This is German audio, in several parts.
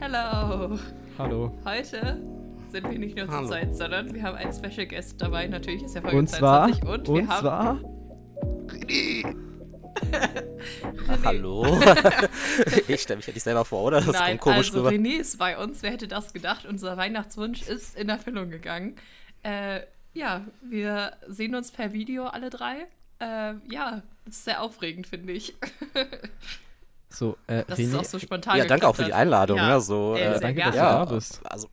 Hello. Hallo. Heute sind wir nicht nur zu Hallo. zweit, sondern wir haben einen Special Guest dabei. Natürlich ist er Folge Und zwar, 22 und, wir und haben zwar, René. Hallo? ich stelle mich ja nicht selber vor, oder? Das Nein, kommt komisch also rüber. René ist bei uns. Wer hätte das gedacht? Unser Weihnachtswunsch ist in Erfüllung gegangen. Äh, ja, wir sehen uns per Video alle drei. Äh, ja, das ist sehr aufregend, finde ich. so, äh, Das ist René, auch so spontan. Ja, danke auch für die. Einladung. Ja, ne? so, äh, ja, sehr danke, dass du ja, da bist. Also,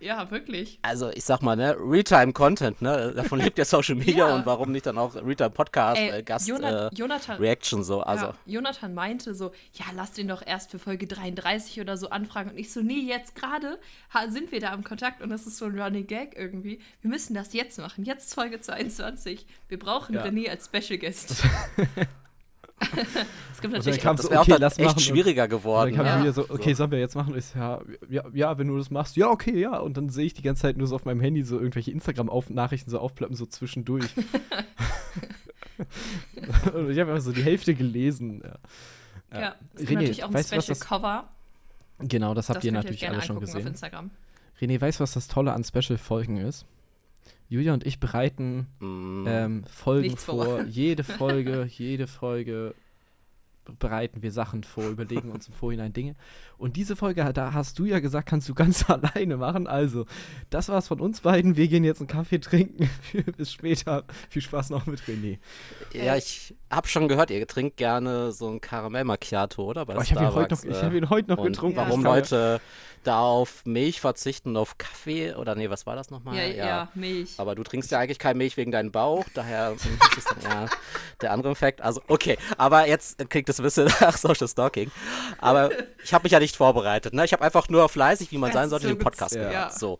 Ja, wirklich. also ich sag mal, ne, Realtime-Content, ne? Davon lebt ja Social Media Ja. und warum nicht dann auch Realtime-Podcast, Ey, äh, Gast, Jonat- äh, Jonathan, Reaction so. Also, Ja, Jonathan meinte so, ja, lass den doch erst für Folge 33 oder so anfragen. Und ich so, nee, jetzt gerade sind wir da im Kontakt und das ist so ein Running Gag irgendwie. Wir müssen das jetzt machen. Jetzt ist Folge 22. Wir brauchen Ja. René als Special Guest. es gibt Und natürlich kam das so, okay, lass echt machen. schwieriger Und geworden. dann kam Ja. wieder so, okay, sollen wir jetzt machen? Ich so, ja, ja, ja, wenn du das machst, ja, okay, ja. Und dann sehe ich die ganze Zeit nur so auf meinem Handy so irgendwelche Instagram-Nachrichten so aufploppen, so zwischendurch. und ich habe einfach so die Hälfte gelesen. Ja, ja, es gibt René, natürlich auch ein was Special das- Cover. Genau, das habt das ihr natürlich alle schon gesehen. Instagram. René, weißt du, was das Tolle an Special-Folgen ist? Julia und ich bereiten Mm, ähm, Folgen Nichts vor. vor. Jede Folge, jede Folge bereiten wir Sachen vor, überlegen uns im Vorhinein Dinge. Und diese Folge, da hast du ja gesagt, kannst du ganz alleine machen. Also, das war's von uns beiden. Wir gehen jetzt einen Kaffee trinken. Bis später. Viel Spaß noch mit René. ja, ich habe schon gehört, ihr trinkt gerne so ein Karamell Macchiato, oder? Bei Oh, ich habe ihn, heute noch- ich hab ihn heute noch und getrunken. Ja, Warum kann- Leute da auf Milch verzichten, auf Kaffee oder nee, was war das nochmal? Ja, ja, Milch. Aber du trinkst ja eigentlich keine Milch wegen deinem Bauch, daher ist es dann eher der andere Effekt. Also, okay, aber jetzt klingt es ein bisschen nach Social Stalking. Aber ich habe mich ja nicht vorbereitet. Ne? Ich habe einfach nur fleißig, wie man sein sollte, so den Podcast gehört. ja. So.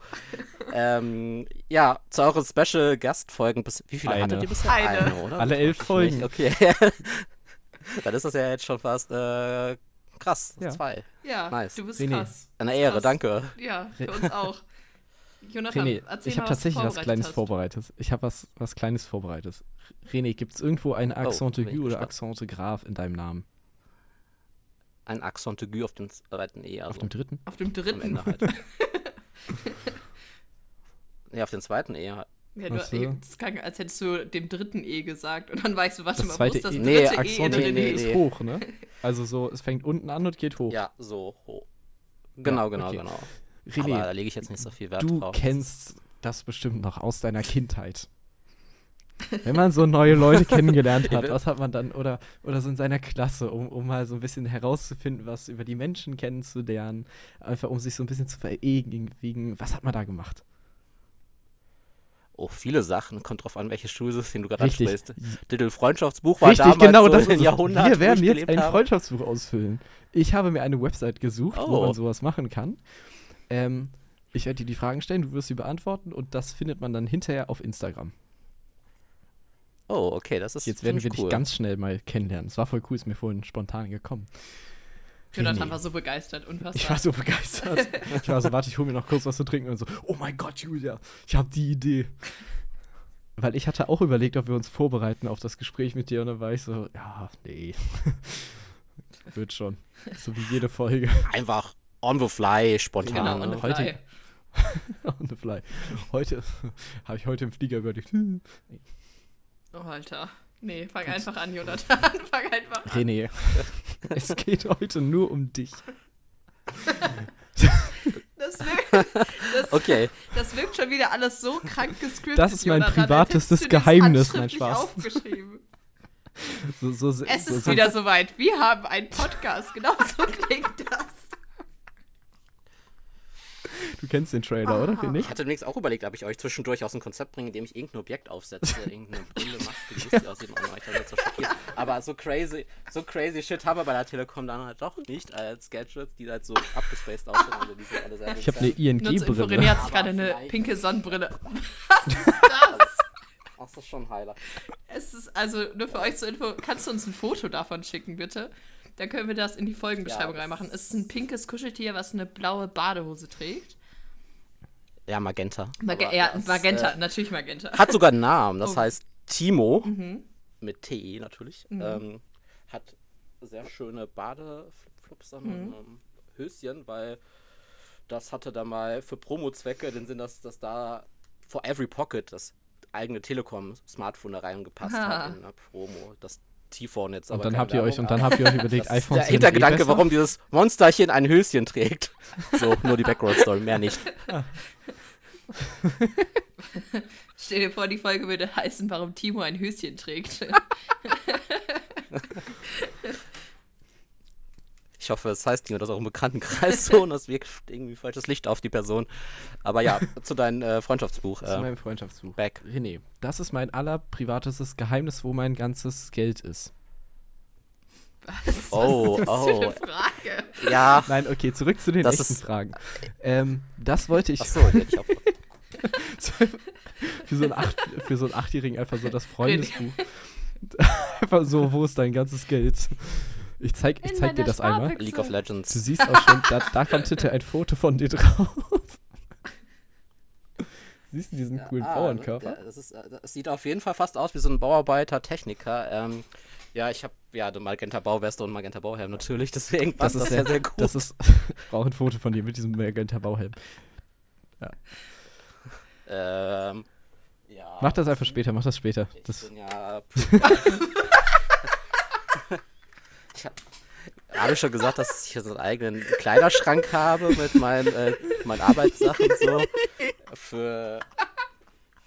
Ähm, ja, zu euren Special Gastfolgen. Bis, wie viele Eine. hattet ihr bisher? Eine. oder? Alle elf Folgen. Okay. dann ist das ja jetzt schon fast äh, krass. Ja. Zwei. ja, nice. du bist René. krass. Eine Ehre, Krass. danke. Ja, für uns auch. Jonathan, René, erzähl ich habe was tatsächlich was Kleines hast. vorbereitet. Ich habe was, was Kleines vorbereitet. René, gibt es irgendwo ein Accent bin ich aigu oder. Accent grave in deinem Namen? Ein Accent aigu auf dem zweiten E. Auf Also dem dritten? Auf dem am dritten. Ende halt. nee, auf den zweiten E. halt. Ja, du, Ach so. das klang, als hättest du dem dritten E gesagt. Und dann weißt du, warte Das mal, zweite ist das E. dritte Nee, E in Accent aigu nee, ist nee. hoch, ne? Also so, es fängt unten an und geht hoch. Ja, so hoch. Genau, genau, okay. genau. Aber da René, lege ich jetzt nicht so viel Wert du drauf. kennst das bestimmt noch aus deiner Kindheit. Wenn man so neue Leute kennengelernt hat, was hat man dann, oder, oder so in seiner Klasse, um, um mal so ein bisschen herauszufinden, was über die Menschen kennenzulernen, einfach um sich so ein bisschen zu verewigen, was hat man da gemacht? Oh, viele Sachen. Kommt drauf an, welches Schulsystem du gerade ansprichst. Titel Freundschaftsbuch war Richtig, damals genau so das es. Jahrhunderten, Wir wo werden jetzt ein. Freundschaftsbuch ausfüllen. Ich habe mir eine Website gesucht, wo Oh. man sowas machen kann. Ähm, ich werde dir die Fragen stellen, du wirst sie beantworten und das findet man dann hinterher auf Instagram. Oh, okay, das ist Jetzt werden wir ziemlich dich cool. ganz schnell mal kennenlernen. Es war voll cool, ist mir vorhin spontan gekommen. Jonathan René. war so begeistert, unfassbar. Ich war so begeistert. ich war so, warte, ich hole mir noch kurz was zu trinken und so, oh mein Gott, Julia, ich habe die Idee. Weil ich hatte auch überlegt, ob wir uns vorbereiten auf das Gespräch mit dir und dann war ich so, ja, nee. Wird schon. So wie jede Folge. Einfach on the fly, spontan. Genau, ne? on the Heute- fly. on the fly. Heute habe ich heute im Flieger überlegt. Oh, Alter. Nee, fang einfach an, Jonathan. fang einfach an. René, es geht heute nur um dich. Das wirkt, das, Okay, das wirkt schon wieder alles so krank gescriptet. Das ist mein Jonathan, privatestes Geheimnis. Handschriftlich Spaß. Aufgeschrieben. So, so, so, Es so, ist so, wieder soweit. Wir haben einen Podcast. Genau so klingt das. Du kennst den Trailer, oder? René? ich hatte übrigens auch überlegt, ob ich euch zwischendurch aus dem Konzept bringe, indem ich irgendein Objekt aufsetze, irgendeine Brille, Maske, die lustig aussieht. Oh, ich war jetzt so schockiert. Aber so crazy, so crazy shit haben wir bei der Telekom dann halt doch nicht als Gadgets, die halt so abgespaced aussehen. Also die sind alle sehr Ich habe eine Info, René ING-Brille. hat sich gerade eine pinke Sonnenbrille. Was ist das? Ach, das ist schon heiler. Es ist also nur für euch zur Info. Kannst du uns ein Foto davon schicken, bitte? Dann können wir das in die Folgenbeschreibung Ja, reinmachen. Es ist ein pinkes Kuscheltier, was eine blaue Badehose trägt. Ja, Magenta. Mage Aber ja, Magenta, Äh, natürlich Magenta. hat sogar einen Namen, das Oh. heißt Timo. Mhm. Mit TE natürlich. Ähm, hat sehr schöne Badeflipflops an Mhm. ähm, Höschen, weil das hatte da mal für Promo-Zwecke den Sinn, dass, dass da for every pocket das eigene Telekom-Smartphone da reingepasst Ah. hat in der Promo. Das T-Phone jetzt aber Und dann habt ihr euch und dann habt ihr euch überlegt, das ist iPhones der eh Hintergedanke, besser. warum dieses Monsterchen ein Höschen trägt. So, nur die Background-Story, mehr nicht. Stell dir vor, die Folge würde heißen, warum Timo ein Höschen trägt. Ich hoffe, es heißt nicht, das auch im Bekanntenkreis so und das wirkt irgendwie falsches Licht auf die Person. Aber ja, zu deinem äh, Freundschaftsbuch. Zu Äh, meinem Freundschaftsbuch. back. René, das ist mein allerprivatestes Geheimnis, wo mein ganzes Geld ist. Was Oh, ist das oh. für eine Frage? Ja. Nein, okay, zurück zu den Das echten ist- Fragen. Ähm, das wollte ich Achso, hätte ich auch. für, so einen Acht, für so einen Achtjährigen einfach so das Freundesbuch. einfach so, wo ist dein ganzes Geld? Ich zeig, ich zeig dir das einmal. League of Du Legends. siehst auch schon, da, da kommt hinter ein Foto von dir drauf. Siehst du diesen coolen Ah, Bauernkörper? Das, ist, äh, das sieht auf jeden Fall fast aus wie so ein Bauarbeiter-Techniker. Ähm, ja, ich habe ja eine Magenta Bauweste und Magenta Bauhelm natürlich, deswegen passt das, sehr, sehr gut. Das ist, ich brauche ein Foto von dir mit diesem Magenta Bauhelm. ähm, ja. Mach das einfach später, mach das später. Ich Das, bin ja. ich habe schon gesagt, dass ich hier so einen eigenen Kleiderschrank habe mit meinen, äh, meinen Arbeitssachen so. Für,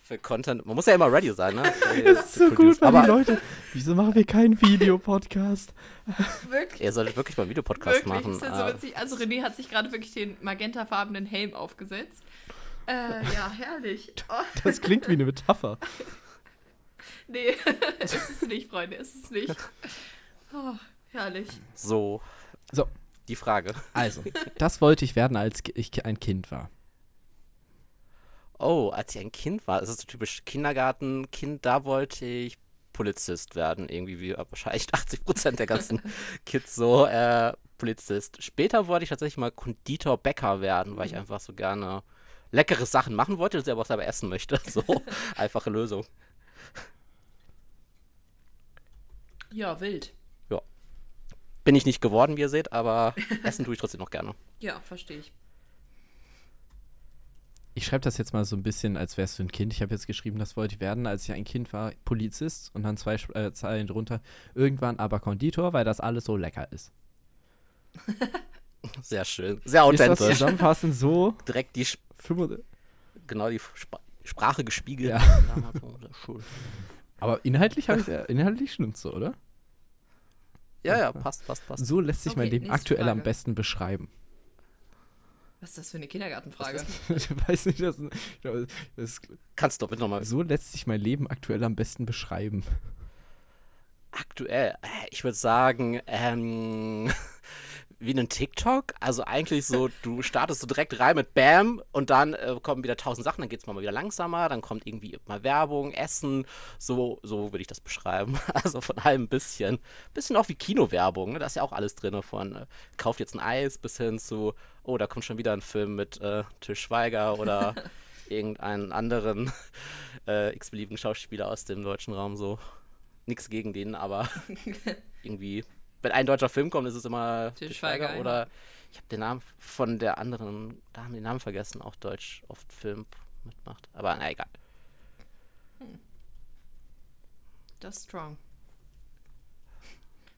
für Content. Man muss ja immer ready sein, ne? das ist so gut, weil Aber die Leute, wieso machen wir keinen Videopodcast? Wirklich? ihr solltet wirklich mal einen Videopodcast Wirklich, machen. ist ja so äh, witzig. Also René hat sich gerade wirklich den magentafarbenen Helm aufgesetzt. Äh, ja, herrlich. Oh, Das klingt wie eine Metapher. nee, ist es nicht, Freunde, ist es nicht. Oh, herrlich. so. So. Die Frage. Also, das wollte ich werden, als ich ein Kind war. Oh, als ich ein Kind war, das ist so typisch Kindergartenkind, da wollte ich Polizist werden, irgendwie wie wahrscheinlich 80% der ganzen Kids so, äh, Polizist. Später wollte ich tatsächlich mal Konditor Bäcker werden, weil ich einfach so gerne leckere Sachen machen wollte, ich aber auch selber essen möchte. So, einfache Lösung. Ja, wild. Bin ich nicht geworden, wie ihr seht, aber essen tue ich trotzdem noch gerne. Ja, verstehe ich. Ich schreibe das jetzt mal so ein bisschen, als wärst du ein Kind. Ich habe jetzt geschrieben, das wollte ich werden, als ich ein Kind war, Polizist und dann zwei äh, Zeilen drunter. Irgendwann aber Konditor, weil das alles so lecker ist. Sehr schön. Sehr Ist das authentisch. zusammenfassend so? Direkt die, Sp- 35 genau die Sp Sprache gespiegelt. Ja. Aber inhaltlich, ich, äh, inhaltlich stimmt's so, oder? Ja, ja, passt, passt, passt. So lässt sich mein Okay, Leben nächste aktuell am Frage. besten beschreiben. Was ist das für eine Kindergartenfrage? ich weiß nicht, das, glaube, das, Kannst du bitte nochmal so lässt sich mein Leben aktuell am besten beschreiben. Aktuell, äh, ich würde sagen, ähm, wie ein TikTok. Also eigentlich so, du startest so direkt rein mit Bam und dann äh, kommen wieder tausend Sachen, dann geht es mal wieder langsamer, dann kommt irgendwie mal Werbung, Essen, so, so würde ich das beschreiben. Also von allem ein bisschen. Bisschen auch wie Kinowerbung, ne? da ist ja auch alles drin, von äh, kauft jetzt ein Eis bis hin zu, oh, da kommt schon wieder ein Film mit äh, Til Schweiger oder irgendeinen anderen äh, x-beliebigen Schauspieler aus dem deutschen Raum so. Nichts gegen den, aber irgendwie, wenn ein deutscher Film kommt, ist es immer Til Schweiger Schweiger, ja. oder ich habe den Namen von der anderen Dame den Namen vergessen, auch Deutsch oft Film mitmacht. Aber na egal. Das ist strong.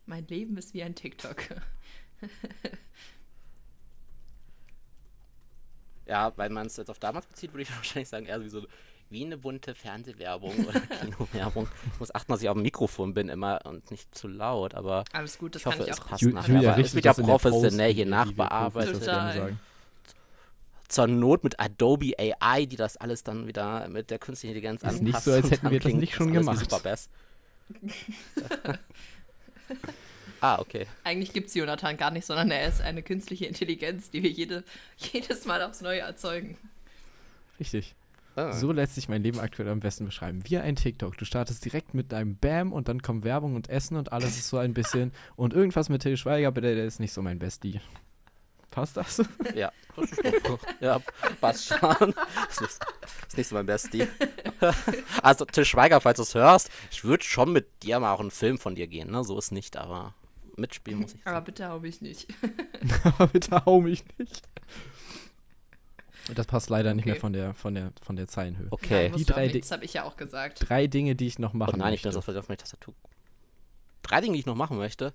Mein Leben ist wie ein TikTok. Ja, weil man es jetzt auf damals bezieht, würde ich wahrscheinlich sagen, eher wie so wie eine bunte Fernsehwerbung oder Kinowerbung. Ich muss achten, dass ich auf dem Mikrofon bin immer und nicht zu laut, aber Alles gut, das ich kann hoffe, ich es auch. passt Ju- nachher. Julia aber es wird ja professionell hier nachbearbeitet. Zur Not mit Adobe AI, die das alles dann wieder mit der künstlichen Intelligenz Ist anpasst. nicht so, als hätten wir das nicht schon gemacht. Superbass. ah, okay. Eigentlich gibt es Jonathan gar nicht, sondern er ist eine künstliche Intelligenz, die wir jede, jedes Mal aufs Neue erzeugen. Richtig. Ah. So lässt sich mein Leben aktuell am besten beschreiben. Wie ein TikTok. Du startest direkt mit deinem Bam und dann kommt Werbung und Essen und alles ist so ein bisschen. Und irgendwas mit Till Schweiger, aber der, der ist nicht so mein Bestie. Passt das? Ja, ja, passt schon. Ist nicht, ist nicht so mein Bestie. Also, Till Schweiger, falls du es hörst, ich würde schon mit dir mal auch einen Film von dir gehen, ne? So ist nicht, aber mitspielen muss ich. Aber bitte hau mich nicht. aber bitte hau mich nicht. Das passt leider nicht Okay. mehr von der, von der, von der Zeilenhöhe. Okay. Nein, Die drei nicht. Das habe ich ja auch gesagt. Drei Dinge, die ich noch machen Oh nein, ich möchte. bin das auf meine Tastatur. Drei Dinge, die ich noch machen möchte.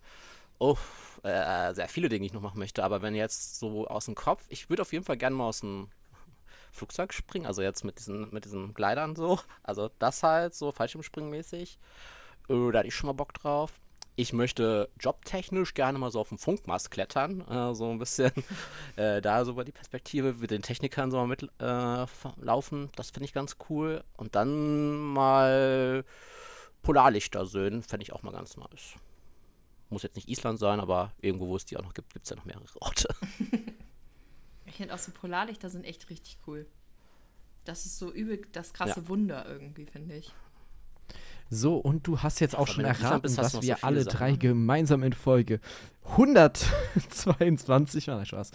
Oh, äh, sehr viele Dinge, die ich noch machen möchte. Aber wenn jetzt so aus dem Kopf, ich würde auf jeden Fall gerne mal aus dem Flugzeug springen. Also jetzt mit diesen, mit diesen Gleitern so. Also das halt so Fallschirmspringen-mäßig. Äh, da hatte ich schon mal Bock drauf. Ich möchte jobtechnisch gerne mal so auf dem Funkmast klettern. Äh, so ein bisschen äh, da so über die Perspektive mit den Technikern so mal mitlaufen. Äh, das finde ich ganz cool. Und dann mal Polarlichter sehen, fände ich auch mal ganz nice. Muss jetzt nicht Island sein, aber irgendwo, wo es die auch noch gibt, gibt es ja noch mehrere Orte. Ich finde auch so Polarlichter sind echt richtig cool. Das ist so übel das krasse Ja. Wunder irgendwie, finde ich. So, und du hast jetzt auch schon erraten, bist, was so wir viele alle Sachen, drei ne? gemeinsam in Folge 122 waren. Spaß.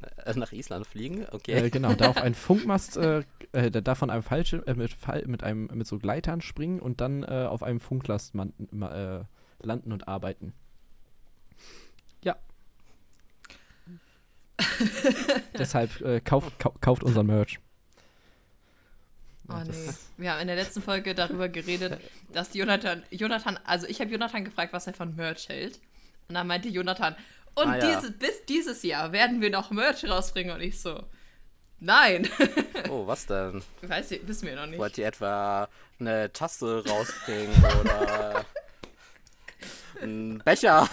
Äh, Nach Island fliegen, okay. Äh, genau, da auf einen Funkmast, äh, äh, da von einem Fallschirm, äh, mit, mit, einem, mit so Gleitern springen und dann äh, auf einem Funklast landen und arbeiten. Ja. Deshalb kauft, kau kauft unser Merch. Oh nee. Wir haben in der letzten Folge darüber geredet, dass Jonathan, Jonathan, also ich habe Jonathan gefragt, was er von Merch hält. Und dann meinte Jonathan, und Ah, ja. diese, bis dieses Jahr werden wir noch Merch rausbringen. Und ich so, nein. Oh, was denn? Weiß wissen wir noch nicht. Wollt ihr etwa eine Tasse rausbringen oder einen Becher?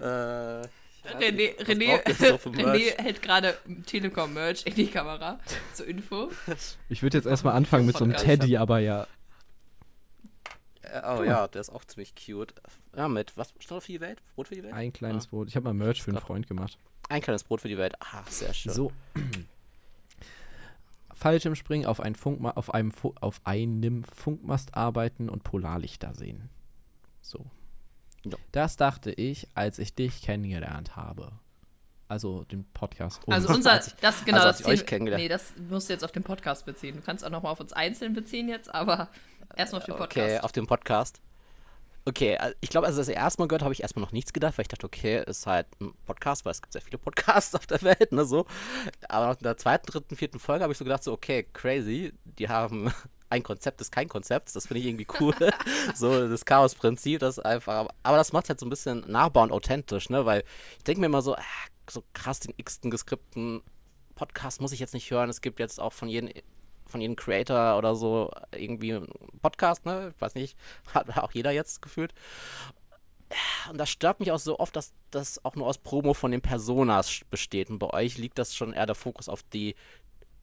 Äh, René, René, René Merch? hält gerade Telekom-Merch in die Kamera zur Info. Ich würde jetzt erstmal anfangen mit so einem. Teddy, aber ja. Äh, Oh ja, der ist auch ziemlich cute. Ja, mit was stand für die Welt? Brot für die Welt? Ein kleines Brot. Ich habe mal Merch für einen Freund gemacht. Ein kleines Brot für die Welt. Ah, sehr schön. So. Fallschirmspringen, auf, ein Funkma auf, einem Fu auf einem Funkmast arbeiten und Polarlichter sehen. So. Ja. Das dachte ich, als ich dich kennengelernt habe. Also den Podcast. Also uns. unser, als ich- das genau also das ich euch kennengelernt- Nee, das musst du jetzt auf den Podcast beziehen. Du kannst auch nochmal auf uns einzeln beziehen jetzt, aber erstmal auf den Podcast. Okay, auf dem Podcast. Okay, also ich glaube, als ich das erste Mal gehört habe, habe ich erstmal noch nichts gedacht, weil ich dachte, okay, ist halt ein Podcast, weil es gibt sehr viele Podcasts auf der Welt, ne, so. Aber nach der zweiten, dritten, vierten Folge habe ich so gedacht, so, okay, crazy, die haben ein Konzept ist kein Konzept, das finde ich irgendwie cool. so, das Chaos-Prinzip, das einfach, aber das macht es halt so ein bisschen nahbar und authentisch, ne, weil ich denke mir immer so, ah, so krass den x-ten geskripten Podcast muss ich jetzt nicht hören, es gibt jetzt auch von jedem von jedem Creator oder so irgendwie einen Podcast, ne? Ich weiß nicht, hat auch jeder jetzt gefühlt. Und das stört mich auch so oft, dass das auch nur aus Promo von den Personas besteht. Und bei euch liegt das schon eher der Fokus auf die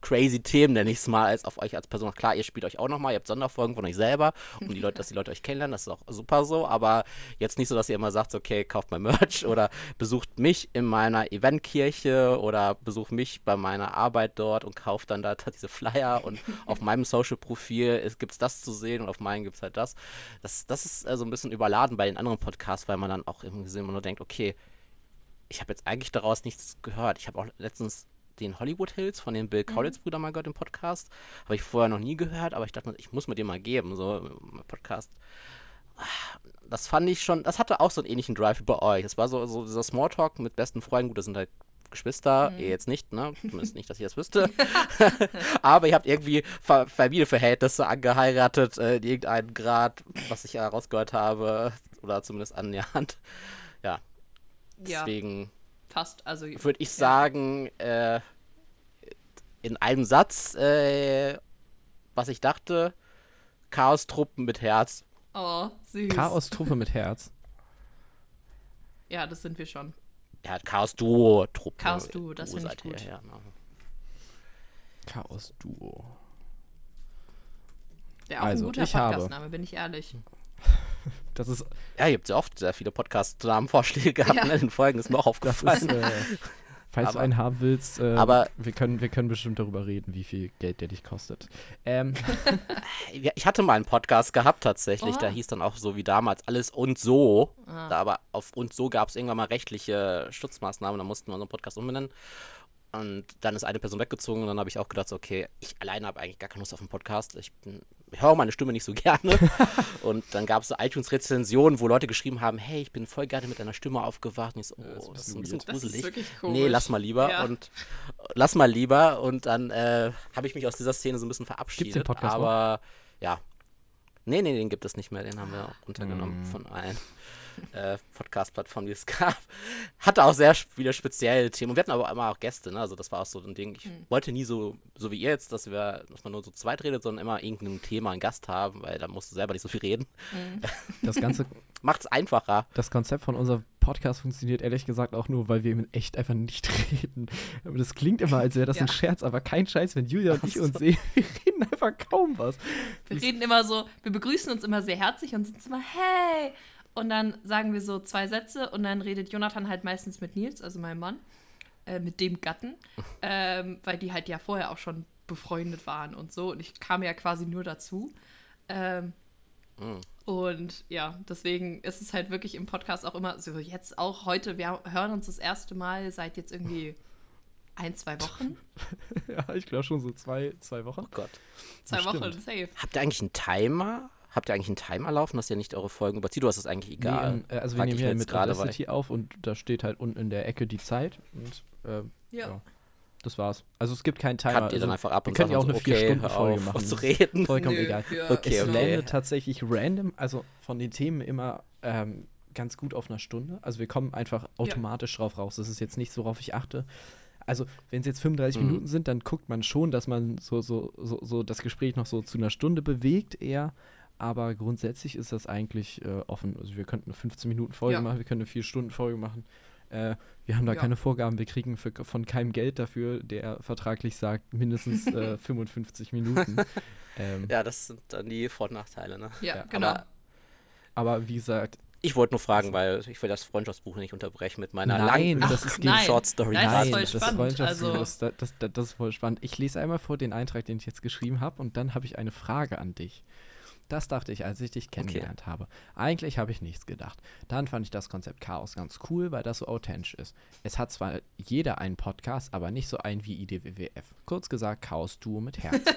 crazy Themen, nenne ich es mal, als auf euch als Person. Klar, ihr spielt euch auch nochmal, ihr habt Sonderfolgen von euch selber, um die Leute, dass die Leute euch kennenlernen, das ist auch super so, aber jetzt nicht so, dass ihr immer sagt, okay, kauft mein Merch oder besucht mich in meiner Eventkirche oder besucht mich bei meiner Arbeit dort und kauft dann da diese Flyer und auf meinem Social-Profil gibt es das zu sehen und auf meinem gibt es halt das. Das, das ist äh, so ein bisschen überladen bei den anderen Podcasts, weil man dann auch irgendwie immer nur denkt, okay, ich habe jetzt eigentlich daraus nichts gehört. Ich habe auch letztens den Hollywood Hills von den Bill Kaulitz Brüdern mal gehört im Podcast. Habe ich vorher noch nie gehört, aber ich dachte, ich muss mir den mal geben, so im Podcast. Das fand ich schon, das hatte auch so einen ähnlichen Drive wie bei euch. Es war so, so dieser Smalltalk mit besten Freunden, gut, das sind halt Geschwister, ihr jetzt nicht, ne? Zumindest nicht, dass ich das wüsste. Aber ihr habt irgendwie Fa Familienverhältnisse angeheiratet, äh, in irgendeinem Grad, was ich ja rausgehört habe, oder zumindest annähernd. Ja, Ja, deswegen fast. Also, würde ich sagen, äh, in einem Satz, äh, was ich dachte, Chaos-Truppen mit Herz. oh, süß. Chaos-Truppe mit Herz. Ja, das sind wir schon. Ja, Chaos-Duo-Truppe. Chaos-Duo, das find ich gut. Ja, ne? Chaos-Duo. Wäre auch Also, ein guter Podcastname, bin ich ehrlich. Das ist, ja, ihr habt ja oft sehr viele Podcast-Namenvorschläge gehabt Ja. ne, in den Folgen, ist mir auch aufgefallen. ist, äh, falls du Aber- einen haben willst, äh, aber- wir, können, wir können bestimmt darüber reden, wie viel Geld der dich kostet. Ähm, ich hatte mal einen Podcast gehabt tatsächlich, Oha. da hieß dann auch so wie damals alles und so. Ah. Da aber auf und so gab es irgendwann mal rechtliche Schutzmaßnahmen, da mussten wir unseren Podcast umbenennen. Und dann ist eine Person weggezogen und dann habe ich auch gedacht, so, okay, ich alleine habe eigentlich gar keine Lust auf einen Podcast. Ich, bin, ich höre meine Stimme nicht so gerne. und dann gab es so iTunes-Rezensionen, wo Leute geschrieben haben, hey, ich bin voll gerne mit deiner Stimme aufgewacht. Und ich so, oh, Ja, das ist ein das ist ein bisschen ist gruselig. Nee, lass mal lieber. Ja. Und lass mal lieber. Und dann äh, habe ich mich aus dieser Szene so ein bisschen verabschiedet. Podcast noch? aber ja. Nee, nee, den gibt es nicht mehr. Den haben wir runtergenommen Mm. von allen äh, Podcast-Plattformen, die es gab. Hatte auch sehr viele spezielle Themen. Und wir hatten aber immer auch Gäste, ne? Also das war auch so ein Ding. Ich Hm. wollte nie so, so wie ihr jetzt, dass wir, dass man nur so zweit redet, sondern immer irgendein Thema, einen Gast haben, weil da musst du selber nicht so viel reden. Mhm. Das ganze Macht's einfacher. Das Konzept von unserem Podcast funktioniert ehrlich gesagt auch nur, weil wir in echt einfach nicht reden. Aber das klingt immer, als wäre das ein Ja. Scherz, aber kein Scheiß, wenn Julia und ich uns sehen, wir reden einfach kaum was. Wir reden immer so, wir begrüßen uns immer sehr herzlich und sind immer, hey! Und dann sagen wir so zwei Sätze und dann redet Jonathan halt meistens mit Nils, also meinem Mann, äh, mit dem Gatten, ähm, weil die halt ja vorher auch schon befreundet waren und so. Und ich kam ja quasi nur dazu. Ähm, Mhm. und ja, deswegen ist es halt wirklich im Podcast auch immer so, jetzt auch heute, wir hören uns das erste Mal seit jetzt irgendwie ein, zwei Wochen. Ja, ich glaube schon so zwei, zwei Wochen. Oh Gott. Zwei Das Wochen, stimmt. safe. Habt ihr eigentlich einen Timer? Habt ihr eigentlich einen Timer laufen, dass ihr nicht eure Folgen überzieht? Du hast es eigentlich egal. Nee, äh, also wir nehmen ich hier mit gerade, Audacity auf und da steht halt unten in der Ecke die Zeit und ähm, Ja. Ja. das war's. Also es gibt keinen Timer. Cut ihr dann also, einfach ab wir und können ja auch eine so, okay, 4-Stunden-Folge auf, machen. zu reden. Vollkommen Nö, egal. ja, Okay, es okay. landet tatsächlich random, also von den Themen immer ähm, ganz gut auf einer Stunde. Also wir kommen einfach automatisch drauf raus. Das ist jetzt nicht so, worauf ich achte. Also, wenn es jetzt 35 Mhm. Minuten sind, dann guckt man schon, dass man so, so, so, so das Gespräch noch so zu einer Stunde bewegt eher. Aber grundsätzlich ist das eigentlich äh, offen. Also wir könnten eine 15 Minuten Folge Ja. machen, wir können eine 4 Stunden Folge machen. Äh, wir haben da Ja. keine Vorgaben, wir kriegen für, von keinem Geld dafür, der vertraglich sagt, mindestens äh, 55 Minuten. ähm, Ja, das sind dann die Vor- und Nachteile, ne? Ja, Ja, genau. aber- aber wie gesagt, Ich wollte nur fragen, weil ich will das Freundschaftsbuch nicht unterbrechen mit meiner Nein, langen das Ach, ist nein. Short Story. Nein, das ist Nein, voll das, spannend, Freundschaftsbuch, also- das, das, das, das ist voll spannend. Ich lese einmal vor den Eintrag, den ich jetzt geschrieben habe, und dann habe ich eine Frage an dich. Das dachte ich, als ich dich kennengelernt habe. Eigentlich habe ich nichts gedacht. Dann fand ich das Konzept Chaos ganz cool, weil das so authentisch ist. Es hat zwar jeder einen Podcast, aber nicht so einen wie IDWWF. Kurz gesagt, Chaos-Duo mit Herz.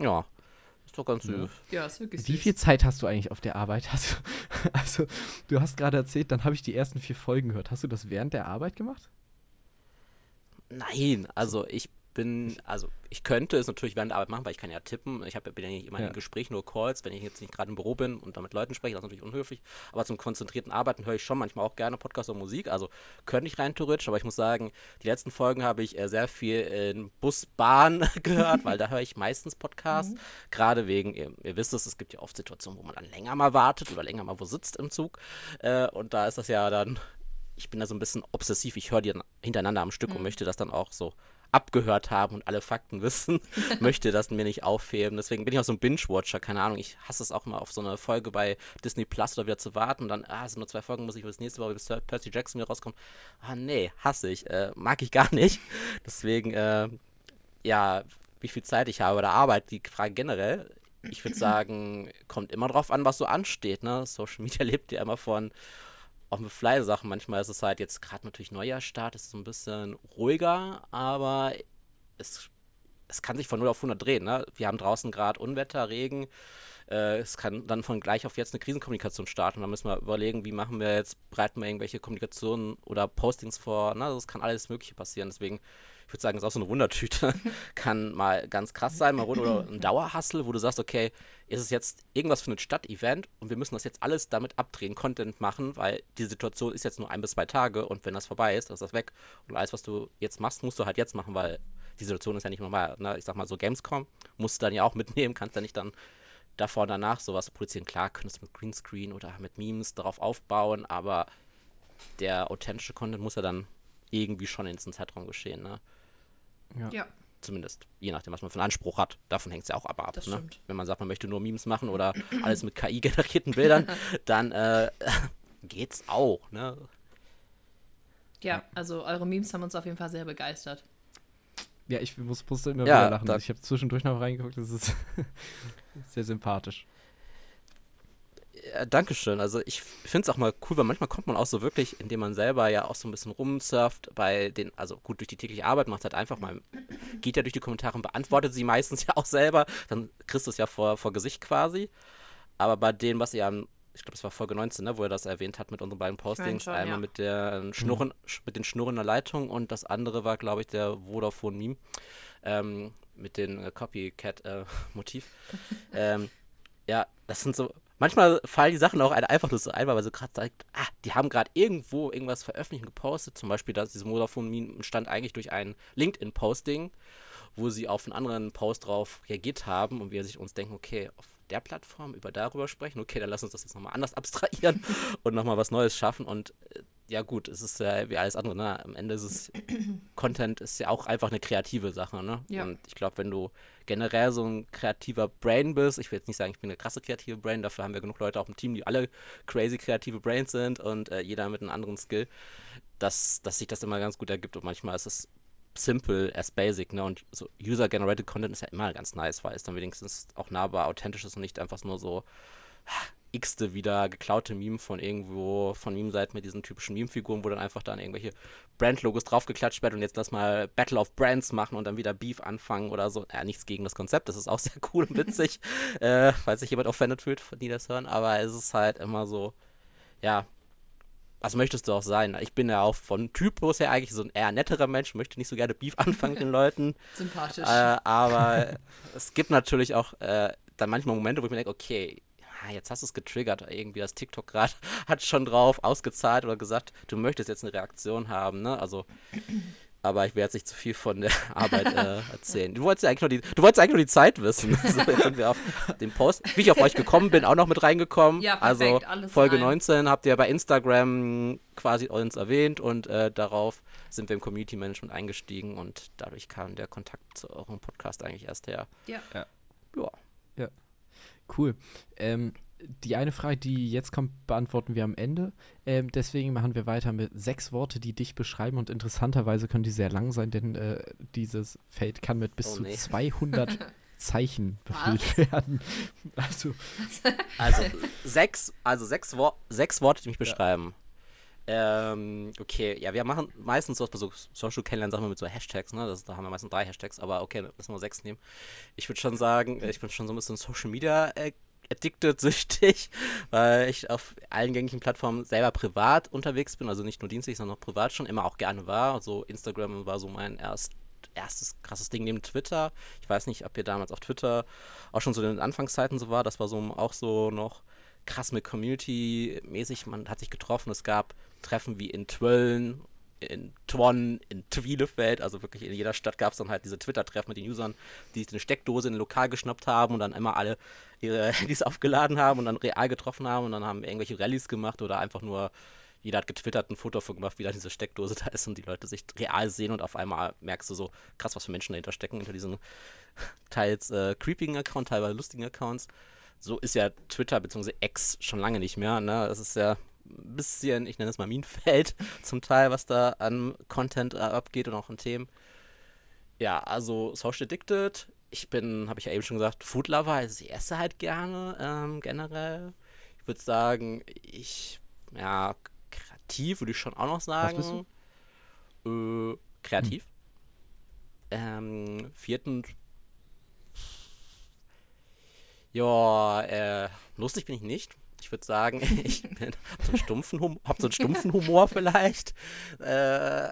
Ja, ist doch ganz süß. Ja, ist wirklich Wie süß. viel Zeit hast du eigentlich auf der Arbeit? Hast du, also, du hast gerade erzählt, dann habe ich die ersten vier Folgen gehört. Hast du das während der Arbeit gemacht? Nein, also ich bin, also ich könnte es natürlich während der Arbeit machen, weil ich kann ja tippen. Ich hab, bin ja nicht immer Ja. in Gesprächen, nur Calls, wenn ich jetzt nicht gerade im Büro bin und da mit Leuten spreche, das ist natürlich unhöflich. Aber zum konzentrierten Arbeiten höre ich schon manchmal auch gerne Podcasts und Musik. Also könnte ich rein theoretisch, aber ich muss sagen, die letzten Folgen habe ich äh, sehr viel in Bus, Bahn gehört, weil da höre ich meistens Podcasts. Gerade wegen, ihr, ihr wisst es, es gibt ja oft Situationen, wo man dann länger mal wartet oder länger mal wo sitzt im Zug. Äh, und da ist das ja dann ich bin da so ein bisschen obsessiv. Ich höre die hintereinander am Stück und möchte das dann auch so abgehört haben und alle Fakten wissen. möchte das mir nicht aufheben. Deswegen bin ich auch so ein Binge-Watcher. Keine Ahnung. Ich hasse es auch immer auf so eine Folge bei Disney Plus oder wieder zu warten. Und dann, ah, es sind nur zwei Folgen, muss ich bis nächste Woche, bis Percy Jackson wieder rauskommt. Ah, nee, hasse ich. Äh, mag ich gar nicht. Deswegen, äh, ja, wie viel Zeit ich habe bei der Arbeit, die Frage generell. Ich würde sagen, kommt immer drauf an, was so ansteht. Ne? Social Media lebt ja immer von auch mit Fly-Sachen. Manchmal ist es halt jetzt gerade natürlich Neujahrstart, ist so ein bisschen ruhiger, aber es, es kann sich von 0 auf 100 drehen. Ne? Wir haben draußen gerade Unwetter, Regen. Äh, es kann dann von gleich auf jetzt eine Krisenkommunikation starten. Da müssen wir überlegen, wie machen wir jetzt, bereiten wir irgendwelche Kommunikationen oder Postings vor. Ne? Das kann alles Mögliche passieren. Deswegen, ich würde sagen, es ist auch so eine Wundertüte. kann mal ganz krass sein, mal rund oder ein Dauerhassel, wo du sagst, okay, ist es jetzt irgendwas für ein Stadtevent und wir müssen das jetzt alles damit abdrehen, Content machen, weil die Situation ist jetzt nur ein bis zwei Tage und wenn das vorbei ist, dann ist das weg. Und alles, was du jetzt machst, musst du halt jetzt machen, weil die Situation ist ja nicht normal. Ne? Ich sag mal so Gamescom musst du dann ja auch mitnehmen, kannst ja nicht dann davor und danach sowas produzieren. Klar, könntest du mit Greenscreen oder mit Memes darauf aufbauen, aber der authentische Content muss ja dann irgendwie schon in diesem Zeitraum geschehen, ne? Ja, Zumindest, je nachdem, was man für einen Anspruch hat. Davon hängt es ja auch aber ab. Das ne? stimmt. Wenn man sagt, man möchte nur Memes machen oder alles mit KI-generierten Bildern, dann äh, geht's auch, ne? ja, also eure Memes haben uns auf jeden Fall sehr begeistert. Ja, ich muss, musste immer Ja, wieder lachen. Ich habe zwischendurch noch reingeguckt, das ist sehr sympathisch. Ja, Dankeschön. Also ich finde es auch mal cool, weil manchmal kommt man auch so wirklich, indem man selber ja auch so ein bisschen rumsurft bei den, also gut durch die tägliche Arbeit macht halt einfach mal, geht ja durch die Kommentare und beantwortet sie meistens ja auch selber. Dann kriegst du es ja vor, vor Gesicht quasi. Aber bei dem, was ihr am, ich glaube, es war Folge 19, ne, wo er das erwähnt hat mit unseren beiden Postings, schon, einmal ja. mit der Schnurren, sch- mit den Schnurren der Leitung und das andere war, glaube ich, der Vodafone-Meme ähm, mit dem äh, Copycat-Motiv. ähm, ja, das sind so. Manchmal fallen die Sachen auch ein- einfach nur so ein, weil sie gerade sagt, ah, die haben gerade irgendwo irgendwas veröffentlicht und gepostet. Zum Beispiel, dass dieses Vodafone-Meme entstand eigentlich durch ein LinkedIn-Posting, wo sie auf einen anderen Post drauf reagiert haben und wir sich uns denken, okay, auf der Plattform über darüber sprechen, okay, dann lass uns das jetzt nochmal anders abstrahieren und nochmal was Neues schaffen. Und äh, ja gut, es ist ja wie alles andere, ne? Am Ende ist es, Content ist ja auch einfach eine kreative Sache, ne? Ja. Und ich glaube, wenn du generell so ein kreativer Brain bist, ich will jetzt nicht sagen, ich bin eine krasse kreative Brain, dafür haben wir genug Leute auch im Team, die alle crazy kreative Brains sind und äh, jeder mit einem anderen Skill, dass, dass sich das immer ganz gut ergibt und manchmal ist es simple as basic, ne? Und so User-Generated Content ist ja immer ganz nice, weil es dann wenigstens auch nahbar authentisch ist und nicht einfach nur so x-te wieder geklaute Meme von irgendwo, von Meme-Seiten mit diesen typischen Meme-Figuren, wo dann einfach dann irgendwelche Brand-Logos draufgeklatscht werden und jetzt lass mal Battle of Brands machen und dann wieder Beef anfangen oder so. Ja, nichts gegen das Konzept, das ist auch sehr cool und witzig, äh, falls sich jemand offended fühlt, die das hören, aber es ist halt immer so, ja, was möchtest du auch sein? Ich bin ja auch von Typus her eigentlich so ein eher netterer Mensch, möchte nicht so gerne Beef anfangen den Leuten. Sympathisch. Äh, aber es gibt natürlich auch äh, dann manchmal Momente, wo ich mir denke, okay, ah, jetzt hast du es getriggert, irgendwie das TikTok gerade hat schon drauf ausgezahlt oder gesagt, du möchtest jetzt eine Reaktion haben, ne? Also, aber ich werde jetzt nicht zu viel von der Arbeit äh, erzählen. Du wolltest ja eigentlich nur die, du wolltest eigentlich nur die Zeit wissen. So, jetzt sind wir auf dem Post. Wie ich auf euch gekommen bin, auch noch mit reingekommen. Ja, perfekt, also alles Folge rein. 19 habt ihr bei Instagram quasi uns erwähnt und äh, darauf sind wir im Community Management eingestiegen und dadurch kam der Kontakt zu eurem Podcast eigentlich erst her. ja. Ja. Cool. Ähm, die eine Frage, die jetzt kommt, beantworten wir am Ende. Ähm, deswegen machen wir weiter mit sechs Worte, die dich beschreiben. Und interessanterweise können die sehr lang sein, denn äh, dieses Feld kann mit bis Oh, zu nee. 200 Zeichen befüllt werden. Also, Also sechs, also sechs, Wo sechs Worte, die mich beschreiben. Ähm, okay, ja, wir machen meistens sowas bei so Social Kennenlernen, sagen wir mit so Hashtags, ne? Das, da haben wir meistens drei Hashtags, aber okay, lassen wir sechs nehmen. Ich würde schon sagen, ich bin schon so ein bisschen Social Media äh, addicted, süchtig, weil ich auf allen gängigen Plattformen selber privat unterwegs bin, also nicht nur dienstlich, sondern auch privat schon immer auch gerne war. Also Instagram war so mein erst, erstes krasses Ding neben Twitter. Ich weiß nicht, ob ihr damals auf Twitter auch schon so in den Anfangszeiten so war. Das war so auch so noch krass mit Community-mäßig. Man hat sich getroffen. Es gab Treffen wie in Twöln, in Twon, in Twielefeld. Also wirklich in jeder Stadt gab es dann halt diese Twitter-Treffen mit den Usern, die sich eine Steckdose in ein Lokal geschnappt haben und dann immer alle ihre Handys aufgeladen haben und dann real getroffen haben und dann haben irgendwelche Rallyes gemacht oder einfach nur jeder hat getwittert, ein Foto davon gemacht, wie da diese Steckdose da ist und die Leute sich real sehen und auf einmal merkst du so, krass, was für Menschen dahinter stecken, hinter diesen teils äh, creepigen Account, teilweise lustigen Accounts. So ist ja Twitter bzw. X schon lange nicht mehr. Ne? Das ist ja ein bisschen, ich nenne es mal Minenfeld zum Teil, was da an Content äh, abgeht und auch an Themen. Ja, also Social Addicted. Ich bin, habe ich ja eben schon gesagt, Food Lover. Also ich esse halt gerne ähm, generell. Ich würde sagen, ich, ja, kreativ würde ich schon auch noch sagen. bist Äh, kreativ. Ähm, vierten. Ja, äh, lustig bin ich nicht. Ich würde sagen, ich bin, hab so einen stumpfen, hum hab so einen stumpfen Humor vielleicht. Äh,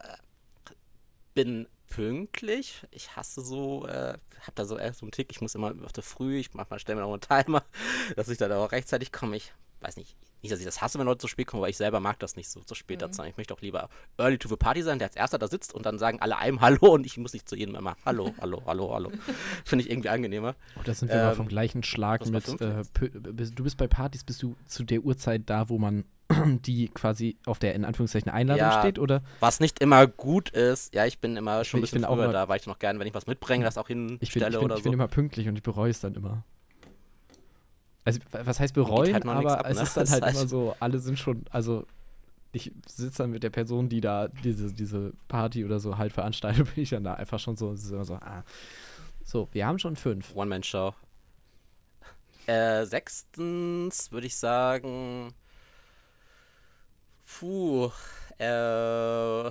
bin pünktlich. Ich hasse so, äh, hab da so erst so einen Tick. Ich muss immer auf der Früh, ich mach mal, stell mir noch einen Timer, dass ich dann auch rechtzeitig komme. Ich weiß nicht, nicht, dass ich das hasse, wenn Leute zu spät kommen, aber ich selber mag das nicht so zu spät da sein. Ich möchte auch lieber early to the party sein, der als erster da sitzt und dann sagen alle einem Hallo und ich muss nicht zu jedem immer Hallo, Hallo, Hallo, Hallo. Finde ich irgendwie angenehmer. oh, da sind wir mal Ähm, vom gleichen Schlag das mit. Äh, bist- du bist bei Partys, bist du zu der Uhrzeit da, wo man die quasi auf der in Anführungszeichen Einladung Ja, steht? Oder Was nicht immer gut ist, ja, ich bin immer schon ein bisschen bin auch früher immer- da, weil ich noch gerne, wenn ich was mitbringe, das auch ich bin, hinstelle ich bin, oder ich bin so. immer pünktlich und ich bereue es dann immer. Also, was heißt bereuen? halt aber ab, es ne? ist dann halt immer so, alle sind schon, also ich sitze dann mit der Person, die da diese, diese Party oder so halt veranstaltet, bin ich dann da einfach schon so, immer so, ah. So, wir haben schon fünf. One-Man-Show. Äh, sechstens würde ich sagen. Puh. Äh,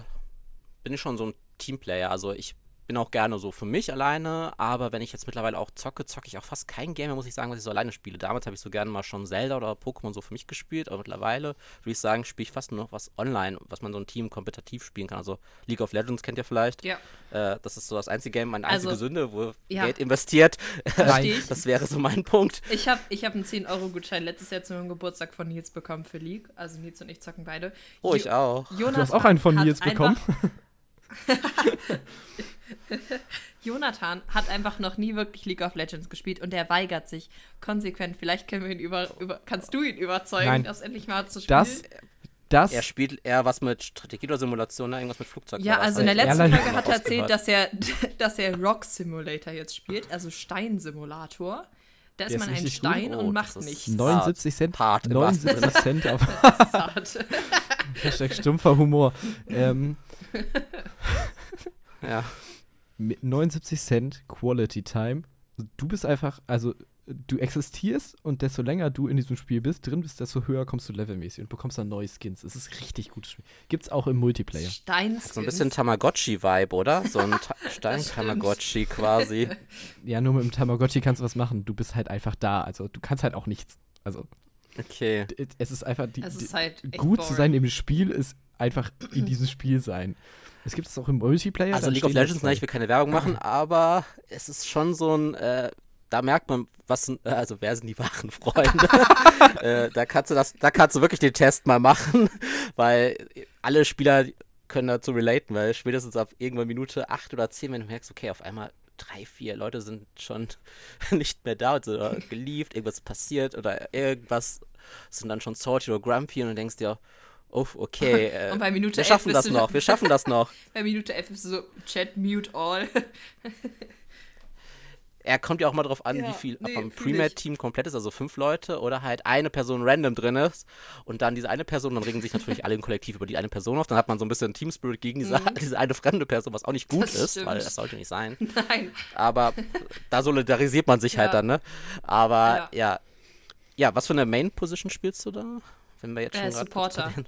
bin ich schon so ein Teamplayer. Also ich bin auch gerne so für mich alleine, aber wenn ich jetzt mittlerweile auch zocke, zocke ich auch fast kein Game mehr, muss ich sagen, was ich so alleine spiele. Damals habe ich so gerne mal schon Zelda oder Pokémon so für mich gespielt, aber mittlerweile würde ich sagen, spiele ich fast nur noch was online, was man so ein Team kompetitiv spielen kann. Also League of Legends kennt ihr vielleicht. Ja. Äh, das ist so das einzige Game, meine einzige Also, Sünde, wo ja. Geld investiert. Ich. das wäre so mein Punkt. Ich habe ich hab einen 10-Euro-Gutschein letztes Jahr zu meinem Geburtstag von Nils bekommen für League. Also Nils und ich zocken beide. Oh, ich Jo- auch. Jonathan Du hast auch einen von Nils bekommen. Jonathan hat einfach noch nie wirklich League of Legends gespielt und er weigert sich konsequent. Vielleicht können wir ihn über, über kannst du ihn überzeugen, Nein. das endlich mal zu spielen. Das, das, Er spielt eher was mit Strategie oder Simulation, ne? irgendwas mit Flugzeug. ja, also in der letzten Folge hat er erzählt, dass er, dass er Rock Simulator jetzt spielt, also Steinsimulator. Da ist Der ist man ein richtig gut. Stein Oh, und macht nichts. 79 Cent, wahrsten 79 Cent auf Das ist hart. Hashtag stumpfer Humor. Ähm, Ja. mit 79 Cent Quality Time. Du bist einfach, also du existierst und desto länger du in diesem Spiel bist, drin bist, desto höher kommst du levelmäßig und bekommst dann neue Skins. Es ist richtig gutes Spiel. Gibt's auch im Multiplayer. Steinskins. So ein bisschen Tamagotchi-Vibe, oder? So ein Ta Stein-Tamagotchi quasi. Ja, nur mit dem Tamagotchi kannst du was machen. Du bist halt einfach da. Also du kannst halt auch nichts. Also Okay. es ist einfach die, ist halt echt gut zu boring. sein im Spiel ist einfach in diesem Spiel sein. Es gibt es auch im Multiplayer. Also League of Legends, zwei. ne, ich will keine Werbung machen, aber es ist schon so ein, äh, da merkt man, was, sind- äh, also wer sind die wahren Freunde? äh, da kannst du das, da kannst du wirklich den Test mal machen, weil alle Spieler können dazu relaten, weil spätestens ab irgendwann Minute 8 oder 10, wenn du merkst, okay, auf einmal drei, vier Leute sind schon nicht mehr da oder gelieft, irgendwas passiert oder irgendwas sind dann schon salty oder grumpy und du denkst dir, oh, okay, äh, Und bei Minute wir 11 schaffen das du- noch, wir schaffen das noch. Bei Minute 11 ist so Chat mute all. Er kommt ja auch mal drauf an, Ja, wie viel nee, am. Pre-Med-Team komplett ist, also fünf Leute oder halt eine Person random drin ist und dann diese eine Person, dann regen sich natürlich alle im Kollektiv über die eine Person auf, dann hat man so ein bisschen Team Spirit gegen diese, diese eine fremde Person, was auch nicht gut Mhm. Das ist, stimmt. weil das sollte nicht sein. Nein. Aber da solidarisiert man sich halt Ja. dann, ne? Aber Ja. ja. ja. was für eine Main-Position spielst du da? Wenn wir jetzt Äh, schon kurz Supporter. bei den-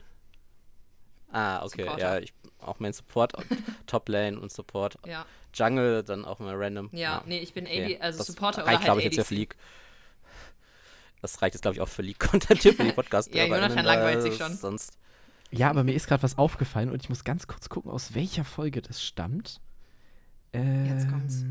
Ah, okay, Supporter. ja, ich auch Main Support, Top Lane und Support. Ja. Jungle dann auch mal random. Ja, nee, ich bin AD, Okay, also das Supporter oder reicht, halt glaube ich, jetzt ja für ADC. League. Das reicht jetzt, glaube ich, auch für League-Content hier für die podcast Ja, Jonathan langweilt sich schon. Sonst Ja, aber mir ist gerade was aufgefallen und ich muss ganz kurz gucken, aus welcher Folge das stammt. Ähm, Jetzt kommt's.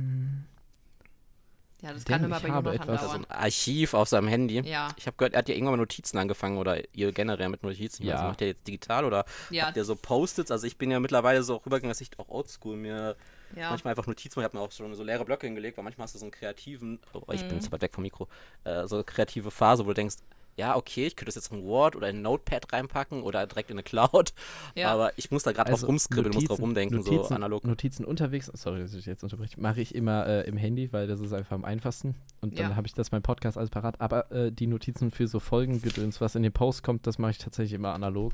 Ja, das kann immer ich bei habe Jonathan etwas- so dauern. ein Archiv auf seinem Handy. Ja, Ich habe gehört, er hat ja irgendwann mal Notizen angefangen oder ihr generell mit Notizen. Ja. Also macht er jetzt digital oder ja, habt ihr so Post-its? Also ich bin ja mittlerweile so auch rübergegangen, dass ich auch oldschool mir ja. manchmal einfach Notizen, ich habe mir auch schon so leere Blöcke hingelegt, weil manchmal hast du so einen kreativen, oh, ich Mhm. bin zu weit weg vom Mikro, äh, so eine kreative Phase, wo du denkst, ja, okay, ich könnte das jetzt in Word oder in Notepad reinpacken oder direkt in eine Cloud, Ja. aber ich muss da gerade drauf Also rumskribbeln, muss drauf Notizen- rumdenken, so Notizen, analog. Notizen unterwegs, sorry, dass ich jetzt unterbreche, mache ich immer äh, im Handy, weil das ist einfach am einfachsten. Und dann Ja. habe ich das beim Podcast alles parat. Aber äh, die Notizen für so Folgengedöns, was in den Post kommt, das mache ich tatsächlich immer analog.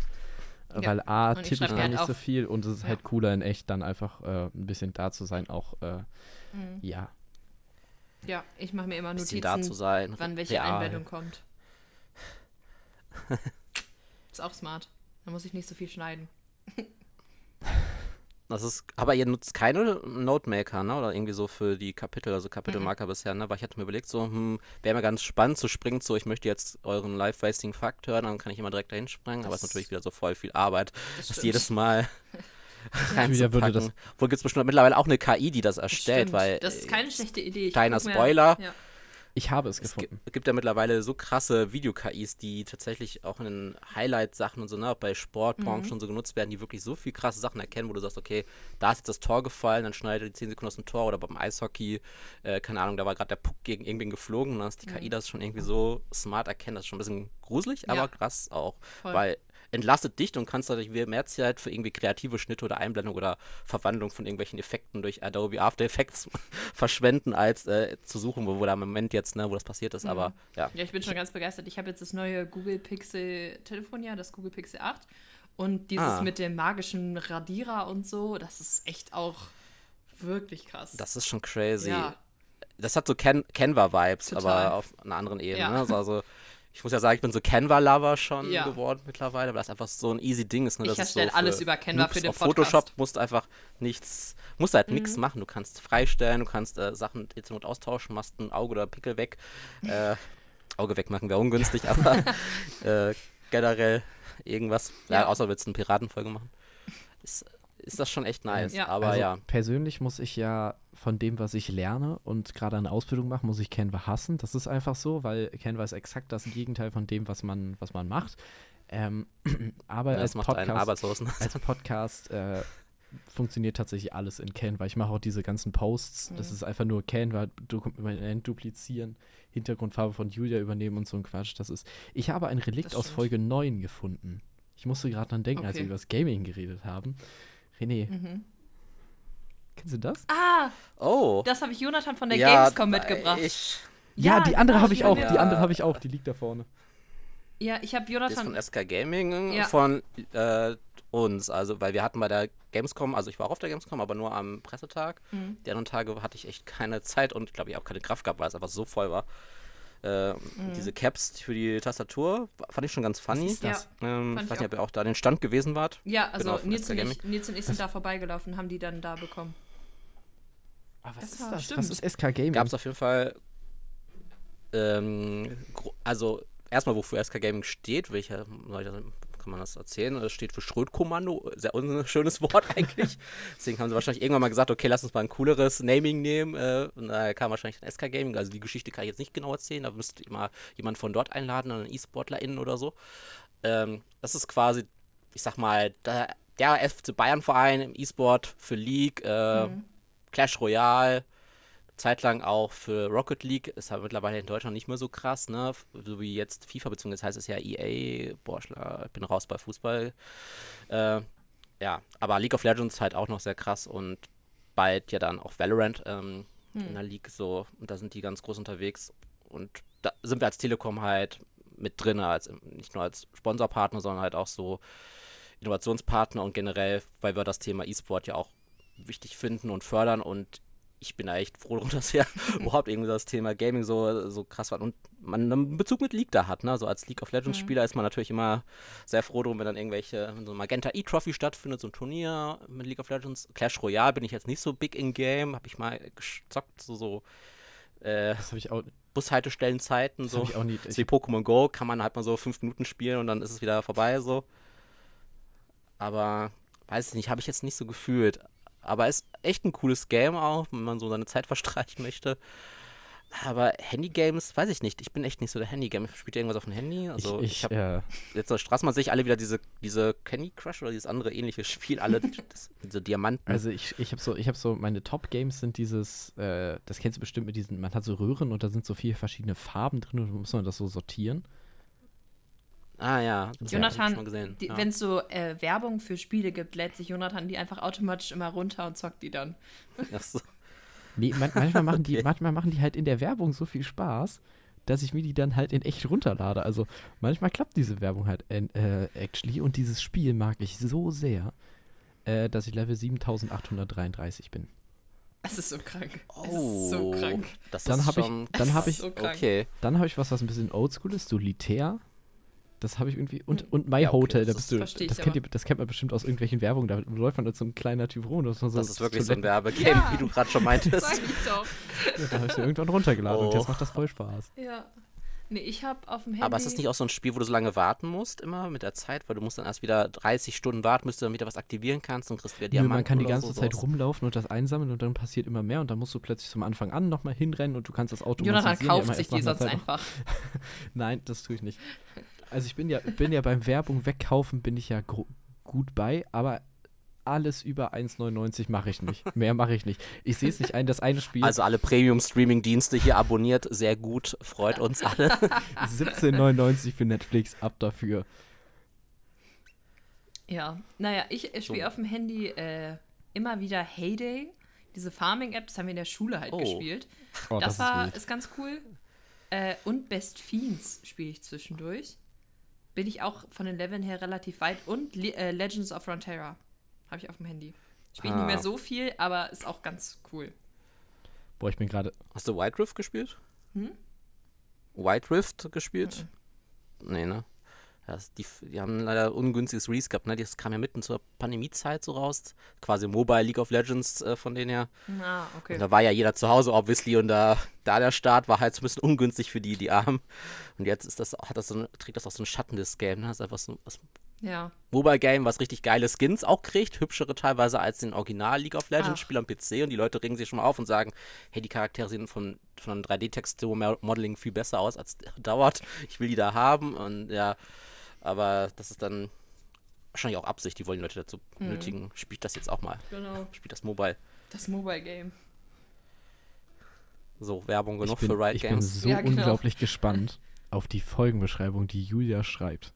Ja. Weil A, tippe ich gar nicht so auf. viel und es ist Ja. halt cooler in echt, dann einfach äh, ein bisschen da zu sein, auch, äh, Mhm. ja. Ja, ich mache mir immer bisschen da zu Notizen, sein. wann welche real. Einblendung kommt. Ist auch smart. Da muss ich nicht so viel schneiden. Das ist, aber ihr nutzt keine Notemaker, ne? Oder irgendwie so für die Kapitel, also Mhm. Kapitelmarker bisher, ne? Weil ich hatte mir überlegt, so, hm, wäre mir ganz spannend zu springen, so, ich möchte jetzt euren Live-Wasting-Fakt hören, dann kann ich immer direkt dahin springen, aber es ist Das- natürlich wieder so voll viel Arbeit, Das das jedes Mal reinzupacken. Wo gibt es bestimmt mittlerweile auch eine KI, die das erstellt, Stimmt. weil das ist äh, keine schlechte Idee. Ich kleiner Spoiler. Ja. Ich habe es es gefunden. gibt, gibt ja mittlerweile so krasse Video-KIs, die tatsächlich auch in den Highlight-Sachen und so, ne, auch bei Sportbranchen Mhm. schon so genutzt werden, die wirklich so viel krasse Sachen erkennen, wo du sagst, okay, da ist jetzt das Tor gefallen, dann schneidet er die 10 Sekunden aus dem Tor oder beim Eishockey, äh, keine Ahnung, da war gerade der Puck gegen irgendwen geflogen und dann ist die KI das schon irgendwie so smart erkennen, das ist schon ein bisschen gruselig, aber Mhm. Ja. krass auch, Voll. weil entlastet dich und kannst dadurch mehr Zeit für irgendwie kreative Schnitte oder Einblendung oder Verwandlung von irgendwelchen Effekten durch Adobe After Effects verschwenden, als äh, zu suchen, wo, wo da im Moment jetzt, ne, wo das passiert ist. Aber ja, Ja, ich bin schon ganz begeistert. Ich habe jetzt das neue Google Pixel Telefon ja, das Google Pixel 8. Und dieses Ah. mit dem magischen Radierer und so, das ist echt auch wirklich krass. das ist schon crazy. ja. das hat so Can Canva-Vibes, aber auf einer anderen Ebene. Ja. Ne? Also, also, ich muss ja sagen, ich bin so Canva-Lover schon Ja. geworden mittlerweile, weil das einfach so ein easy Ding ist. Ne? Ich ist so erstelle alles über Canva Noobs für den auf Podcast. Mhm. Photoshop musst du einfach nichts, musst halt nichts machen. Du kannst freistellen, du kannst äh, Sachen jetzt Not austauschen, machst ein Auge oder Pickel weg. Äh, Auge wegmachen wäre ungünstig, aber äh, generell irgendwas, ja. Ja. außer willst du eine Piratenfolge machen, ist, ist das schon echt nice. Ja. Aber also ja, persönlich muss ich ja von dem, was ich lerne und gerade eine Ausbildung mache, muss ich Canva hassen. Das ist einfach so, weil Canva ist exakt das Gegenteil von dem, was man, was man macht. Ähm, aber als das macht einen Podcast, als Podcast äh, funktioniert tatsächlich alles in Canva. Ich mache auch diese ganzen Posts. Das Mhm. ist einfach nur Canva, Dokument duplizieren, Hintergrundfarbe von Julia übernehmen und so ein Quatsch. Das ist. Ich habe ein Relikt Das aus. Folge 9 gefunden. Ich musste gerade dran denken, als wir Okay. über das Gaming geredet haben. René, Mhm. Kennst du das? Ah, Oh. das habe ich Jonathan von der ja, Gamescom mitgebracht. Ich, Ja, die andere habe ich auch. Die andere habe ich auch. Die liegt da vorne. Ja, ich habe die ist Jonathan. von SK Gaming Ja. von äh, uns. Also, weil wir hatten bei der Gamescom, also ich war auch auf der Gamescom, aber nur am Pressetag. Mhm. Die anderen Tage hatte ich echt keine Zeit und glaube ich auch keine Kraft gehabt, weil es einfach so voll war. Äh, Mhm. Diese Caps für die Tastatur fand ich schon ganz funny. ist das? Ähm, ich weiß ich nicht, ob ihr auch da an den Stand gewesen wart. Ja, also Genau, Nils, und ich, Nils und ich sind da vorbeigelaufen, haben die dann da bekommen. Ah, was Das ist das? stimmt. Was ist SK Gaming? Gab es auf jeden Fall. Ähm, also, erstmal, wofür SK Gaming steht, welcher, soll ich das- kann man das erzählen? Es steht für Schrödkommando, sehr unschönes Wort eigentlich. Deswegen haben sie wahrscheinlich irgendwann mal gesagt, okay, lass uns mal ein cooleres Naming nehmen. Äh, und da kam wahrscheinlich dann SK Gaming. Also die Geschichte kann ich jetzt nicht genau erzählen, da müsst ihr mal jemanden von dort einladen, einen E-SportlerInnen oder so. Ähm, das ist quasi, ich sag mal, der, der FC Bayern-Verein im E-Sport für League, äh, Mhm. Clash Royale, zeitlang auch für Rocket League, ist aber mittlerweile in Deutschland nicht mehr so krass, ne? So wie jetzt FIFA, beziehungsweise heißt es ja EA, boah, schla- ich bin raus bei Fußball. Äh, ja, aber League of Legends halt auch noch sehr krass und bald ja dann auch Valorant ähm, Hm. in der League so und da sind die ganz groß unterwegs und da sind wir als Telekom halt mit drin, als nicht nur als Sponsorpartner, sondern halt auch so Innovationspartner und generell, weil wir das Thema E-Sport ja auch wichtig finden und fördern und ich bin da echt froh darüber, dass wir überhaupt irgendwie das Thema Gaming so, so krass war und man einen Bezug mit League da hat. Ne? So als League of Legends Spieler ist man natürlich immer sehr froh drum, wenn dann irgendwelche, wenn so ein Magenta E-Trophy stattfindet, so ein Turnier mit League of Legends. Clash Royale bin ich jetzt nicht so big in Game, habe ich mal gezockt, so, so äh, Das habe ich auch, Bushaltestellenzeiten, das so. ich auch nie. Ich, wie Pokémon Go, kann man halt mal so fünf Minuten spielen und dann ist es wieder vorbei, so. Aber, weiß ich nicht, habe ich jetzt nicht so gefühlt. Aber ist echt ein cooles Game auch, wenn man so seine Zeit verstreichen möchte. Aber Handy-Games, weiß ich nicht. Ich bin echt nicht so der Handy-Game. Spielt ihr irgendwas auf dem Handy? Also, ich, ich, ich, habe äh, jetzt auf der Straße mal sehe ich alle wieder diese, diese Candy Crush oder dieses andere ähnliche Spiel, alle das, diese Diamanten. also ich, ich habe so, ich habe so, meine Top-Games sind dieses, äh, das kennst du bestimmt mit diesen, man hat so Röhren und da sind so vier verschiedene Farben drin und dann muss man das so sortieren. Ah ja, das schon Jonathan, gesehen. die- ja. wenn es so äh, Werbung für Spiele gibt, lädt sich Jonathan die einfach automatisch immer runter und zockt die dann. Ach so. Nee, man, manchmal, machen die, Okay. manchmal machen die halt in der Werbung so viel Spaß, dass ich mir die dann halt in echt runterlade. Also manchmal klappt diese Werbung halt äh, äh, actually und dieses Spiel mag ich so sehr, äh, dass ich Level 7833 bin. Es ist so krank. Oh, Es ist so krank. Das Dann ist habe ich, schon dann habe ich, so krank. Okay. dann habe ich was, was ein bisschen oldschool ist, Solitär. Das habe ich irgendwie und Hm. und My Ja, okay, Hotel, da das bist du, das kennt ihr, das kennt man bestimmt aus irgendwelchen Werbungen. Da läuft man als so ein kleiner Typ rum. Das, so Das ist wirklich so ein Werbegame, Ja. wie du gerade schon meintest. Sag ich doch. Ja, da habe ich irgendwann runtergeladen und Oh. jetzt macht das voll Spaß. Ja. Nee, ich habe auf dem Handy. Aber ist das nicht auch so ein Spiel, wo du so lange warten musst, immer mit der Zeit? Weil du musst dann erst wieder 30 Stunden warten, bis du dann wieder was aktivieren kannst und kriegst wieder Nö, Diamanten man kann die ganze so, Zeit rumlaufen und das einsammeln und dann passiert immer mehr und dann musst du plötzlich zum Anfang an nochmal hinrennen und du kannst das Auto Jonathan kauft sich die sonst einfach. Nein, das tue ich nicht. Also ich bin ja, bin ja beim Werbung wegkaufen, bin ich ja gut bei, aber alles über 1,99 mache ich nicht. Mehr mache ich nicht. Ich sehe es nicht ein, das eine Spiel Also alle Premium-Streaming-Dienste hier abonniert, sehr gut, freut uns alle. 17,99 für Netflix, ab dafür. Ja, naja, ich spiele So. auf dem Handy äh, immer wieder Heyday. Diese Farming-App, das haben wir in der Schule halt Oh. gespielt. Oh, das ist war, wild. ist, ganz cool. Äh, und Best Fiends spiele ich zwischendurch. Bin ich auch von den Leveln her relativ weit. Und Le äh, Legends of Frontera habe ich auf dem Handy. Spiele ich Ah. nicht mehr so viel, aber ist auch ganz cool. Boah, ich bin gerade. Hast du White Rift gespielt? Hm? White Rift gespielt? Nee, ne? Das, die, die haben leider ungünstiges Release gehabt, ne? Das kam ja mitten zur Pandemiezeit so raus. Quasi Mobile League of Legends äh, von denen her. Ah, okay. Und da war ja jeder zu Hause, obviously, und da, da der Start war halt so ein bisschen ungünstig für die, die Armen. Und jetzt ist das, hat das so trägt das auch so ein Schatten des Game, ne? Das ist einfach so das Ja. Mobile-Game, was richtig geile Skins auch kriegt, hübschere teilweise als den Original League of Ach. Legends-Spiel am PC und die Leute regen sich schon mal auf und sagen, hey, die Charaktere sehen von, von 3D-Textur-Modeling viel besser aus als dauert. Ich will die da haben und ja, aber das ist dann wahrscheinlich auch Absicht, die wollen die Leute dazu Mhm. nötigen. Spielt das jetzt auch mal. Genau. Spielt das Mobile. Das Mobile Game. So, Werbung Ich genug bin, für Riot ich bin Games. so Ja, genau. unglaublich gespannt auf die Folgenbeschreibung, die Julia schreibt.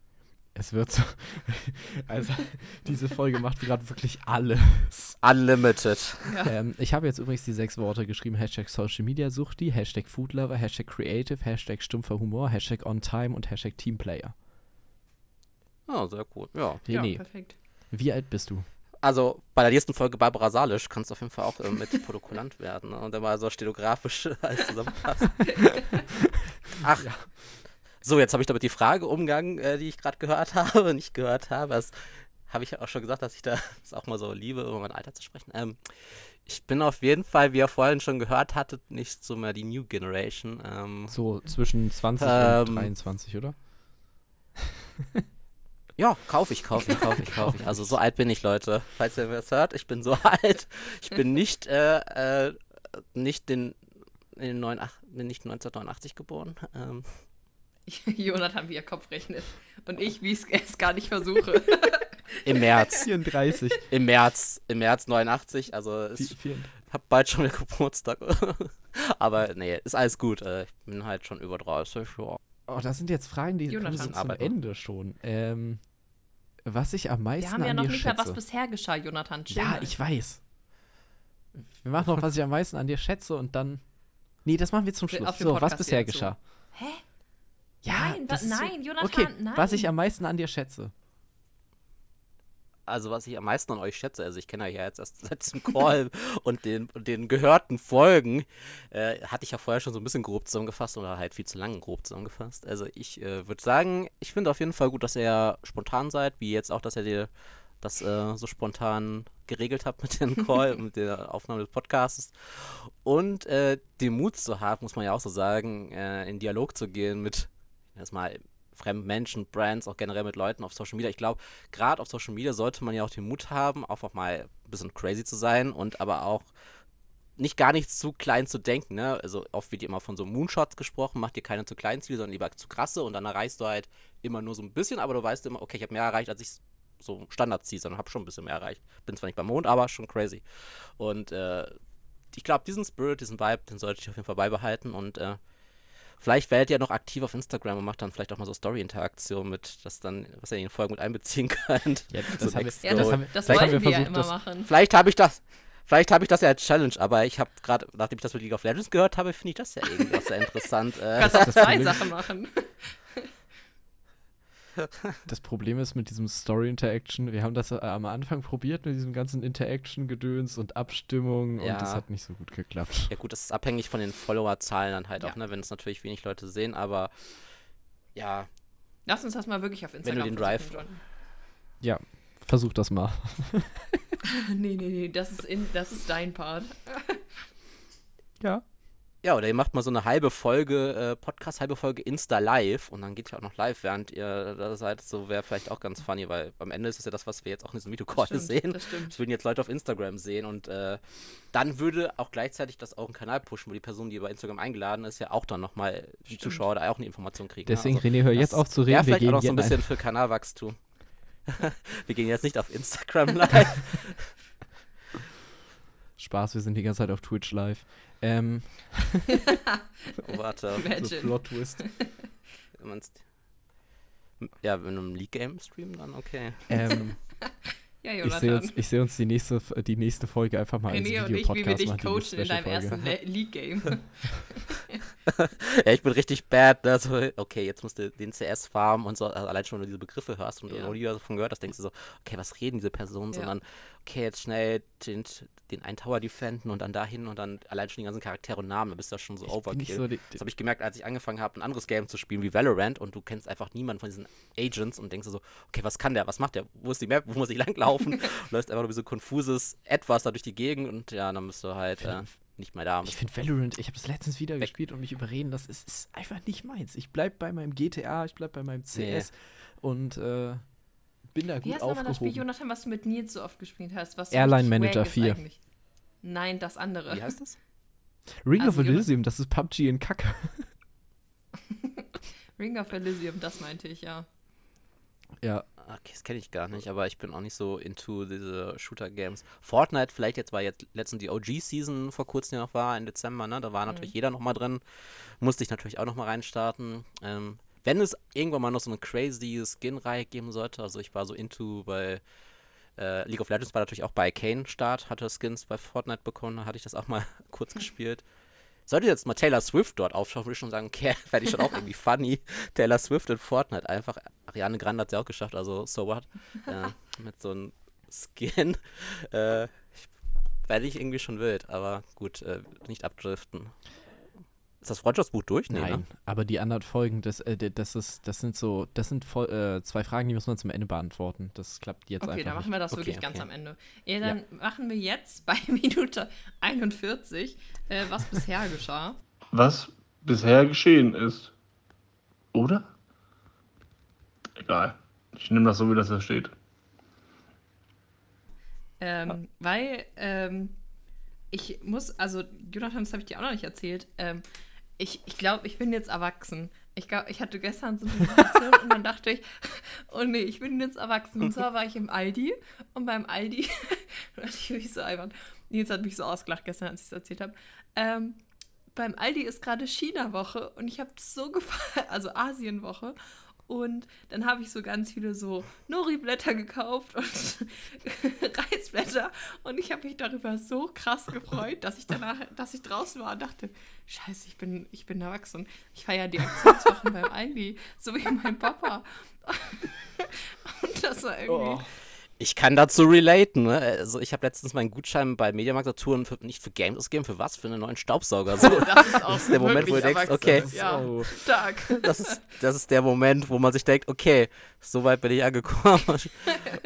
Es wird so. Also, diese Folge macht gerade wirklich alles. Unlimited. Ja. Ähm, ich habe jetzt übrigens die sechs Worte geschrieben: Hashtag Social Media Suchti, Hashtag Foodlover, Hashtag Creative, Hashtag stumpfer Humor, Hashtag On Time und Hashtag Teamplayer. Ja, sehr cool. Ja. ja, René, perfekt. wie alt bist du? Also bei der nächsten Folge Barbara Salisch kannst du auf jeden Fall auch äh, mit Protokollant werden. Ne? Und dann mal so stenografisch alles zusammenfassen. Ach, so, jetzt habe ich damit die Frage umgangen, äh, die ich gerade gehört habe, nicht gehört habe. Das habe ich ja auch schon gesagt, dass ich da das auch mal so liebe, über mein Alter zu sprechen. Ähm, ich bin auf jeden Fall, wie ihr vorhin schon gehört hattet, nicht so mehr die New Generation. Ähm, So zwischen 20 Ähm, und 23, oder? Ja, kaufe ich, kaufe ich, kaufe ich, kaufe ich. Also so alt bin ich, Leute. Falls ihr das hört, ich bin so alt. Ich bin nicht, äh, äh, nicht den, in den 89, bin nicht 1989 geboren. Ähm, Jonathan, wie er Kopf rechnet. Und ich, wie ich es gar nicht versuche. Im März. 34. Im März. Im März 89. Also ich vier- hab bald schon wieder Geburtstag. Aber nee, ist alles gut. Äh, ich bin halt schon über 30. Ja. Oh, das sind jetzt Fragen, die kommen Jonathan. so zum? Ende schon. Ähm, was ich am meisten Wir haben ja an noch dir nicht mal schätze. was bisher geschah, Jonathan. Chill Ja, ich weiß. Wir machen noch, was ich am meisten an dir schätze und dann. Nee, das machen wir zum Schluss. So, was bisher geschah. Hä? Ja, Nein, das wa- ist so- nein, Jonathan, Okay, nein. was ich am meisten an dir schätze. Also was ich am meisten an euch schätze, also ich kenne euch ja jetzt erst seit dem Call und den, und den gehörten Folgen, äh, hatte ich ja vorher schon so ein bisschen grob zusammengefasst oder halt viel zu lang grob zusammengefasst. Also ich äh, würde sagen, ich finde auf jeden Fall gut, dass ihr spontan seid, wie jetzt auch, dass ihr dir das äh, so spontan geregelt habt mit dem Call und mit der Aufnahme des Podcasts. Und äh, den Mut zu haben, muss man ja auch so sagen, äh, in Dialog zu gehen mit, erstmal fremden Menschen, Brands, auch generell mit Leuten auf Social Media. Ich glaube, gerade auf Social Media sollte man ja auch den Mut haben, auch mal ein bisschen crazy zu sein und aber auch nicht gar nicht zu klein zu denken. Ne? Also oft wird immer von so Moonshots gesprochen, mach dir keine zu kleinen Ziele, sondern lieber zu krasse und dann erreichst du halt immer nur so ein bisschen, aber du weißt immer, okay, ich habe mehr erreicht, als ich so Standardziel, sondern habe schon ein bisschen mehr erreicht. Bin zwar nicht beim Mond, aber schon crazy. Und äh, ich glaube, diesen Spirit, diesen Vibe, den sollte ich auf jeden Fall beibehalten und äh, Vielleicht werdet ihr noch aktiv auf Instagram und macht dann vielleicht auch mal so Story-Interaktion mit, das dann, was ihr in den Folgen mit einbeziehen könnt. Ja, So das haben wir, Ja, das haben das wollten wir wir ja versucht, immer das, machen. Vielleicht habe ich das, vielleicht habe ich das ja als Challenge, aber ich habe gerade, nachdem ich das mit League of Legends gehört habe, finde ich das ja irgendwie auch sehr interessant. Du Äh, kannst auch zwei Sachen machen. das Problem ist mit diesem Story Interaction, wir haben das äh, am Anfang probiert mit diesem ganzen Interaction-Gedöns und Abstimmung Ja. und das hat nicht so gut geklappt. ja gut, das ist abhängig von den Follower-Zahlen dann halt Ja. auch, ne, wenn es natürlich wenig Leute sehen, aber ja, Lass uns das mal wirklich auf Instagram den versuchen, Drive- Ja, versuch das mal. Nee, nee, nee, das ist, in, das ist dein Part. Ja. Ja, oder ihr macht mal so eine halbe Folge äh, Podcast, halbe Folge Insta live und dann geht ihr auch noch live, während ihr da seid. So wäre vielleicht auch ganz funny, weil am Ende ist es ja das, was wir jetzt auch in diesem Videocall sehen. Das stimmt. Das würden jetzt Leute auf Instagram sehen und äh, dann würde auch gleichzeitig das auch einen Kanal pushen, wo die Person, die bei Instagram eingeladen ist, ja auch dann nochmal die. Zuschauer da auch eine Information kriegen. Deswegen, ne? Also, René, hör jetzt auf zu reden. Wir vielleicht auch gehen noch so ein bisschen für Kanalwachstum. wir gehen jetzt nicht auf Instagram live. Spaß, wir sind die ganze Zeit auf Twitch live. Ähm, oh, warte. so Imagine. Plot-Twist. Wenn man's- ja, wenn du ein League-Game streamen, dann okay. ähm, Ja, ich sehe uns, Jonathan. ich seh uns die, nächste, die nächste Folge einfach mal als und ich, wie wir Videopodcast dich machen. coachen in deinem Special-Folge. ersten Le- League-Game. ja, ich bin richtig bad. Ne? So, okay, jetzt musst du den CS farmen und so. Also allein schon, wenn du diese Begriffe hörst und Ja. noch nie davon gehört hast, denkst du so, okay, was reden diese Personen? Ja. Sondern, okay, jetzt schnell den, den einen Tower defenden und dann dahin und dann allein schon die ganzen Charaktere und Namen, da bist du ja schon so Ich Overkill. so das habe ich gemerkt, als ich angefangen habe, ein anderes Game zu spielen wie Valorant und du kennst einfach niemanden von diesen Agents und denkst dir so, okay, was kann der, was macht der, wo ist die Map, wo muss ich langlaufen? läufst einfach nur wie so ein konfuses Etwas da durch die Gegend und ja, dann bist du halt äh, nicht mehr da. Ich finde Valorant, ich habe das letztens wieder gespielt und mich überreden, das ist, ist einfach nicht meins. Ich bleib bei meinem GTA, ich bleib bei meinem CS und äh, bin da Wie gut heißt nochmal das Spiel, aufgehoben. Jonathan, was du mit Nils so oft gespielt hast? Was Airline Manager wack ist 4. eigentlich? Nein, das andere. Wie heißt das? Ring Also, of Elysium, das ist PUBG in Kacke. Ring of Elysium, das meinte ich, ja. Ja, Okay, das kenne ich gar nicht, aber ich bin auch nicht so into diese Shooter-Games. Fortnite vielleicht jetzt, weil jetzt letztens die OG-Season vor kurzem ja noch war, im Dezember, ne? Da war natürlich jeder noch mal drin. Musste ich natürlich auch noch mal reinstarten. Ähm, wenn es irgendwann mal noch so eine crazy Skin-Reihe geben sollte, also ich war so into, weil äh, League of Legends war natürlich auch bei Kane Start, hatte Skins bei Fortnite bekommen, da hatte ich das auch mal kurz gespielt. Sollte jetzt mal Taylor Swift dort auftauchen, würde ich schon sagen, okay, fände ich schon auch irgendwie funny. Taylor Swift in Fortnite einfach. Ariane Grande hat es ja auch geschafft, also so what. Äh, mit so einem Skin. Äh, ich- Werde ich irgendwie schon wild, aber gut, äh, nicht abdriften. Ist das Freundschaftsbuch durch? Nee, nein. Ne? Aber die anderen Folgen, das, äh, das, ist, das sind so, das sind voll, äh, zwei Fragen, die muss man zum Ende beantworten. Das klappt jetzt Okay, einfach dann machen wir das Okay, wirklich ganz okay. am Ende. Ja, dann machen wir jetzt bei Minute 41, äh, was bisher geschah. was bisher geschehen ist. Oder? Egal. Ich nehme das so, wie das da steht. Ähm, weil ähm, ich muss, also Jonathan, das habe ich dir auch noch nicht erzählt. Ähm, ich ich glaube, ich bin jetzt erwachsen. Ich glaube, ich hatte gestern so eine Situation und dann dachte ich, oh nee, ich bin jetzt erwachsen. Und zwar war ich im Aldi und beim Aldi, ich mich so albern. Nils hat mich so ausgelacht gestern, als ich es erzählt habe. Ähm, beim Aldi ist gerade China-Woche und ich habe so gefallen, also Asien-Woche. Und dann habe ich so ganz viele so Nori-Blätter gekauft und Reisblätter. Und ich habe mich darüber so krass gefreut, dass ich danach, dass ich draußen war und dachte, scheiße, ich bin, ich bin erwachsen. Ich feiere die Aktionswochen beim Aldi, so wie mein Papa. und das war irgendwie... Oh. Ich kann dazu relaten, ne? Also ich habe letztens meinen Gutschein bei Mediamarkt Saturn für, nicht für Games ausgegeben, für was? Für einen neuen Staubsauger. So. Das ist auch ist der Moment, wo du denkst, okay. Ja, So. stark. Das ist, das ist der Moment, wo man sich denkt, okay, so weit bin ich angekommen. Und ich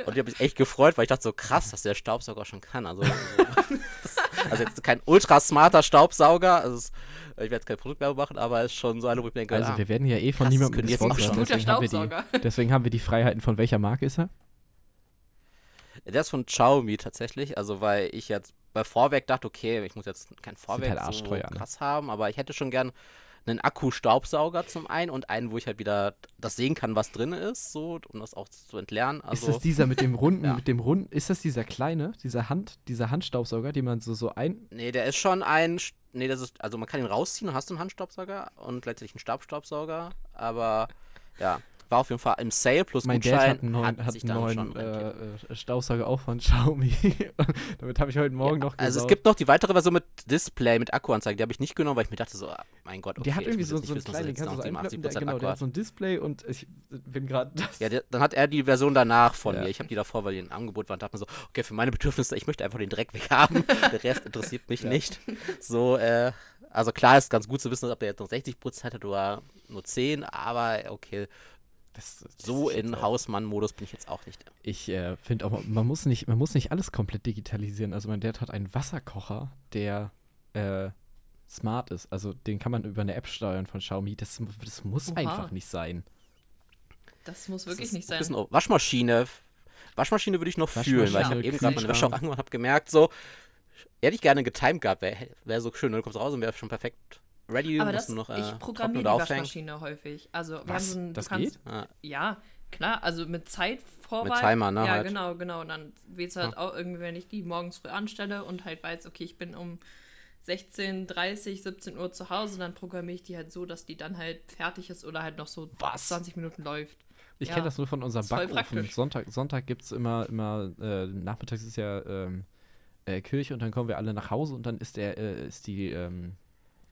habe mich echt gefreut, weil ich dachte so krass, dass der Staubsauger schon kann. Also, das, also jetzt kein ultra smarter Staubsauger. Also es, ich werde jetzt kein Produktwerbung machen, aber es ist schon so eine, wo ich mir denke, Also ah, wir werden ja eh von krass, das niemandem gesponsert. Deswegen haben, wir Staubsauger. die, deswegen haben wir die Freiheiten von welcher Marke ist er? Der ist von Xiaomi tatsächlich. Also weil ich jetzt bei Vorwerk dachte, okay, ich muss jetzt kein Vorwerk halt so ne? krass haben, aber ich hätte schon gern einen Akku-Staubsauger zum einen und einen, wo ich halt wieder das sehen kann, was drin ist, so, um das auch zu entlernen. Also, ist das dieser mit dem runden, Ja. mit dem runden, ist das dieser kleine, dieser Hand, dieser Handstaubsauger, den man so, so ein, Nee, der ist schon ein. Nee, das ist. Also man kann ihn rausziehen und hast einen Handstaubsauger und gleichzeitig einen Stabstaubsauger. Aber ja, war auf jeden Fall im Sale plus mein Dad Gutschein. hat einen neuen, hat sich einen dann neuen äh, äh, Staubsauger auch von Xiaomi. Damit habe ich heute Morgen noch Also es gesaugt. gibt noch die weitere Version mit Display, mit Akkuanzeige. Die habe ich nicht genommen, weil ich mir dachte so, ah, mein Gott, okay. Der hat irgendwie so, so den jetzt kannst du so noch einklappen, 87% der, genau, Akku der hat so ein Display und ich bin gerade. Ja, der, dann hat er die Version danach von Ja. mir. Ich habe die davor, weil die ein Angebot war und dachte mir so, okay, für meine Bedürfnisse, ich möchte einfach den Dreck weghaben. der Rest interessiert mich Ja. nicht. So, äh, also klar ist ganz gut zu wissen, ob der jetzt noch 60% hat oder nur 10, aber okay, das, das so in Hausmann-Modus bin ich jetzt auch nicht. Ich äh, finde auch, man muss, nicht, man muss nicht alles komplett digitalisieren. Also mein Dad hat einen Wasserkocher, der äh, smart ist. Also den kann man über eine App steuern von Xiaomi. Das, das muss Oha. einfach nicht sein. Das muss Das wirklich ist nicht ein sein. bisschen- oh, Waschmaschine. Waschmaschine würde ich noch fühlen, weil ich habe eben gerade meine Wäsche angemacht und habe gemerkt, so, hätte ich gerne getimed gehabt, wäre wär so schön. ne? Du kommst raus und wäre schon perfekt ready. Aber musst das, noch, äh, ich programmiere die aufhängen. Waschmaschine häufig. Also Was? haben so ein, du Das kannst, Ja. Ja, klar, also mit Zeitvorwahl. Mit Timer, ne, Ja, halt. genau, genau. Und dann wird es halt auch irgendwie, wenn ich die morgens früh anstelle und halt weiß, okay, ich bin um 16, 30, 17 Uhr zu Hause, dann programmiere ich die halt so, dass die dann halt fertig ist oder halt noch so Was? 20 Minuten läuft. Ich Ja. kenne das nur von unserem Backofen. Sonntag, Sonntag gibt es immer, immer äh, nachmittags ist ja ähm, äh, Kirche und dann kommen wir alle nach Hause und dann ist der, äh, ist die, ähm,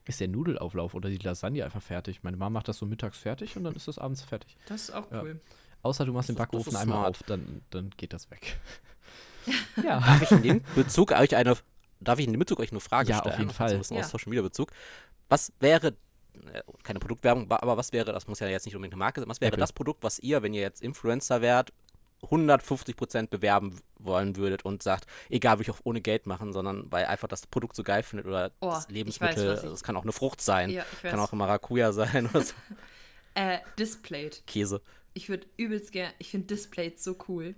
ist der Nudelauflauf oder die Lasagne einfach fertig. Meine Mama macht das so mittags fertig und dann ist das abends fertig. Das ist auch Ja. cool. Außer du machst den Das das Backofen einmal smart. auf, dann, dann geht das weg. ja. Darf ich in dem Bezug euch eine, darf ich in dem Bezug euch eine Frage Ja, auf stellen? jeden Fall. So ein bisschen Ja. aus Social Media Bezug. Was wäre, äh, keine Produktwerbung, aber was wäre, das muss ja jetzt nicht unbedingt eine Marke sein, was wäre Apple. das Produkt, was ihr, wenn ihr jetzt Influencer wärt, 150% bewerben w- wollen würdet und sagt, egal, würde ich auch ohne Geld machen, sondern weil einfach das Produkt so geil findet oder Oh, das Lebensmittel, es kann auch eine Frucht sein, Ja, kann auch Maracuja sein oder so, Äh, Displayed. Käse. Ich würde übelst gerne, ich finde Displayed so cool.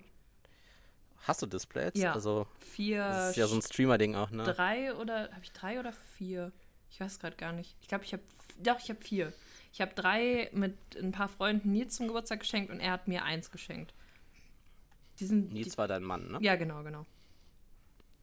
Hast du Displays? Ja. Also, Vier, das ist ja so ein Streamer-Ding auch, ne? drei oder, habe ich drei oder vier? Ich weiß gerade gar nicht. Ich glaube, ich habe, doch, ich habe vier. Ich habe drei mit ein paar Freunden Nils zum Geburtstag geschenkt und er hat mir eins geschenkt. Die sind, Nils die, war dein Mann, ne? ja, genau, genau.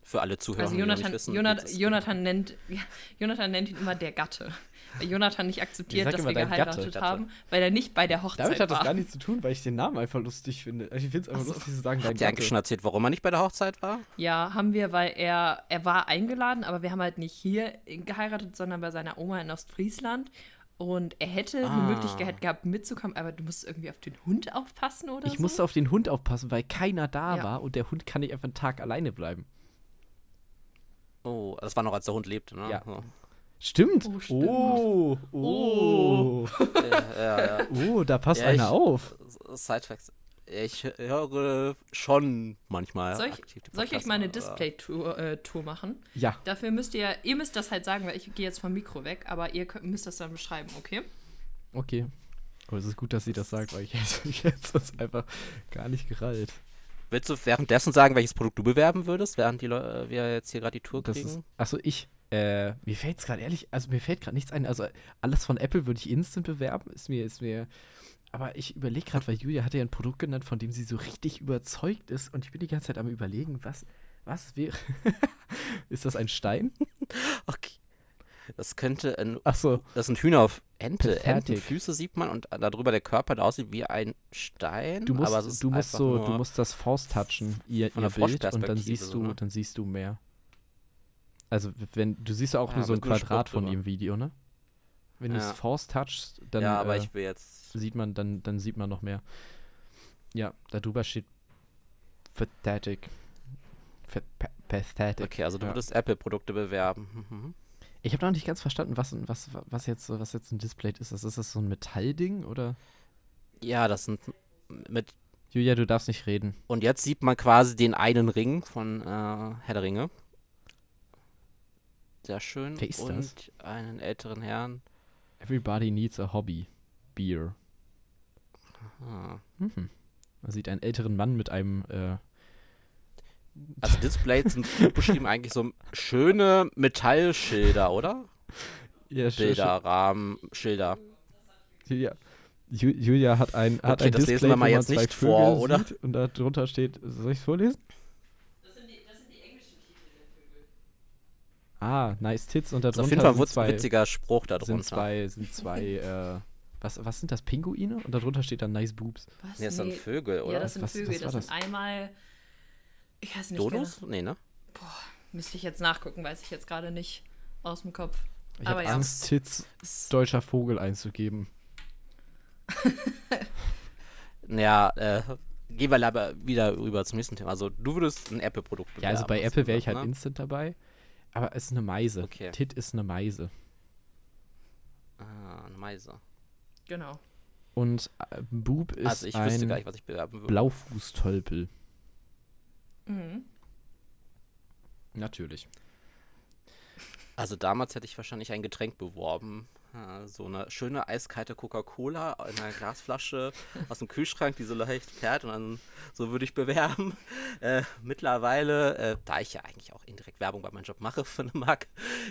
Für alle Zuhörer, Also die noch Jonathan, nicht wissen. Jonathan, Jonathan, nennt, ja, Jonathan nennt ihn immer der Gatte. Weil Jonathan nicht akzeptiert, dass wir geheiratet Gatte. haben, weil er nicht bei der Hochzeit Damit hat das war. gar nichts zu tun, weil ich den Namen einfach lustig finde. Also ich finde es einfach Ach so. lustig zu sagen, dein Habt ihr eigentlich schon erzählt, warum er nicht bei der Hochzeit war? Ja, haben wir, weil er, er war eingeladen, aber wir haben halt nicht hier geheiratet, sondern bei seiner Oma in Ostfriesland. Und er hätte Ah. eine Möglichkeit gehabt, mitzukommen, aber du musst irgendwie auf den Hund aufpassen oder Ich so. musste auf den Hund aufpassen, weil keiner da Ja. war und der Hund kann nicht einfach einen Tag alleine bleiben. Oh, das war noch, als der Hund lebte, ne? Ja. So. Stimmt. Oh, stimmt. Oh, oh, ja, ja, ja. oh, da passt Ja, einer ich- auf. Sidefacts. Ich höre schon manchmal. soll ich, soll ich euch mal eine Display-Tour äh, Tour machen? Ja, Dafür müsst ihr, ihr müsst das halt sagen, weil ich gehe jetzt vom Mikro weg, aber ihr könnt, müsst das dann beschreiben, okay? okay. Aber es ist gut, dass sie das sagt, weil ich hätte jetzt sonst einfach gar nicht gerallt. Willst du währenddessen sagen, welches Produkt du bewerben würdest, während die Leu- äh, wir jetzt hier gerade die Tour Das kriegen? ist, achso, ich. Äh, mir fällt es gerade ehrlich, also mir fällt gerade nichts ein. Also alles von Apple würde ich instant bewerben. Ist mir, ist mir. Aber ich überlege gerade, weil Julia hatte ja ein Produkt genannt, von dem sie so richtig überzeugt ist. Und ich bin die ganze Zeit am überlegen, was, was wäre. ist das ein Stein? okay. Das könnte ein, Achso, das sind Hühner auf Ente, Pathetic. Entenfüße sieht man und darüber der Körper, der aussieht wie ein Stein. du musst, aber du musst so, du musst das Force touchen, ihr, ihr Bild, und dann siehst so, du, ne? dann siehst du mehr. Also wenn, du siehst ja auch Ja, nur so ein Quadrat Spruch von drüber. ihrem Video, ne? Wenn du Ja. es Force touchst, dann ja, aber äh, ich will jetzt. sieht man, dann, dann sieht man noch mehr. Ja, da drüber steht Pathetic. Pathetic. Okay, also du ja. würdest Apple-Produkte bewerben. Mhm. Ich habe noch nicht ganz verstanden, was, was, was, jetzt, was jetzt ein Display ist. Ist das so ein Metallding oder? Ja, das sind mit. Julia, du darfst nicht reden. Und jetzt sieht man quasi den einen Ring von äh, Herr der Ringe. Sehr schön. Wer ist und das? einen älteren Herrn. Everybody needs a hobby. Beer. Ah. Mhm. Man sieht einen älteren Mann mit einem, äh, Also Displays sind beschrieben eigentlich so schöne Metallschilder, oder? ja, sch- sch- Bilder, Rahmen, Schilder. Julia, Ju- Julia hat ein, hat Okay, ein das lesen Display, wir mal jetzt nicht vor, oder? Und da drunter steht, soll ich es vorlesen? Das sind, die, das sind die englischen Titel der Vögel. Ah, nice Tits und da Das ist auf drunter jeden Fall ein sind zwei, witziger Spruch da sind drunter. zwei, sind zwei, äh, was, was sind das, Pinguine? Und darunter steht dann nice boobs. Was? Nee, das sind Vögel, oder? Ja, das sind Was- was Vögel. war das sind das? einmal. Ich weiß nicht. Dodos? Nee, ne? Genau. Müsste ich jetzt nachgucken, weiß ich jetzt gerade nicht aus dem Kopf. Ich Aber habe ja. Angst, Tits deutscher Vogel einzugeben. Ja, äh, gehen wir aber wieder rüber zum nächsten Thema. Also, du würdest ein Apple-Produkt bewerben. Ja, also bei Apple wäre ich halt ne? instant dabei. Aber es ist eine Meise. Okay. Tit ist eine Meise. Ah, eine Meise. Genau. Und äh, Boob ist Also, ich wüsste gar ein nicht, was ich bewerben würde. Blaufußtölpel. Mhm. Natürlich. Also, damals hätte ich wahrscheinlich ein Getränk beworben. So eine schöne eiskalte Coca-Cola in einer Glasflasche aus dem Kühlschrank, die so leicht fährt und dann so würde ich bewerben. Äh, mittlerweile, äh, da ich ja eigentlich auch indirekt Werbung bei meinem Job mache für eine Marke,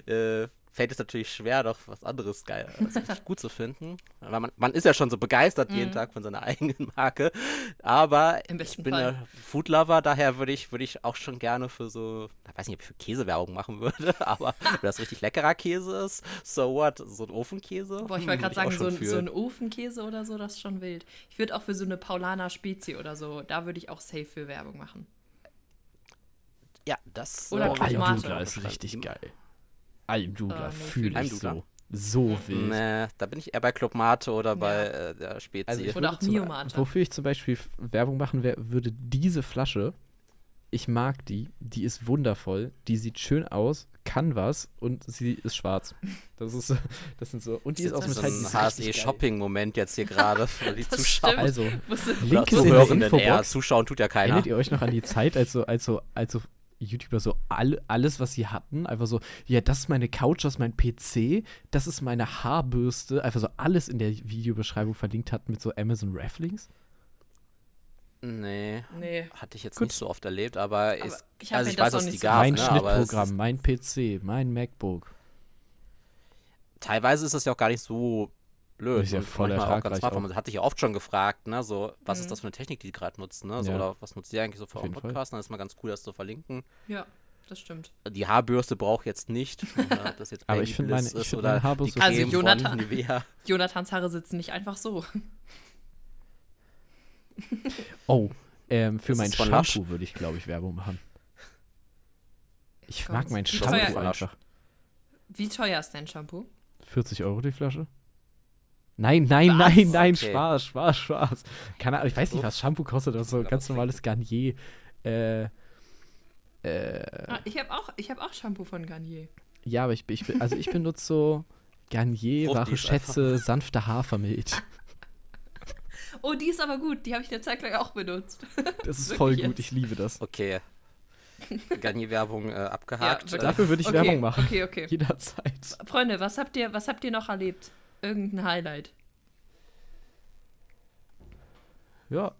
äh, fällt es natürlich schwer, doch was anderes geil, richtig gut zu finden. Weil man, man ist ja schon so begeistert jeden Tag von seiner eigenen Marke. Aber ich bin Fall. ja Foodlover, daher würde ich, würde ich auch schon gerne für so, ich weiß nicht, ob ich für Käsewerbung machen würde, aber wenn das richtig leckerer Käse ist, so what, so ein Ofenkäse. Boah, ich hm, wollte würd gerade sagen, so ein, so ein Ofenkäse oder so, das ist schon wild. Ich würde auch für so eine Paulaner Spezi oder so, da würde ich auch safe für Werbung machen. Ja, das Oder schon Almdudler ist richtig geil. Almdudler nee, fühle ich Almdudler? so. so wild. Nee, da bin ich eher bei Club Mate oder bei äh, der Spezi. Also ich würde auch zum-. Wofür ich zum Beispiel Werbung machen wär, würde, diese Flasche, ich mag die, die ist wundervoll, die sieht schön aus, kann was und sie ist schwarz. Das ist, so- das sind so, und die ist aus Das so Metall. ist die ein ist richtig geil. HSE-Shopping-Moment jetzt hier gerade für die Das Zuschauer. stimmt. Also, Link ist in der Zuhörenden eher. Infobox. Zuschauen tut ja keiner. Erinnert ihr euch noch an die Zeit, als so, als so, als so YouTuber so all, alles, was sie hatten, einfach so, ja, das ist meine Couch, das ist mein PC, das ist meine Haarbürste, einfach so alles in der Videobeschreibung verlinkt hatten mit so Amazon Rafflings? Nee, Nee. hatte ich jetzt Gut. nicht so oft erlebt, aber, Aber ist, ich also ich das weiß, auch dass nicht die so gab, mein ne, Schnittprogramm, mein PC, mein MacBook. teilweise ist das ja auch gar nicht so blöd. Ist ja voll auch ganz auch. Man hatte ich ja oft schon gefragt, ne, so, was Mhm. ist das für eine Technik, die die gerade nutzen, ne, so, Ja. oder was nutzt ihr eigentlich so für euren jeden Fall. Podcast? Dann ist mal ganz cool, das zu verlinken. Ja, das stimmt. Die Haarbürste braucht jetzt nicht, ob das jetzt Aber ich find Babybliss meine- ich ist find oder meine Haarbürste die Also Jonathan- von Nivea. Jonathans Haare sitzen nicht einfach so. Oh, ähm, für Ist mein? Shampoo würde ich, glaube ich, Werbung machen. Ich Jetzt mag mein Shampoo einfach. Wie teuer ist dein Shampoo? 40 Euro die Flasche? Nein, nein, Was? nein, nein, Okay. Spaß, Spaß, Spaß. Keine Ahnung, ich weiß nicht, was Shampoo kostet, aber so ganz normales Garnier. Äh, äh, Ah, ich habe auch, ich hab auch Shampoo von Garnier. ja, aber ich, bin- ich also ich benutze so Garnier, wahre Schätze, sanfte Hafermilch. Oh, die ist aber gut. Die habe ich eine Zeit lang auch benutzt. Das ist Wirklich voll jetzt? gut, ich liebe das. Okay. Garnier-Werbung äh, abgehakt. Ja, Dafür würde ich okay, Werbung machen. Okay, okay. Jederzeit. Freunde, was habt ihr, was habt ihr noch erlebt? Irgendein Highlight? Ja.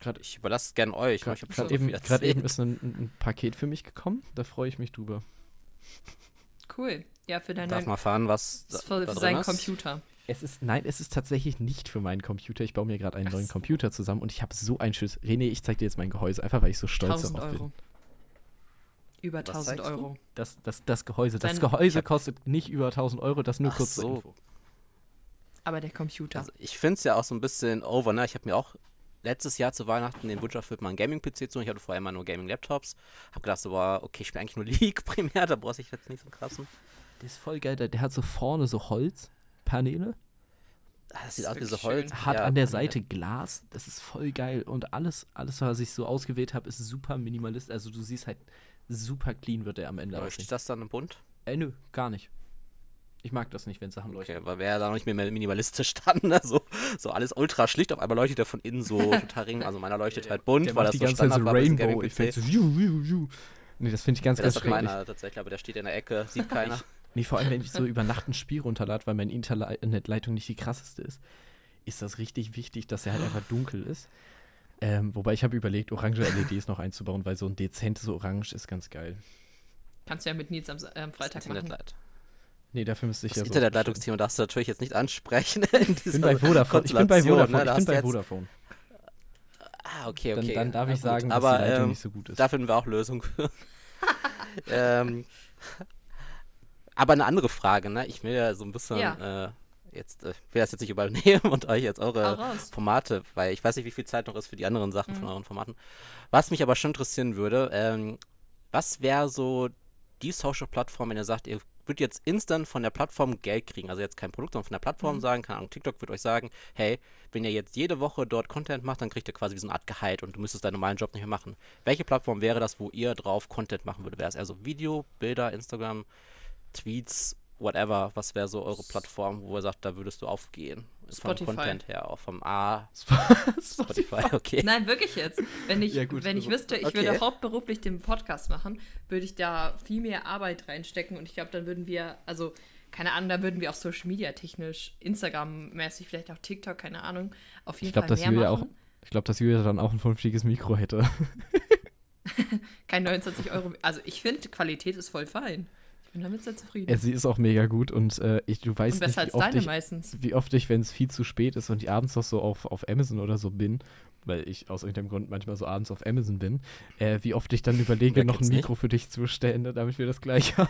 Gerade ich überlasse es gern euch. Ich habe schon gerade so eben, grad eben ist ein, ein Paket für mich gekommen, da freue ich mich drüber. Cool. Ja, für deinen Darf mal fahren, was da, für, für da drin seinen ist? Computer. Es ist, nein, es ist tatsächlich nicht für meinen Computer. Ich baue mir gerade einen Ach neuen so. Computer zusammen und ich habe so ein schönes. René, ich zeig dir jetzt mein Gehäuse, einfach weil ich so stolz 1000 darauf Euro. bin. Über Was 1000 zeigst du? Euro. Das, das, das Gehäuse. Das Dein- Gehäuse hab- kostet nicht über 1000 Euro, das nur Ach kurz zur so. Info. Aber der Computer. Also ich finde es ja auch so ein bisschen over, ne? Ich habe mir auch letztes Jahr zu Weihnachten den Wunsch erfüllt, mal einen Gaming-PC zu. Ich hatte vorher immer nur Gaming-Laptops. Hab gedacht, so, boah, okay, ich spiele eigentlich nur League primär, da brauche ich jetzt nicht so einen krassen. Der ist voll geil. Der, der hat so vorne so Holzpaneele, Ah, Das sieht aus wie so Holz. schön. hat ja, an der Paneele. Seite Glas. Das ist voll geil. Und alles, alles, was ich so ausgewählt habe, ist super minimalist. Also du siehst halt, super clean wird er am Ende Aber aussehen. steht das dann im Bund? Äh, nö, gar nicht. Ich mag das nicht, wenn Sachen leuchten. Okay, weil wäre da noch nicht mehr minimalistisch dann, ne? so, so alles ultra schlicht, auf einmal leuchtet er von innen so total ring. Also meiner leuchtet halt bunt, Der weil macht das die so ganze Zeit so. Gaming-PC. So, ju, ju, ju. Nee, das finde ich ganz, Ja, das ganz hat schrecklich. meiner tatsächlich, aber der steht in der Ecke, sieht keiner. Nee, vor allem, wenn ich so über Nacht ein Spiel runterlade, weil meine Internetleitung nicht die krasseste ist, ist das richtig wichtig, dass er halt einfach dunkel ist. Ähm, wobei ich habe überlegt, orange LEDs noch einzubauen, weil so ein dezentes Orange ist ganz geil. Kannst du ja mit Nils am, äh, Freitag machen. Internetleit- Nee, dafür müsste ich Das ja so. Internetleitungsthema darfst du natürlich jetzt nicht ansprechen. In Ich bin bei Vodafone. Ich bin bei Vodafone. ne? Da Ich bin bei Vodafone. Ah, okay, Dann, okay. dann darf Na ich gut, sagen, dass aber, die Leitung ähm, nicht so gut ist. Da finden wir auch Lösungen für. ähm, aber eine andere Frage, ne? Ich will ja so ein bisschen Ja. äh, jetzt, äh, ich will das jetzt nicht übernehmen und euch jetzt eure. Formate, weil ich weiß nicht, wie viel Zeit noch ist für die anderen Sachen Mhm. von euren Formaten. Was mich aber schon interessieren würde, ähm, was wäre so die Social-Plattform, wenn ihr sagt, ihr würdet jetzt instant von der Plattform Geld kriegen, also jetzt kein Produkt, sondern von der Plattform Mhm. sagen, keine Ahnung, TikTok wird euch sagen, hey, wenn ihr jetzt jede Woche dort Content macht, dann kriegt ihr quasi wie so eine Art Gehalt und du müsstest deinen normalen Job nicht mehr machen. Welche Plattform wäre das, wo ihr drauf Content machen würdet? Wäre es eher so Video, Bilder, Instagram, Tweets, whatever? Was wäre so eure Plattform, wo ihr sagt, da würdest du aufgehen? Spotify. Vom Content her, auch vom A, Spotify. Spotify, okay. Nein, wirklich jetzt. Wenn ich, Ja, gut, wenn ich also- wüsste, ich Okay. würde hauptberuflich den Podcast machen, würde ich da viel mehr Arbeit reinstecken und ich glaube, dann würden wir, also keine Ahnung, da würden wir auch Social Media technisch, Instagram-mäßig, vielleicht auch TikTok, keine Ahnung, auf jeden Ich glaube, Fall dass mehr Julia auch. machen. Ich glaube, dass Julia dann auch ein vernünftiges Mikro hätte. Kein 29 Euro. Also ich finde, Qualität ist voll fein. Ich bin damit sehr zufrieden. Ja, sie ist auch mega gut und äh, ich, du weißt und besser nicht, als wie oft deine ich, meistens. wie oft ich, wenn es viel zu spät ist und ich abends noch so auf, auf Amazon oder so bin, weil ich aus irgendeinem Grund manchmal so abends auf Amazon bin, äh, wie oft ich dann überlege, Wer noch ein kennt's nicht? Mikro für dich zu bestellen, ne, damit wir das gleich haben.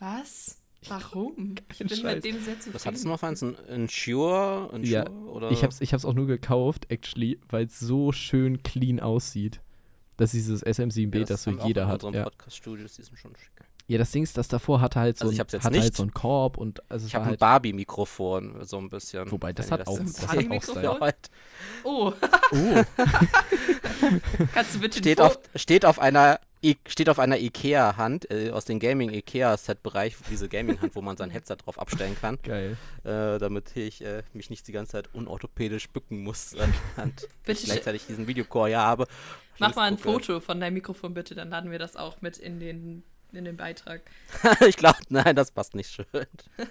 Was? Warum? Ich bin Scheiß. mit dem sehr zufrieden. Was hattest du noch für eins? Ein Ensure? Ensure Ja, oder? Ich hab's, ich hab's auch nur gekauft, actually, weil es so schön clean aussieht. Das ist dieses SM7B, Ja, das, so wir auch jeder in hat. Ja. Podcast-Studios, die sind schon schick. Ja, das Ding ist, das davor hatte halt so, Also ich ein, hatte halt so ein Korb und also Ich habe ein halt, Barbie-Mikrofon, so ein bisschen. Wobei, das hat ihr auch- das hat auch Style. Halt. Oh, oh, kannst du bitte steht, auf, steht auf einer I steht auf einer Ikea-Hand äh, aus dem Gaming-Ikea-Set-Bereich, diese Gaming-Hand, wo man sein Headset drauf abstellen kann, geil. äh, damit ich äh, mich nicht die ganze Zeit unorthopädisch bücken muss, an die Hand. Bitte ich gleichzeitig diesen Videocore ja habe. Mach mal ein gucke. Foto von deinem Mikrofon bitte, dann laden wir das auch mit in den, in den Beitrag. ich glaube, nein, das passt nicht schön.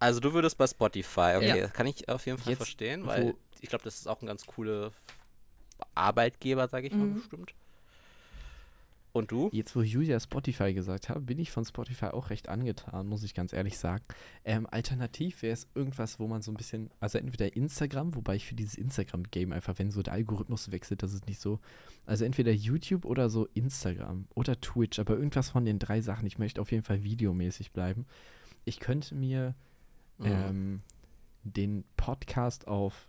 Also du würdest bei Spotify, okay, Ja. kann ich auf jeden Fall Jetzt, verstehen, weil ich glaube, das ist auch ein ganz cooler Arbeitgeber, sage ich mal Mhm. bestimmt. Und du? Jetzt, wo Julia Spotify gesagt hat, bin ich von Spotify auch recht angetan, muss ich ganz ehrlich sagen. Ähm, alternativ wäre es irgendwas, wo man so ein bisschen, also entweder Instagram, wobei ich für dieses Instagram-Game einfach, wenn so der Algorithmus wechselt, das ist nicht so. Also entweder YouTube oder so Instagram oder Twitch, aber irgendwas von den drei Sachen. Ich möchte auf jeden Fall videomäßig bleiben. Ich könnte mir Mhm. ähm, den Podcast auf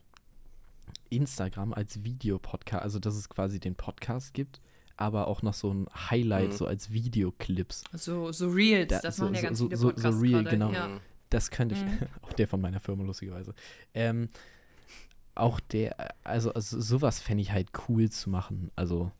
Instagram als Videopodcast, also dass es quasi den Podcast gibt, aber auch noch so ein Highlight, Mhm. so als Videoclips. So, so Reels, Da- das so- machen ja so- ganz so- viele so- so Podcasts Reel, gerade. genau. Ja. Das könnte ich, Mhm. auch der von meiner Firma lustigerweise. Ähm, auch der, also, also sowas fände ich halt cool zu machen. Also,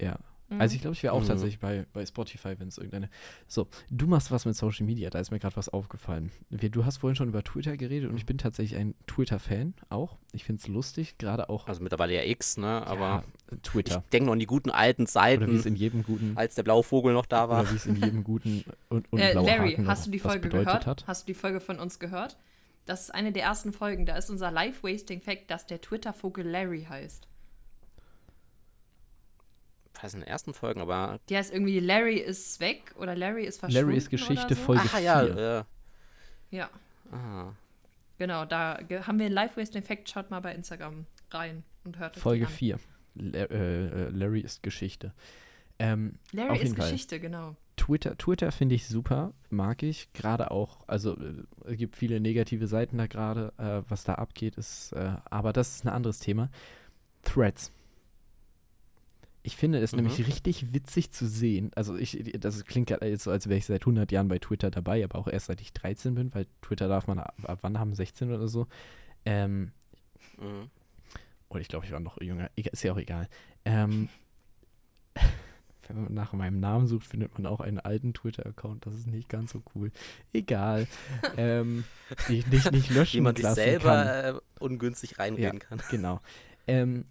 ja. Also ich glaube, ich wäre auch Mhm. tatsächlich bei, bei Spotify, wenn es irgendeine. So, du machst was mit Social Media, da ist mir gerade was aufgefallen. Wir, du hast vorhin schon über Twitter geredet und ich bin tatsächlich ein Twitter-Fan auch. Ich finde es lustig, gerade auch Also mittlerweile ja X, ne? Aber ja, ich Twitter. denke noch an die guten alten Oder Zeiten, wie es in jedem guten als der blaue Vogel noch da war. oder wie es in jedem guten und, und Äh, Larry, Haken hast noch du die Folge gehört? hat. Hast du die Folge von uns gehört? Das ist eine der ersten Folgen. Da ist unser Live-Wasting-Fact, dass der Twitter-Vogel Larry heißt. Was in den ersten Folgen, aber. Der ist irgendwie Larry ist weg oder Larry ist verschwunden. Larry ist Geschichte so. Folge Ach ja, 4. äh, Ja, ah. genau. Da haben wir einen Live-Wasting-Fact. Schaut mal bei Instagram rein und hört euch Folge die an. 4. La äh, äh, Larry ist Geschichte. Ähm, Larry Auf ist Fall. Geschichte, genau. Twitter, Twitter finde ich super, mag ich. Gerade auch, also äh, es gibt viele negative Seiten da gerade, äh, was da abgeht, ist, äh, aber das ist ein anderes Thema. Threads. Ich finde es Mhm. nämlich richtig witzig zu sehen. Also ich, das klingt jetzt so, als wäre ich seit 100 Jahren bei Twitter dabei, aber auch erst seit ich 13 bin, weil Twitter darf man ab, ab wann haben, 16 oder so. Ähm, Mhm. oder ich glaube, ich war noch jünger. Ist ja auch egal. Ähm, wenn man nach meinem Namen sucht, findet man auch einen alten Twitter-Account. Das ist nicht ganz so cool. Egal. ähm, die ich nicht, nicht löschen Wie man sich lassen selber kann. äh, ungünstig reinreden kann. Genau. Ähm,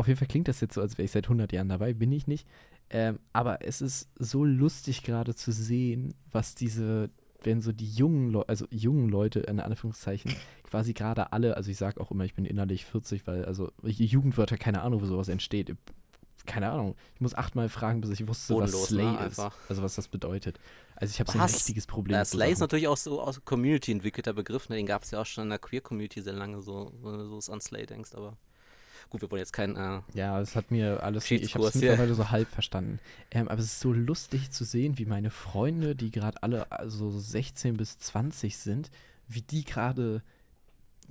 auf jeden Fall klingt das jetzt so, als wäre ich seit 100 Jahren dabei. Bin ich nicht. Ähm, aber es ist so lustig gerade zu sehen, was diese, wenn so die jungen Leute, also jungen Leute in Anführungszeichen, quasi gerade alle, also ich sage auch immer, ich bin innerlich 40, weil also Jugendwörter, keine Ahnung, wo sowas entsteht. Keine Ahnung. Ich muss achtmal fragen, bis ich wusste, was Bodenlos, Slay ne? ist. Einfach. Also was das bedeutet. Also ich habe so ein richtiges Problem. Ja, Slay ist natürlich auch so aus Community entwickelter Begriff, ne? den gab es ja auch schon in der Queer-Community sehr lange, so, wenn du so an Slay denkst, aber gut, wir wollen jetzt kein, äh, Ja, es hat mir alles, ich habe es mittlerweile so halb verstanden. Ähm, aber es ist so lustig zu sehen, wie meine Freunde, die gerade alle also 16 bis 20 sind, wie die gerade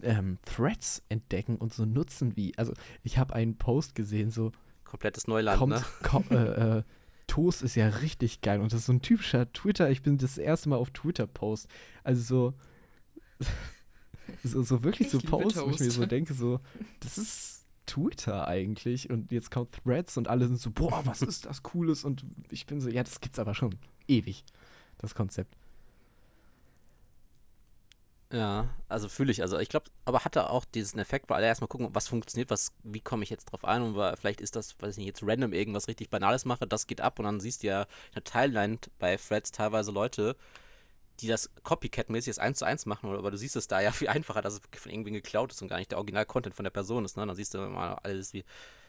ähm, Threads entdecken und so nutzen wie. Also ich habe einen Post gesehen, so komplettes Neuland, kommt, ne? ko äh, äh, Toast ist ja richtig geil und das ist so ein typischer Twitter, ich bin das erste Mal auf Twitter-Post. Also so, so, so wirklich Ich so Posts, wo ich mir so denke, so, das ist Twitter eigentlich und jetzt kommt Threads und alle sind so, boah, was ist das Cooles und ich bin so, ja, das gibt's aber schon ewig, das Konzept. Ja, also fühle ich. Also ich glaube, aber hatte auch diesen Effekt, weil alle erstmal gucken, was funktioniert, was, wie komme ich jetzt drauf ein und weil vielleicht ist das, weiß ich nicht, jetzt random irgendwas richtig Banales mache, das geht ab und dann siehst du ja in der Timeline bei Threads teilweise Leute, die das Copycat-mäßig das 1 zu 1 machen, aber du siehst es da ja viel einfacher, dass es von irgendwen geklaut ist und gar nicht der Original-Content von der Person ist, ne? Dann siehst du mal alles wie,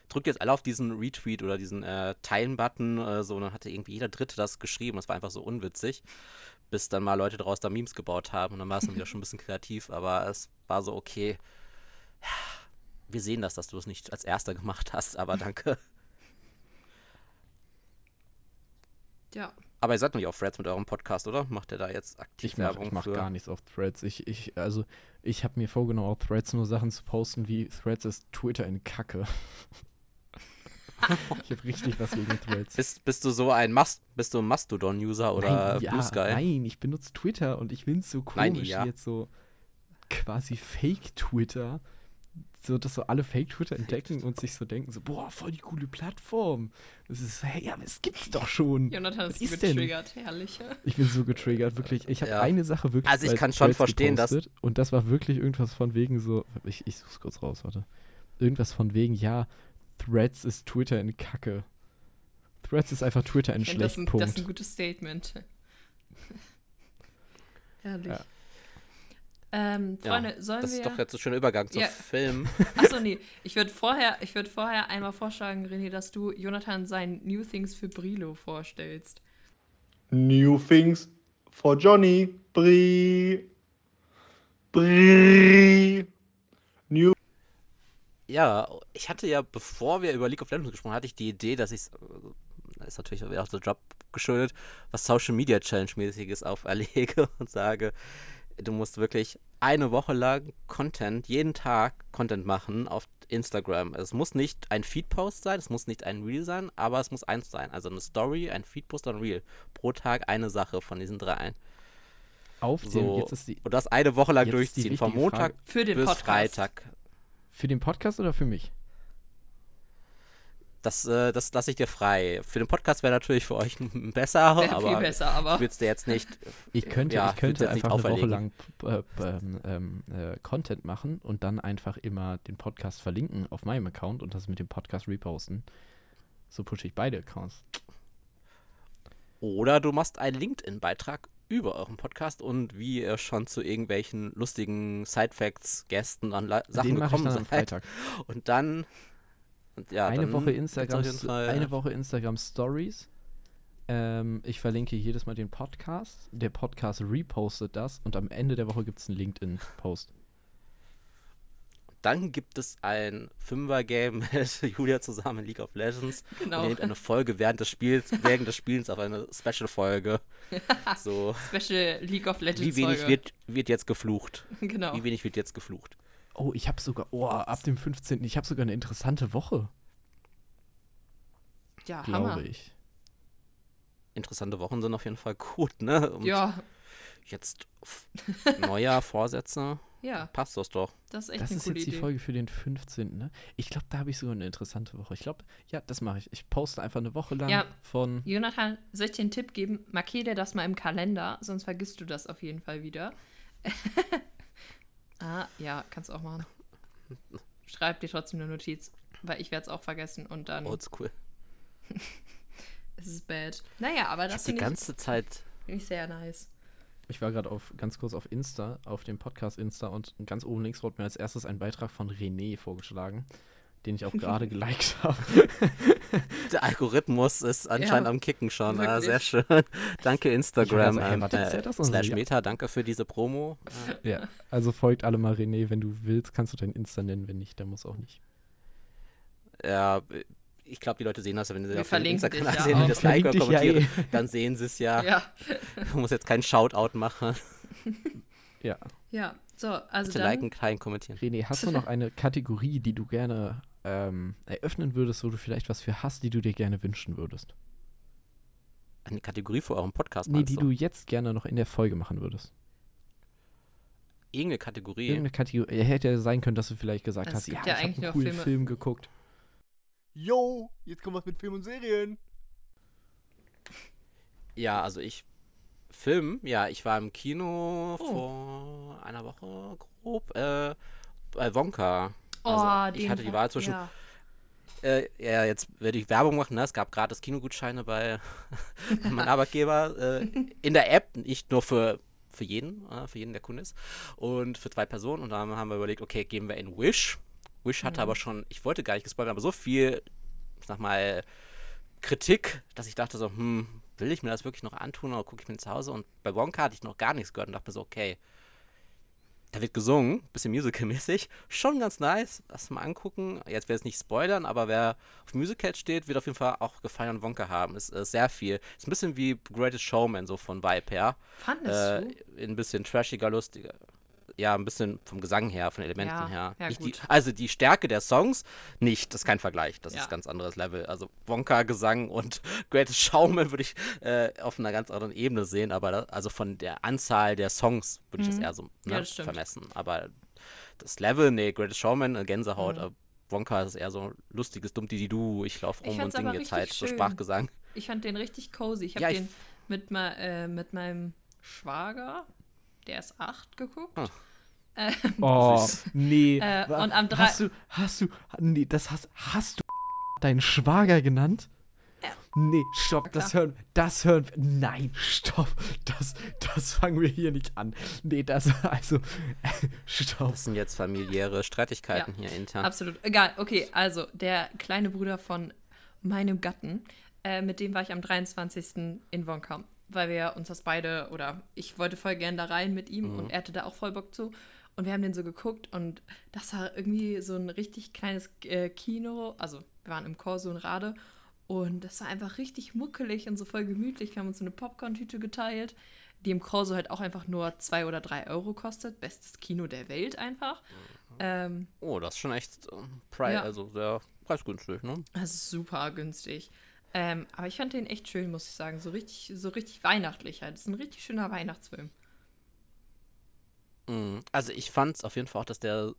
drückt jetzt alle auf diesen Retweet oder diesen äh, Teilen-Button, äh, so, und dann hatte irgendwie jeder Dritte das geschrieben, das war einfach so unwitzig bis dann mal Leute daraus da Memes gebaut haben und dann war es dann wieder schon ein bisschen kreativ, aber es war so, okay, ja, wir sehen das, dass du es nicht als erster gemacht hast, aber danke. Ja. Aber ihr seid nicht auf Threads mit eurem Podcast, oder? Macht ihr da jetzt aktiv Ich mache Werbung mach für? gar nichts auf Threads. Ich, ich, also, ich habe mir vorgenommen, auf Threads nur Sachen zu posten, wie Threads ist Twitter in Kacke. ich habe richtig was gegen Threads. Bist, bist du so ein Mast bist du ein Mastodon-User oder nein, ja, Blue Sky? nein, ich benutze Twitter und ich finde es so Nein, komisch, ja. jetzt so quasi Fake-Twitter, so dass so alle Fake-Twitter entdecken und sich so denken, so, boah, voll die coole Plattform. Das ist, hey, aber es gibt's doch schon. Jonathan Was ist ist denn? getriggert, herrlich. Ich bin so getriggert, wirklich. Ich habe Ja. eine Sache wirklich. Also ich kann schon verstehen, dass- Und das war wirklich irgendwas von wegen so. Ich, ich such's kurz raus, warte. Irgendwas von wegen, ja, Threads ist Twitter in Kacke. Threads ist einfach Twitter in Ich finde, das, schlecht. ein- das ist ein Punkt. gutes Statement. herrlich. Ja. Ähm, Ja, Freunde, sollen Das wir. ist doch jetzt ein schöner Übergang zum Ja. Film. Achso, nee. Ich würde vorher, ich würd vorher einmal vorschlagen, René, dass du Jonathan sein New Things für Brilo vorstellst. New things for Johnny. Brie. Brie. New. Ja, ich hatte ja, bevor wir über League of Legends gesprochen haben, hatte ich die Idee, dass ich, das ist natürlich auch der Job geschuldet, was Social Media Challenge mäßiges auferlege und sage, du musst wirklich eine Woche lang Content, jeden Tag Content machen auf Instagram. Es muss nicht ein Feed-Post sein, es muss nicht ein Reel sein, aber es muss eins sein. Also eine Story, ein Feed-Post und ein Reel. Pro Tag eine Sache von diesen dreien. Auf den, So, jetzt ist die, und das eine Woche lang durchziehen. Von wichtige Montag Frage. Für den bis. Freitag. für den Podcast oder für mich? Das, äh, das lasse ich dir frei. Für den Podcast wäre natürlich für euch besser, Wäre aber viel besser, aber. ich es dir jetzt nicht. Ich könnte, ja, ich könnte einfach eine Woche lang äh, ähm, ähm, äh, Content machen und dann einfach immer den Podcast verlinken auf meinem Account und das mit dem Podcast reposten. So pushe ich beide Accounts. Oder du machst einen LinkedIn-Beitrag über euren Podcast und wie ihr schon zu irgendwelchen lustigen Sidefacts, Gästen an La Sachen den gekommen seid. Freitag. Und dann. Und ja, eine Woche Instagram, Fall- eine Woche Instagram Stories. Ähm, ich verlinke jedes Mal den Podcast. Der Podcast repostet das und am Ende der Woche gibt es einen LinkedIn-Post. Dann gibt es ein Fünfer-Game mit Julia zusammen in League of Legends. Genau. Und eine Folge während des Spiels, während des Spiels auf eine Special-Folge. So. Special League of Legends. Wie wenig wird, wird jetzt geflucht? Genau. Wie wenig wird jetzt geflucht? Oh, ich habe sogar, oh, ab dem 15. Ich habe sogar eine interessante Woche, Ja, glaube Hammer. ich. Interessante Wochen sind auf jeden Fall gut, ne? Und Ja, jetzt Neujahr, Vorsätze, ja, passt das doch. das ist echt Das eine ist coole jetzt die Idee. Folge für den 15. Ne? Ich glaube, da habe ich sogar eine interessante Woche. Ich glaube, ja, das mache ich. Ich poste einfach eine Woche lang Ja. von. Jonathan, soll ich dir einen Tipp geben? Markier dir das mal im Kalender, sonst vergisst du das auf jeden Fall wieder. ah, ja, kannst du auch machen. Schreib dir trotzdem eine Notiz, weil ich werde es auch vergessen und dann Oldschool. ist es bad. Naja, aber Ich das die finde ich, ganze Zeit. find ich sehr nice. Ich war gerade auf ganz kurz auf Insta, auf dem Podcast Insta und ganz oben links wurde mir als erstes ein Beitrag von René vorgeschlagen, den ich auch gerade geliked habe. Der Algorithmus ist anscheinend Ja, am Kicken schon. Ah, sehr schön. Danke Instagram. Ich hab ähm, äh, uns slash ja. Meta, danke für diese Promo. Ja, also folgt alle mal René, wenn du willst, kannst du dein Insta nennen, wenn nicht, dann muss auch nicht. ja, ich glaube, die Leute sehen das, wenn sie Wir auf Instagram ja sehen, wie das Like ja kommentieren, dann sehen sie es ja. Ja, Du musst jetzt keinen Shoutout machen. Ja, ja. So, also Bitte dann, liken, teilen, kommentieren. René, hast du noch eine Kategorie, die du gerne ähm, eröffnen würdest, wo du vielleicht was für hast, die du dir gerne wünschen würdest? Eine Kategorie für euren Podcast, Nee, die du? du jetzt gerne noch in der Folge machen würdest. Irgendeine Kategorie. Irgendeine Kategorie. Hätte ja sein können, dass du vielleicht gesagt Es hast, ja, ja ich habe eigentlich einen coolen Filme- Film geguckt. Yo, jetzt kommt was mit Film und Serien. Ja, also ich. Film, ja, ich war im Kino Oh. vor einer Woche grob. Äh, bei Wonka. Oh, Also, ich hatte die Wahl zwischen Ja. Äh, ja, jetzt werde ich Werbung machen. Ne? Es gab gratis Kinogutscheine bei meinem Arbeitgeber äh, in der App, nicht nur für, für jeden, äh, für jeden, der Kunde ist, und für zwei Personen. Und dann haben wir überlegt, okay, gehen wir in Wish. Wish hatte Mhm. aber schon, ich wollte gar nicht gespoilert, aber so viel, ich sag mal, Kritik, dass ich dachte so, hm, will ich mir das wirklich noch antun oder gucke ich mir zu Hause? Und bei Wonka hatte ich noch gar nichts gehört und dachte mir so, okay, da wird gesungen, bisschen musical-mäßig. Schon ganz nice. Lass mal angucken. Jetzt werde ich es nicht spoilern, aber wer auf Musical steht, wird auf jeden Fall auch Gefallen an Wonka haben. Ist äh, sehr viel. Ist ein bisschen wie Greatest Showman, so von Vibe her. Fandest Äh, du? ein bisschen trashiger, lustiger. Ja ein bisschen vom Gesang her, von Elementen Ja, her. ja, die, also die Stärke der Songs nicht, das ist kein Vergleich, das Ja. ist ein ganz anderes Level. Also Wonka Gesang und Greatest Showman würde ich äh, auf einer ganz anderen Ebene sehen, aber da, also von der Anzahl der Songs würde ich das eher so Mhm. Ne, das vermessen. Aber das Level, nee, Greatest Showman, äh, Gänsehaut, Mhm. äh, Wonka ist eher so lustiges Dumm-Didi-Du, ich laufe Ich rum fand's und singe jetzt halt richtig so schön. Sprachgesang. Ich fand den richtig cozy. Ich habe ich- den mit, ma äh, mit meinem Schwager, der ist acht, geguckt. Ah. Äh, Oh, nee. Äh, und am drei- Hast du, hast du, nee, das hast, hast du deinen Schwager genannt? Ja. Nee, stopp, das hören, das hören, nein, stopp, das, das fangen wir hier nicht an. Nee, das, also, stopp. Das sind jetzt familiäre Streitigkeiten hier intern. Absolut. Egal. Okay, also der kleine Bruder von meinem Gatten, äh, mit dem war ich am 23. in Wonka, weil wir uns das beide, oder ich wollte voll gern da rein mit ihm und er hatte da auch voll Bock zu. Und wir haben den so geguckt und das war irgendwie so ein richtig kleines äh, Kino. Also wir waren im Corso in Rade und das war einfach richtig muckelig und so voll gemütlich. Wir haben uns so eine Popcorn-Tüte geteilt, die im Corso halt auch einfach nur zwei oder drei Euro kostet. Bestes Kino der Welt einfach. Ähm, Oh, das ist schon echt äh, Ja. also sehr preisgünstig, ne? Das ist super günstig. Ähm, aber ich fand den echt schön, muss ich sagen. So richtig, so richtig weihnachtlich halt. Das ist ein richtig schöner Weihnachtsfilm. Mhm. Also ich fand es auf jeden Fall auch, dass der.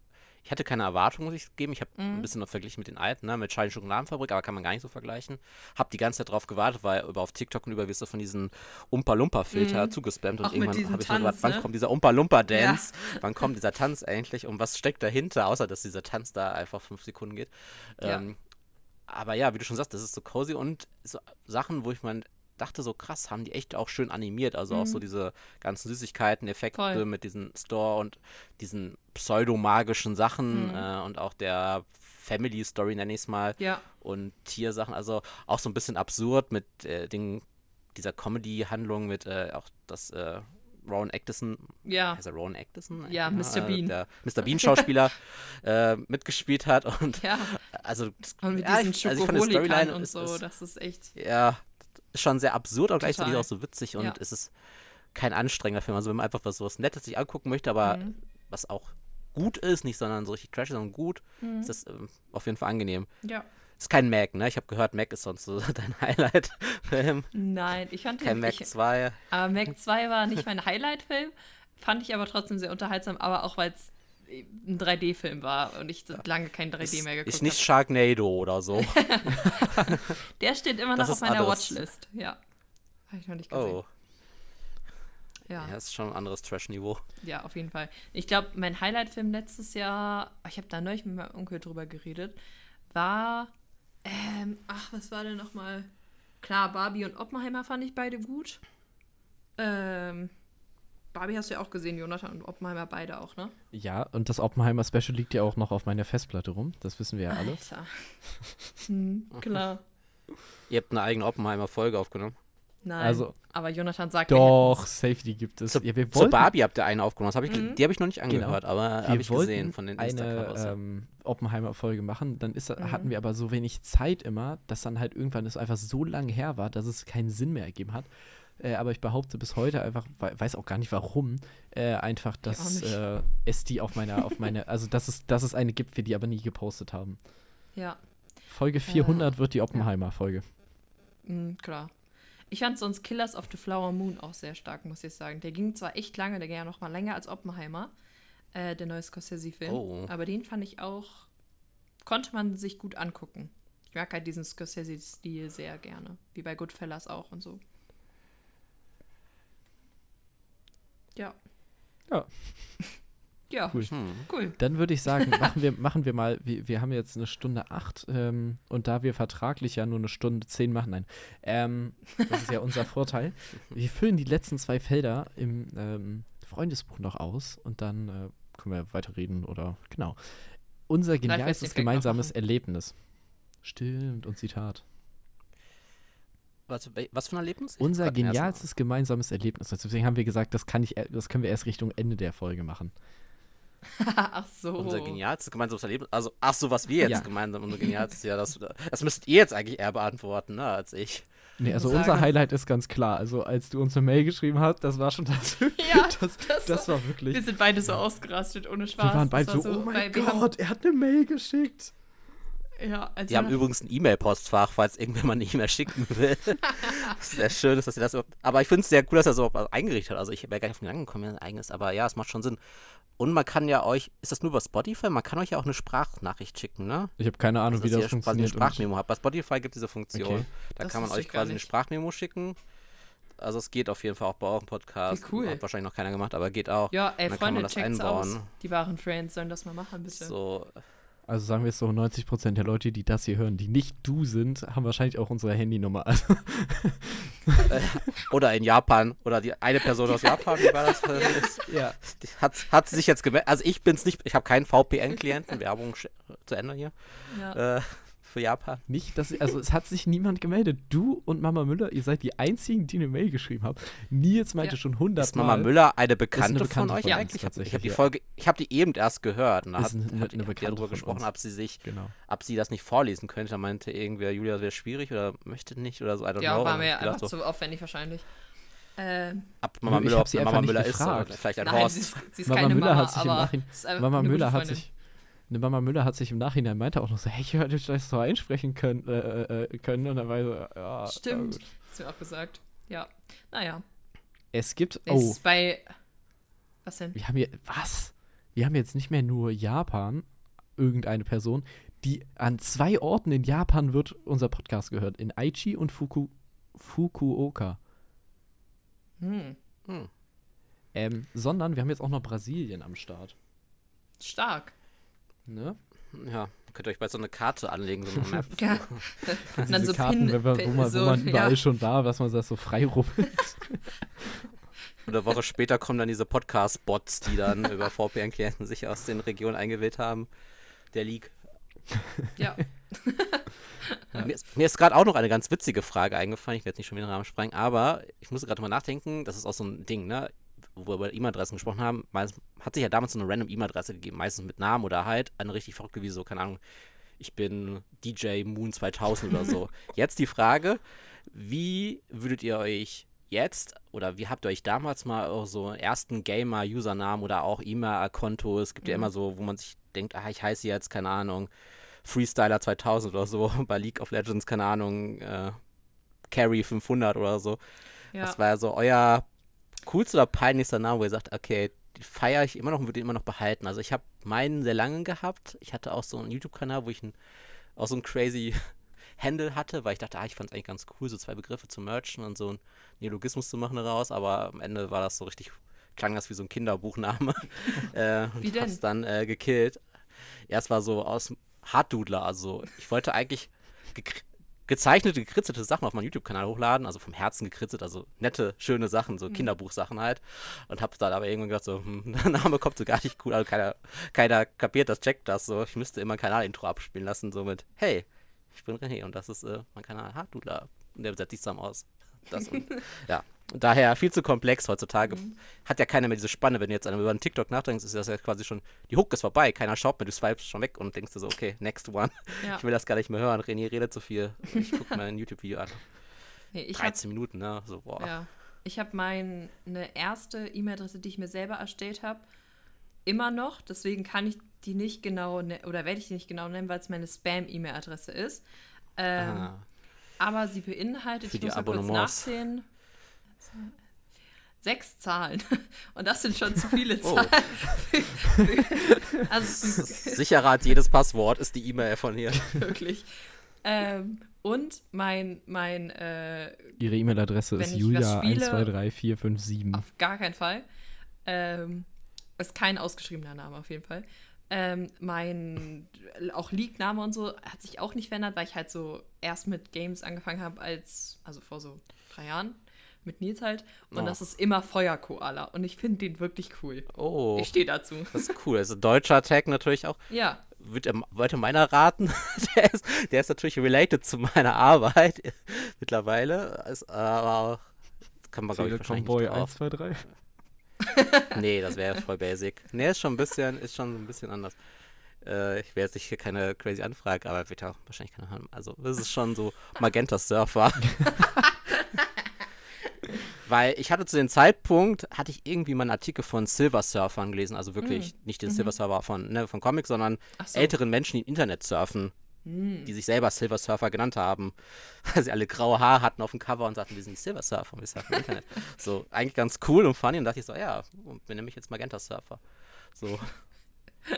Ich hatte keine Erwartung, muss ich geben. Ich habe Mhm. ein bisschen noch verglichen mit den alten, ne? mit Charlie Schokoladenfabrik, aber kann man gar nicht so vergleichen. Hab die ganze Zeit drauf gewartet, weil über auf TikTok und über wirst du von diesen Umpa-Lumpa-Filter zugespammt und Mhm. Auch irgendwann diesem habe ich mir gedacht, wann ne? kommt dieser Umpa-Lumpa-Dance? Wann kommt dieser Tanz eigentlich? Und was steckt dahinter, außer dass dieser Tanz da einfach fünf Sekunden geht? Ja. Ähm, aber ja, wie du schon sagst, das ist so cozy und so Sachen, wo ich mal dachte, so krass, haben die echt auch schön animiert. Also auch so diese ganzen Süßigkeiten, Effekte Mhm. Voll. mit diesem Store und diesen pseudomagischen Sachen Mhm. äh, und auch der Family Story, nenne ich es mal, Ja, und Tiersachen. Also auch so ein bisschen absurd mit äh, den, dieser Comedy-Handlung mit äh, auch das äh, Rowan Atkinson, ja. heißt er Rowan Atkinson? Ja, Mr. Bean. Der Mr. Bean-Schauspieler äh, mitgespielt hat und Ja. also, das- Und mit ja, diesen ich, also ich fand die Storyline und so. ist, das ist echt. ja, ist schon sehr absurd, aber gleichzeitig auch so witzig und Ja. es ist kein anstrengender Film. Also wenn man einfach was sowas Nettes sich angucken möchte, aber Mhm. was auch gut ist, nicht sondern so richtig trash, sondern gut, Mhm. ist das ähm, auf jeden Fall angenehm. Ja. Ist kein Mac, ne? Ich habe gehört, Mac ist sonst so dein Highlight-Film. Nein, ich fand Kein den. Mac Ich, 2. aber Mac 2 war nicht mein Highlight-Film. Fand ich aber trotzdem sehr unterhaltsam, aber auch weil es ein 3D-Film war und ich lange kein 3D Ist, mehr geguckt ist nicht habe. Sharknado oder so. Der steht immer noch auf meiner anderes. Watchlist. Ja. Habe ich noch nicht gesehen. Oh, Ja. ja, ist schon ein anderes Trash-Niveau. Ja, auf jeden Fall. Ich glaube, mein Highlight-Film letztes Jahr, ich habe da neulich mit meinem Onkel drüber geredet, war, ähm, ach, was war denn nochmal? Klar, Barbie und Oppenheimer fand ich beide gut. Ähm, Barbie hast du ja auch gesehen, Jonathan und Oppenheimer beide auch, ne? Ja, und das Oppenheimer Special liegt ja auch noch auf meiner Festplatte rum. Das wissen wir ja alle. Alter. hm, klar. Ihr habt eine eigene Oppenheimer-Folge aufgenommen. Nein. Also- aber Jonathan sagt, Doch, Safety gibt es. Zu, ja, wir zu wollten, Barbie habt ihr eine aufgenommen. Das hab ich, Mhm. Die habe ich noch nicht Genau. angehört, aber wir habe ich gesehen von den eine Insta-Covers. ja. ähm, Oppenheimer-Folge machen. Dann ist, Mhm. hatten wir aber so wenig Zeit immer, dass dann halt irgendwann es einfach so lange her war, dass es keinen Sinn mehr ergeben hat. Äh, aber ich behaupte bis heute einfach, we weiß auch gar nicht warum, äh, einfach, dass äh, es die auf meiner, auf meine, also dass es, dass es eine gibt, wir die aber nie gepostet haben. Ja, Folge 400 wird die Oppenheimer-Folge. Mhm, klar. Ich fand sonst Killers of the Flower Moon auch sehr stark, muss ich sagen. Der ging zwar echt lange, der ging ja noch mal länger als Oppenheimer, äh, der neue Scorsese-Film. Oh. Aber den fand ich auch, konnte man sich gut angucken. Ich mag halt diesen Scorsese-Stil sehr gerne. Wie bei Goodfellas auch und so. Ja. Ja. Ja, Cool. Hm. cool. Dann würde ich sagen, machen wir, machen wir mal, wir, wir haben jetzt eine Stunde acht ähm, und da wir vertraglich ja nur eine Stunde zehn machen, nein, ähm, das ist ja unser Vorteil. Wir füllen die letzten zwei Felder im ähm, Freundesbuch noch aus und dann äh, können wir weiterreden oder genau. Unser genialstes gemeinsames. Erlebnis. Stimmt und Zitat. Was, was für ein Erlebnis? Ich Unser genialstes gemeinsames Erlebnis. Deswegen haben wir gesagt, das kann ich, das können wir erst Richtung Ende der Folge machen. Ach so. Unser genialstes gemeinsames Erlebnis. Also, ach so, was wir jetzt Ja. gemeinsam, unser genialstes, ja, das, das müsstet ihr jetzt eigentlich eher beantworten, ne, als ich. Nee, also unser Highlight ist ganz klar. Also als du uns eine Mail geschrieben hast, das war schon das, Ja, Das, Das das war wirklich. Wir sind beide so ausgerastet, ohne Spaß. Wir waren Das beide war so, oh mein wir haben- Gott, er hat eine Mail geschickt. Ja, also Die haben übrigens ein E-Mail-Postfach, falls irgendwer mal eine E-Mail schicken will. Sehr schön ist, dass sie das überhaupt. Aber ich finde es sehr cool, dass er so eingerichtet hat. Also ich wäre gar nicht auf den Gedanken gekommen, ein eigenes. Aber ja, es macht schon Sinn. Und man kann ja euch, ist das nur über Spotify? Man kann euch ja auch eine Sprachnachricht schicken, ne? Ich habe keine Ahnung, Also, wie dass das ihr quasi eine funktioniert. Sprachmemo habt. Bei Spotify gibt es diese Funktion. Okay. Da Das kann man euch quasi eine. Sprachmemo schicken. Also es geht auf jeden Fall auch bei eurem Podcast. Wie cool. Hat wahrscheinlich noch keiner gemacht, aber geht auch. Ja, ey, Freunde, man das checkt's aus. einbauen. Die wahren Friends sollen das mal machen, bitte. So, Also sagen wir es so, 90% der Leute, die das hier hören, die nicht du sind, haben wahrscheinlich auch unsere Handynummer. Also, oder in Japan. Oder die eine Person aus Japan, wie war das? ja. Die Hat, hat sie sich jetzt gemeldet. Also ich bin's nicht, ich habe keinen VPN-Klienten, Werbung zu Ende hier, Ja. äh, für Japan. Nicht, dass also es hat sich niemand gemeldet. Du und Mama Müller, ihr seid die einzigen, die eine Mail geschrieben haben. Nils meinte Ja. schon 100 Ist Mama. Müller eine Bekannte, Bekannte von euch von uns eigentlich? Ich habe hab die ja. Folge, ich habe die eben erst gehört. Und da Ist hat, eine- hat, eine Bekannte darüber gesprochen, ob sie sich, Genau. ob sie das nicht vorlesen könnte. Da meinte irgendwer, Julia, das wäre schwierig oder möchte nicht oder so. I don't Ja, know. war mir einfach so, zu aufwendig wahrscheinlich. Ähm, ab Mama Müller, ob sie Mama Müller ist gefragt. vielleicht ein nein, Horst. sie ist, sie ist Mama keine Müller Mama, hat sich aber Mama eine Müller hat sich. Eine Mama Müller hat sich im Nachhinein meinte auch noch so, hey, ich hätte das so einsprechen können, äh, äh, können. Und dann war ich so, ja. Stimmt. gut. Hast du mir auch gesagt. Ja. Naja. Es gibt. Es Oh, ist bei. Was denn? wir haben hier. Was? Wir haben jetzt nicht mehr nur Japan, irgendeine Person, die an zwei Orten in Japan wird unser Podcast gehört. In Aichi und Fuku, Fukuoka. Hm. Hm. Ähm, sondern wir haben jetzt auch noch Brasilien am Start. Stark. Ne? Ja, könnt ihr euch bei so eine Karte anlegen, so eine Map. Ja. Und dann so Karten, Pin, wenn man, wo, man, so, wo man überall ja. schon war, dass man das so frei rubbelt. Und eine Woche später kommen dann diese Podcast-Bots, die dann über VPN-Klienten sich aus den Regionen eingewählt haben. Der Leak. Ja. Mir ist, ist gerade auch noch eine ganz witzige Frage eingefallen. Ich werde jetzt nicht schon wieder den Rahmen sprengen, aber ich musste gerade mal nachdenken. Das ist auch so ein Ding, ne? Wo wir über E-Mail-Adressen gesprochen haben. Meist, hat sich ja damals so eine random E-Mail-Adresse gegeben, meistens mit Namen oder halt eine richtig verrückte, wie so, keine Ahnung, ich bin DJ Moon 2000 oder so. Jetzt die Frage, wie würdet ihr euch jetzt oder wie habt ihr euch damals mal auch so einen ersten Gamer-Usernamen oder auch E-Mail-Konto? Es gibt ja immer so, wo man sich denkt, ah, ich heiße jetzt, keine Ahnung, Freestyler 2000 oder so, bei League of Legends, keine Ahnung, äh, Carry 500 oder so. ja. Das war ja so euer coolster oder peinlichster Name, wo ihr sagt, okay, die feiere ich immer noch und würde den immer noch behalten. Also ich habe meinen sehr lange gehabt. Ich hatte auch so einen YouTube-Kanal, wo ich ein, auch so einen crazy Handle hatte, weil ich dachte, ah, ich fand es eigentlich ganz cool, so zwei Begriffe zu merchen und so einen Neologismus zu machen daraus, aber am Ende war das so richtig, klang das wie so ein Kinderbuchname. äh, und Wie denn? hab's dann äh, gekillt. Erst war so aus Harddoodler, also ich wollte eigentlich gezeichnete, gekritzelte Sachen auf meinen YouTube-Kanal hochladen, also vom Herzen gekritzelt, also nette, schöne Sachen, so Kinderbuchsachen halt. Und hab dann aber irgendwann gedacht, so, hm, der Name kommt so gar nicht cool, also keiner, keiner kapiert das, checkt das so. Ich müsste immer ein Kanal-Intro abspielen lassen, so mit, hey, ich bin René und das ist äh, mein Kanal Harddoodler. Und der setzt sich zusammen aus. Das und, ja. Daher viel zu komplex heutzutage. Hat ja keiner mehr diese Spanne. Wenn du jetzt über einen TikTok nachdenkst, ist das ja quasi schon, die Hook ist vorbei. Keiner schaut mehr, du swipest schon weg und denkst dir so, okay, next one. Ja. Ich will das gar nicht mehr hören. René redet zu viel. Ich gucke mir ein YouTube-Video an. Nee, ich hab, 13 Minuten, ne? So, boah. ja. Ich habe meine erste E-Mail-Adresse, die ich mir selber erstellt habe, immer noch. Deswegen kann ich die nicht genau ne oder werde ich die nicht genau nennen, weil es meine Spam-E-Mail-Adresse ist. Ähm, Ah. Aber sie beinhaltet, Für ich muss mal kurz nachsehen, sechs Zahlen. Und das sind schon zu viele Oh. Zahlen. also es ist Sicherer als jedes Passwort ist die E-Mail von hier. wirklich. Ähm, und mein, mein äh, Ihre E-Mail-Adresse ist ich was spiele- julia123457. auf gar keinen Fall. Ähm, ist kein ausgeschriebener Name auf jeden Fall. Ähm, mein auch League-Name und so hat sich auch nicht verändert, weil ich halt so erst mit Games angefangen habe als, also vor so drei Jahren, mit Nils halt. Und Oh. das ist immer Feuerkoala. Und ich finde den wirklich cool. Oh, Ich stehe dazu. das ist cool. Also deutscher Tag natürlich auch. Ja, Wird er, wollte meiner raten. der, ist, der ist natürlich related zu meiner Arbeit mittlerweile. Ist, aber kann man, glaube ich, wahrscheinlich Boy nicht drauf. 123. Nee, das wäre voll basic. Nee, ist schon ein bisschen, ist schon ein bisschen anders. Äh, ich werde jetzt nicht hier keine crazy Anfrage, aber wird ja wahrscheinlich keine haben. Also, das ist schon so Magenta Surfer. Weil ich hatte zu dem Zeitpunkt, hatte ich irgendwie mal einen Artikel von Silver Surfern gelesen, also wirklich nicht den Silver Surfer von, ne, von Comics, sondern Mhm. So. älteren Menschen, die im Internet surfen, Hm. die sich selber Silver Surfer genannt haben, weil sie alle graue Haare hatten auf dem Cover und sagten, wir sind die Silver Surfer und wir surfen im Internet. So, eigentlich ganz cool und funny und dachte ich so, ja, nennen mich jetzt Magenta Surfer. So.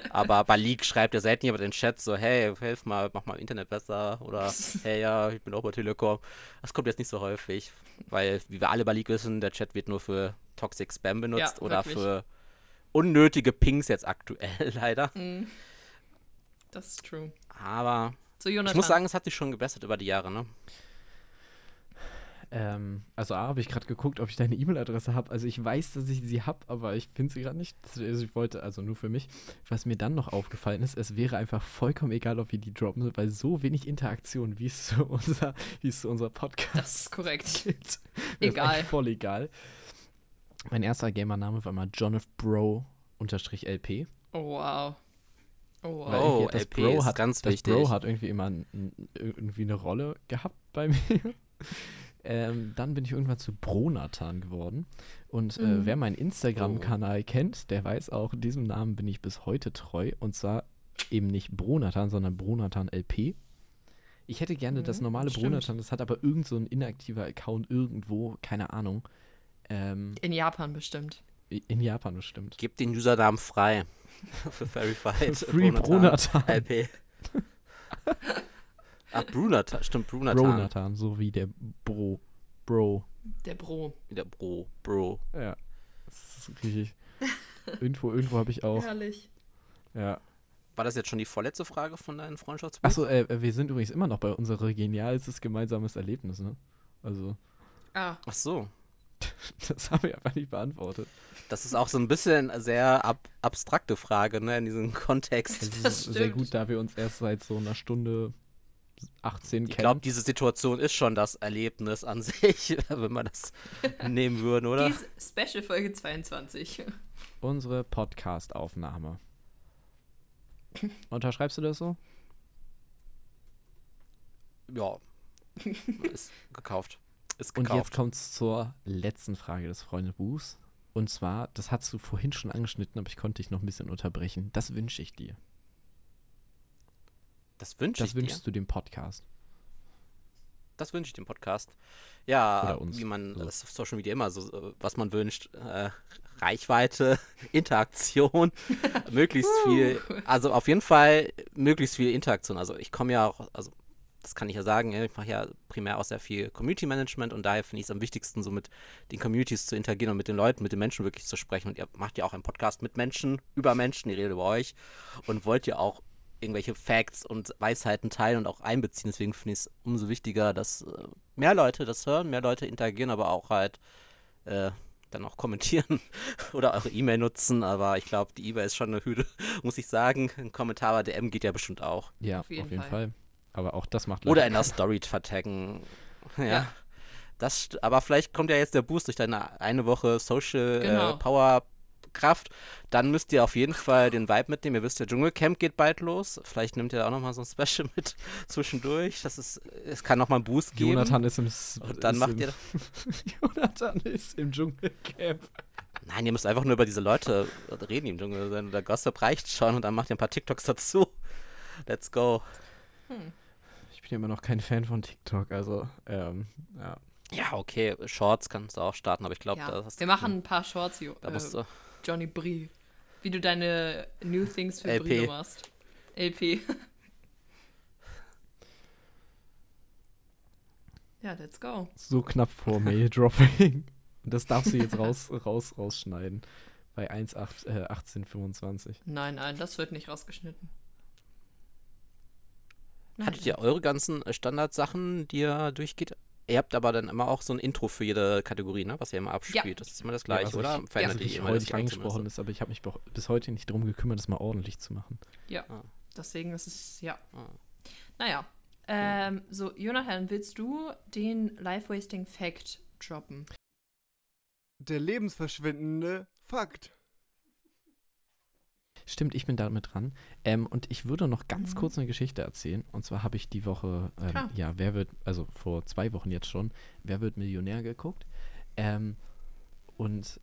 Aber bei League schreibt ja selten jemand in den Chat so, hey, hilf mal, mach mal im Internet besser oder hey, ja, ich bin auch bei Telekom. Das kommt jetzt nicht so häufig, weil, wie wir alle bei League wissen, der Chat wird nur für Toxic Spam benutzt Ja, oder für unnötige Pings jetzt aktuell leider. Hm. Das ist true. Aber So, ich muss sagen, es hat sich schon gebessert über die Jahre, ne? Ähm, also A, habe ich gerade geguckt, ob ich deine E-Mail-Adresse habe. Also ich weiß, dass ich sie habe, aber ich finde sie gerade nicht. Also ich wollte, also nur für mich. Was mir dann noch aufgefallen ist, es wäre einfach vollkommen egal, ob wir die droppen, weil so wenig Interaktion, wie es zu unser, wie es zu unser Podcast das ist korrekt. gibt. Egal. eigentlich Voll egal. Mein erster Gamername war mal Jonathan Bro unterstrich LP. Oh, wow. Oh, Weil wow. Oh, das LP Bro ist hat, ganz das wichtig. Bro hat irgendwie immer n- n- irgendwie eine Rolle gehabt bei mir. ähm, dann bin ich irgendwann zu Bronathan geworden. Und äh, Mhm. wer meinen Instagram-Kanal kennt, der weiß auch, diesem Namen bin ich bis heute treu. Und zwar eben nicht Bronathan, sondern Bronathan LP. Ich hätte gerne das Mhm, normale stimmt. Bronathan, das hat aber irgend so ein inaktiver Account irgendwo, keine Ahnung. Ähm, In Japan bestimmt. in Japan bestimmt. Gib den Usernamen frei. Für Verified. Free Bronathan. LP. Ach, Brunathan. Stimmt, Brunathan. Bronathan, so wie der Bro. Bro. Der Bro. Wieder Bro. Bro. Ja, das ist richtig. irgendwo, irgendwo habe ich auch. Herrlich. Ja. War das jetzt schon die vorletzte Frage von deinem Freundschaftsbuch? Achso, äh, wir sind übrigens immer noch bei unserer genialstes gemeinsames Erlebnis, ne? Also, Ah, Ach so. das haben wir einfach nicht beantwortet. Das ist auch so ein bisschen eine sehr ab abstrakte Frage, ne, in diesem Kontext. Das, Das ist sehr gut, da wir uns erst seit so einer Stunde 18 Ich kennen. glaube, diese Situation ist schon das Erlebnis an sich, wenn wir das nehmen würden, oder? dies Special Folge 22. Unsere Podcast-Aufnahme. Unterschreibst du das so? Ja. Ist gekauft. Ist Und jetzt kommt es zur letzten Frage des Freundebuchs. Und zwar, das hast du vorhin schon angeschnitten, aber ich konnte dich noch ein bisschen unterbrechen. Das wünsche ich dir. Das wünsche ich Das dir. wünschst du dem Podcast. Das wünsche ich dem Podcast. Ja, uns, wie man so. das auf Social Media immer so, äh, was man wünscht. Äh, Reichweite, Interaktion, möglichst viel. Also auf jeden Fall möglichst viel Interaktion. Also ich komme ja auch, also das kann ich ja sagen, ja, ich mache ja primär auch sehr viel Community Management und daher finde ich es am wichtigsten, so mit den Communities zu interagieren und mit den Leuten, mit den Menschen wirklich zu sprechen. Und ihr macht ja auch einen Podcast mit Menschen, über Menschen, ihr redet über euch und wollt ja auch irgendwelche Facts und Weisheiten teilen und auch einbeziehen. Deswegen finde ich es umso wichtiger, dass äh, mehr Leute das hören, mehr Leute interagieren, aber auch halt äh, dann auch kommentieren oder eure E-Mail nutzen. Aber ich glaube, die E-Mail ist schon eine Hürde, muss ich sagen. Ein Kommentar bei DM geht ja bestimmt auch. Ja, Auf jeden Fall. Fall. Aber auch das macht Oder leider in der Story vertaggen. Ja. Ja. Das, aber vielleicht kommt ja jetzt der Boost durch deine eine Woche Social Genau. äh, Power Kraft. Dann müsst ihr auf jeden Fall den Vibe mitnehmen. Ihr wisst, der Dschungelcamp geht bald los. Vielleicht nimmt ihr da auch nochmal so ein Special mit zwischendurch. Das ist, es kann nochmal einen Boost geben. Jonathan ist im. Und dann ist macht im, ihr. Jonathan ist im Dschungelcamp. Nein, ihr müsst einfach nur über diese Leute reden die im Dschungel. Der Gossip reicht schon und dann macht ihr ein paar TikToks dazu. Let's go. Ich bin immer noch kein Fan von TikTok, also, ähm, ja. Ja, okay, Shorts kannst du auch starten, aber ich glaube, Ja. da hast Wir machen ein paar Shorts, Jo- Da musst äh, du. Johnny Brie. Wie du deine New Things für LP. Brie machst. LP. ja, let's go. So knapp vor Mail-Dropping. Und das darfst du jetzt raus, raus, rausschneiden. Bei 1,8, äh, 1825. Nein, nein, das wird nicht rausgeschnitten. Nein, Hattet ihr eure ganzen äh, Standardsachen, die ihr durchgeht? Ihr habt aber dann immer auch so ein Intro für jede Kategorie, ne? Was ihr immer abspielt. Das ist immer das gleiche, also oder? Ich, Verändert also ihr ich immer das angesprochen ist, aber ich habe mich bis heute nicht darum gekümmert, das mal ordentlich zu machen. Deswegen ist es, ja. Ah. Naja. Ähm, so, Jonathan, willst du den Life-Wasting-Fact droppen? Der lebensverschwendende Fakt. Stimmt, ich bin damit dran. Ähm, und ich würde noch ganz Mhm. kurz eine Geschichte erzählen. Und zwar habe ich die Woche, ähm, ja, wer wird, also vor zwei Wochen jetzt schon, wer wird Millionär geguckt. Ähm, und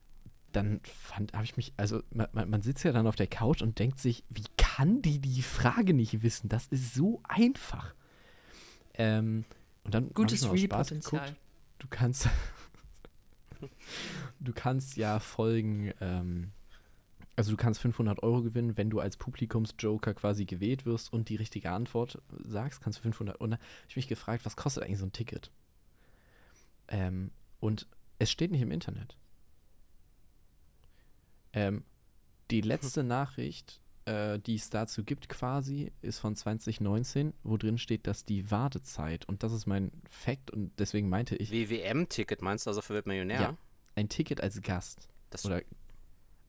dann fand, habe ich mich, also man, man, sitzt ja dann auf der Couch und denkt sich, wie kann die die Frage nicht wissen? Das ist so einfach. Ähm, und dann Gutes Spaß geguckt, Du kannst, du kannst ja folgen, ähm, also du kannst 500 Euro gewinnen, wenn du als Publikumsjoker quasi gewählt wirst und die richtige Antwort sagst, kannst du 500. Und dann habe ich mich gefragt, was kostet eigentlich so ein Ticket? Ähm, und es steht nicht im Internet. Ähm, die letzte Nachricht, äh, die es dazu gibt quasi, ist von 2019, wo drin steht, dass die Wartezeit, und das ist mein Fact, und deswegen meinte ich, WWM-Ticket meinst du also für Weltmillionär? Ja. ein Ticket als Gast Das oder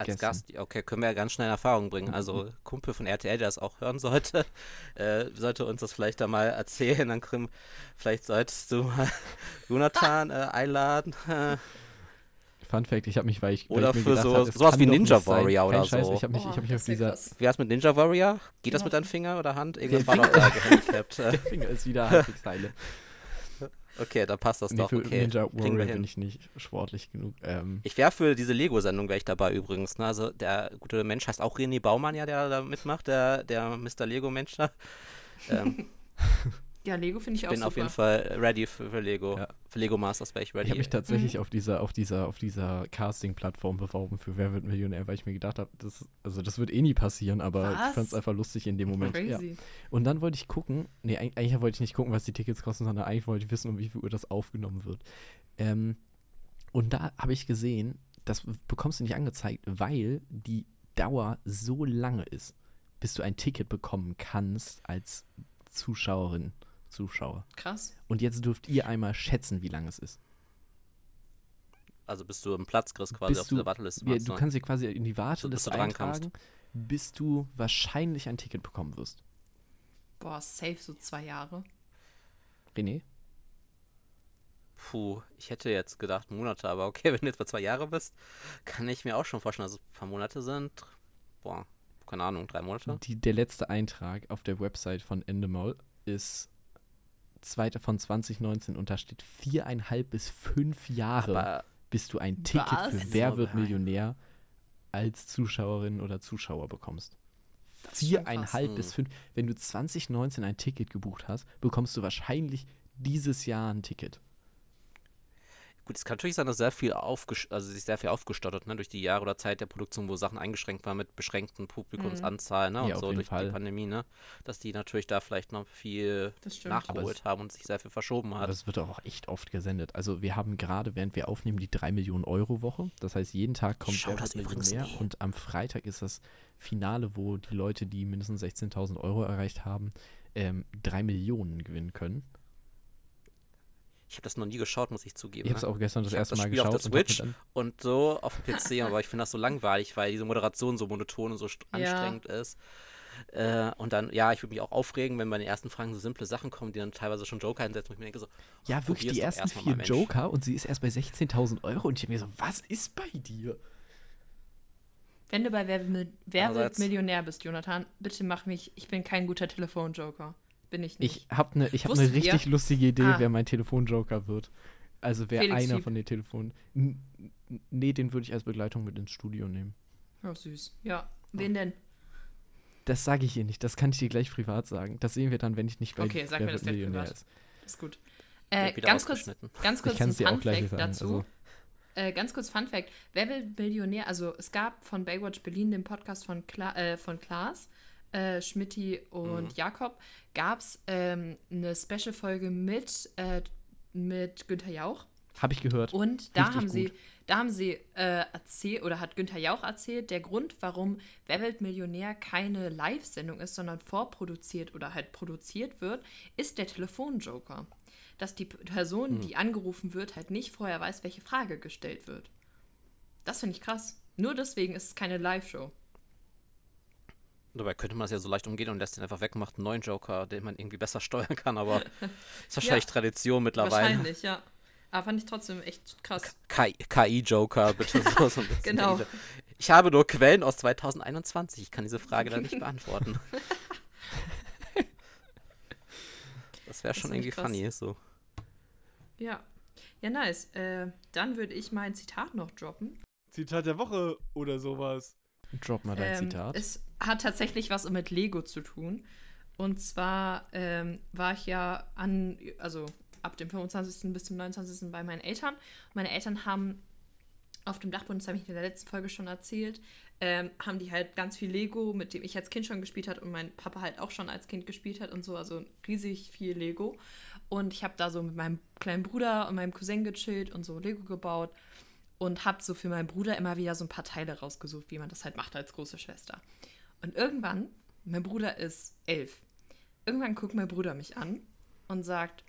als. Gast, okay, können wir ja ganz schnell in Erfahrung bringen. Also Kumpel von RTL, der das auch hören sollte, äh, sollte uns das vielleicht da mal erzählen. Dann können, vielleicht solltest du mal Jonathan äh, einladen. Fun Fact, ich habe mich, weil ich weil Oder ich mir für so- hab, es sowas kann wie Ninja nicht sein. Warrior oder Scheiß, so. Ich habe mich, ich Oh, hab mich das auf dieser krass. wie wär's mit Ninja Warrior? Geht das Ja. mit deinem Finger oder Hand? Der Irgendwas war doch da gehandicapt. Äh, Finger ist wieder heile. Okay, dann passt das Nee, doch. für Okay, Ninja Warrior bin ich nicht sportlich genug. Ähm, Ich wäre für diese Lego-Sendung wäre ich dabei übrigens. Ne? Also der gute Mensch heißt auch René Baumann, ja, der da mitmacht, der, der Mr. Lego-Mensch da. Ähm, Ja, Lego finde ich auch bin super. auf jeden Fall ready für, für Lego. Ja. Für Lego Masters wäre ich ready. ich habe mich tatsächlich Mhm. auf dieser, auf dieser, auf dieser Casting-Plattform beworben für Wer wird Millionär, weil ich mir gedacht habe, das, also das wird eh nie passieren, aber ich Was? fand es einfach lustig in dem Moment. Ja. Crazy. Und dann wollte ich gucken, nee, eig- eigentlich wollte ich nicht gucken, was die Tickets kosten, sondern eigentlich wollte ich wissen, um wie viel Uhr das aufgenommen wird. Ähm, und da habe ich gesehen, das bekommst du nicht angezeigt, weil die Dauer so lange ist, bis du ein Ticket bekommen kannst als Zuschauerin, Zuschauer. Krass. Und jetzt dürft ihr einmal schätzen, wie lange es ist. also bis du einen Platz kriegst quasi Bis auf du- dieser Warteliste. Ja, machst du kannst dir quasi in die Warteliste drankommst. eintragen, bis du wahrscheinlich ein Ticket bekommen wirst. Boah, safe so zwei Jahre. René? Puh, ich hätte jetzt gedacht Monate, aber okay, wenn du jetzt bei zwei Jahre bist, kann ich mir auch schon vorstellen, dass es ein paar Monate sind. Boah, keine Ahnung, drei Monate. Die, der letzte Eintrag auf der Website von Endemol ist zweiter von 2019 und da steht viereinhalb bis fünf Jahre, Aber bis du ein Ticket Was? für Wer wird. Millionär als Zuschauerin oder Zuschauer bekommst. Viereinhalb bis fünf. Wenn du 2019 ein Ticket gebucht hast, bekommst du wahrscheinlich dieses Jahr ein Ticket. Gut, es kann natürlich sein, dass sehr viel aufgesch also sich sehr viel aufgestottert, ne, durch die Jahre oder Zeit der Produktion, wo Sachen eingeschränkt waren mit beschränkten Publikumsanzahlen, ne, und Ja, auf so jeden durch Fall. die Pandemie, ne, dass die natürlich da vielleicht noch viel Das nachgeholt haben und sich sehr viel verschoben Aber hat. es wird auch echt oft gesendet. Also wir haben gerade, während wir aufnehmen, die 3 Millionen Euro Woche. Das heißt, jeden Tag kommt schau das übrigens Millionär nie. und am Freitag ist das Finale, wo die Leute, die mindestens 16.000 Euro erreicht haben, ähm, 3 Millionen gewinnen können. Ich habe das noch nie geschaut, muss ich zugeben. Ich habe es ne? auch gestern das Ich erste das Mal Spiel auf geschaut. der und hab mir Switch dann, und so auf dem PC, aber ich finde das so langweilig, weil diese Moderation so monoton und so st- Ja. anstrengend ist. Äh, und dann, ja, ich würde mich auch aufregen, wenn bei den ersten Fragen so simple Sachen kommen, die dann teilweise schon Joker hinsetzen, wo ich mir denke so, ja, wirklich die ersten erst mal vier mal. Joker und sie ist erst bei 16.000 Euro und ich denke mir so, was ist bei dir? Wenn du bei Wer, Wer wird Millionär bist, Jonathan, bitte mach mich, ich bin kein guter Telefonjoker. Bin ich nicht. Ich habe eine ich hab ne Wusstet richtig ihr? lustige Idee, Ah. wer mein Telefonjoker wird. Also wer Felix einer Hieb. von den Telefonen. Nee, den würde ich als Begleitung mit ins Studio nehmen. Oh, süß. Ja. Wen denn? Das sage ich ihr nicht, das kann ich dir gleich privat sagen. Das sehen wir dann, wenn ich nicht bei Okay, sag mir das gleich Millionär privat. ist. Ist gut. Äh, ganz kurz, ganz kurz ein es dir auch Fun gleich Fact sagen. dazu. Also, Äh, ganz kurz Fun Fact. Wer will Millionär? Also es gab von Baywatch Berlin, dem Podcast von, Kla äh, von Klaas, äh, Schmidti und Mhm. Jakob, gab es ähm, eine Special-Folge mit, äh, mit Günther Jauch. habe ich gehört. Und da Richtig haben sie, gut. da haben sie äh, erzählt, oder hat Günther Jauch erzählt, der Grund, warum Wer wird Millionär keine Live-Sendung ist, sondern vorproduziert oder halt produziert wird, ist der Telefonjoker. Dass die Person, Hm. die angerufen wird, halt nicht vorher weiß, welche Frage gestellt wird. Das finde ich krass. Nur deswegen ist es keine Live-Show. Dabei könnte man es ja so leicht umgehen und lässt den einfach weg, macht einen neuen Joker, den man irgendwie besser steuern kann, aber ist wahrscheinlich Tradition mittlerweile. Wahrscheinlich, ja. Aber fand ich trotzdem echt krass. KI-Joker, bitte so, so ein bisschen. Genau. Ich habe nur Quellen aus 2021. Ich kann diese Frage da nicht beantworten. Das wäre schon irgendwie krass. funny, so. Ja. Ja, nice. Äh, dann würde ich mein Zitat noch droppen. Zitat der Woche oder sowas. Drop mal dein Ähm, Zitat. Es hat tatsächlich was mit Lego zu tun. Und zwar ähm, war ich ja an, also ab dem 25. bis zum 29. bei meinen Eltern. Meine Eltern haben auf dem Dachboden, das habe ich in der letzten Folge schon erzählt, ähm, haben die halt ganz viel Lego, mit dem ich als Kind schon gespielt habe und mein Papa halt auch schon als Kind gespielt hat und so, also riesig viel Lego. Und ich habe da so mit meinem kleinen Bruder und meinem Cousin gechillt und so Lego gebaut und habe so für meinen Bruder immer wieder so ein paar Teile rausgesucht, wie man das halt macht als große Schwester. Und irgendwann, mein Bruder ist elf, irgendwann guckt mein Bruder mich an und sagt,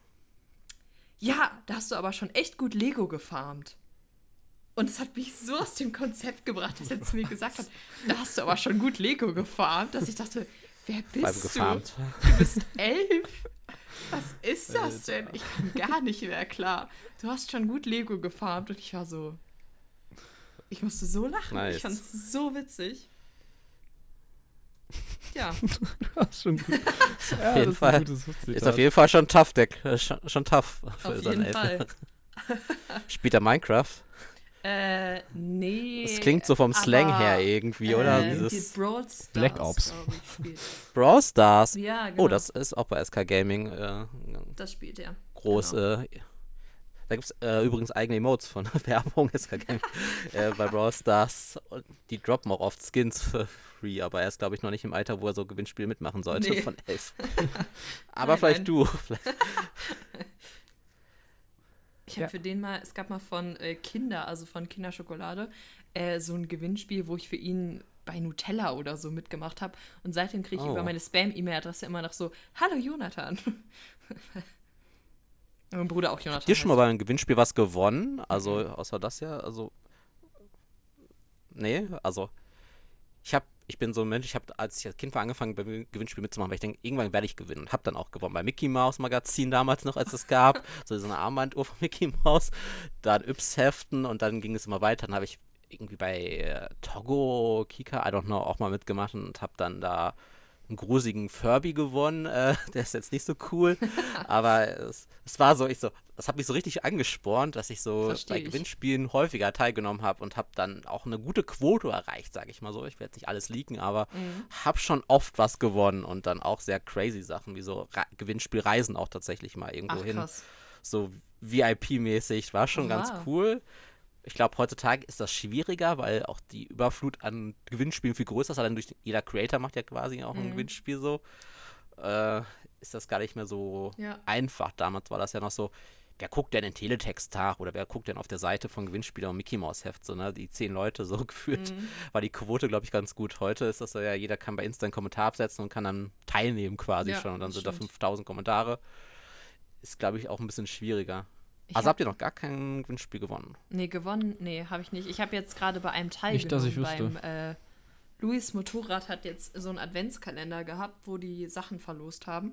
ja, da hast du aber schon echt gut Lego gefarmt. Und es hat mich so aus dem Konzept gebracht, dass er zu mir gesagt hat, da hast du aber schon gut Lego gefarmt, dass ich dachte, wer bist du? gefarmt. Du bist elf. Was ist das denn? Ich kam gar nicht mehr klar. Du hast schon gut Lego gefarmt und ich war so. Ich musste so lachen. Nice. Ich fand es so witzig. Ja, Das ist schon gut. ja, jeden das Fall. Ist. Ist auf jeden Fall schon tough, Deck. Äh, Schon, schon tough. für auf seine jeden Eltern. Fall. Spielt er Minecraft? Äh, nee. Das klingt so vom Slang aber, her irgendwie, oder? Äh, die Dieses Brawl Stars, Black Ops. ich. Brawl Stars. Ja, genau. Oh, das ist auch bei SK Gaming äh, Das spielt er. groß. Genau. Äh, da gibt es äh, übrigens eigene Emotes von Werbung SK Gaming äh, bei Brawl Stars. Und die droppen auch oft Skins für free, aber er ist, glaube ich, noch nicht im Alter, wo er so Gewinnspiele mitmachen sollte Nee. von elf. aber Nein, vielleicht nein. du. Vielleicht. Ich habe Ja. für den mal, es gab mal von äh, Kinder, also von Kinderschokolade, äh, so ein Gewinnspiel, wo ich für ihn bei Nutella oder so mitgemacht habe. Und seitdem kriege ich Oh. über meine Spam-E-Mail-Adresse immer noch so, hallo Jonathan. Mein Bruder auch Jonathan. Habt ihr schon mal bei einem Gewinnspiel was gewonnen? Also, außer das ja, also. Nee, also. Ich hab, ich bin so ein Mensch, ich habe, als ich als Kind war, angefangen, beim Gewinnspiel mitzumachen, weil ich denke, irgendwann werde ich gewinnen. Hab dann auch gewonnen. Bei Mickey Mouse Magazin damals noch, als es gab. so so eine Armbanduhr von Mickey Mouse. Dann Yps-Heften und dann ging es immer weiter. Dann habe ich irgendwie bei äh, Togo, Kika, I don't know, auch mal mitgemacht und habe dann da einen grusigen Furby gewonnen. Äh, der ist jetzt nicht so cool. aber es, es war so, ich so, das hat mich so richtig angespornt, dass ich so Versteh bei ich. Gewinnspielen häufiger teilgenommen habe und habe dann auch eine gute Quote erreicht, sage ich mal so. Ich werde nicht alles leaken, aber Mhm. habe schon oft was gewonnen und dann auch sehr crazy Sachen, wie so Ra Gewinnspielreisen auch tatsächlich mal irgendwo Ach, hin. So VIP-mäßig, war schon Oh, ganz wow. cool. Ich glaube, heutzutage ist das schwieriger, weil auch die Überflut an Gewinnspielen viel größer ist. Allein durch jeder Creator macht ja quasi auch ein Mhm. Gewinnspiel so. Äh, ist das gar nicht mehr so Ja. einfach. Damals war das ja noch so, wer guckt denn den Teletext-Tag oder wer guckt denn auf der Seite von Gewinnspieler und Mickey Mouse Heft, so, ne? Die zehn Leute so gefühlt. Mhm. War die Quote, glaube ich, ganz gut. Heute ist das so, ja, jeder kann bei Insta einen Kommentar absetzen und kann dann teilnehmen quasi Ja, schon. Und dann sind da stimmt. 5000 Kommentare. Ist, glaube ich, auch ein bisschen schwieriger. Ich also hab- habt ihr noch gar kein Gewinnspiel gewonnen? Nee, gewonnen, nee, habe ich nicht. Ich habe jetzt gerade bei einem teilgenommen. Nicht, dass ich wüsste. Beim, äh, Luis Motorrad hat jetzt so einen Adventskalender gehabt, wo die Sachen verlost haben.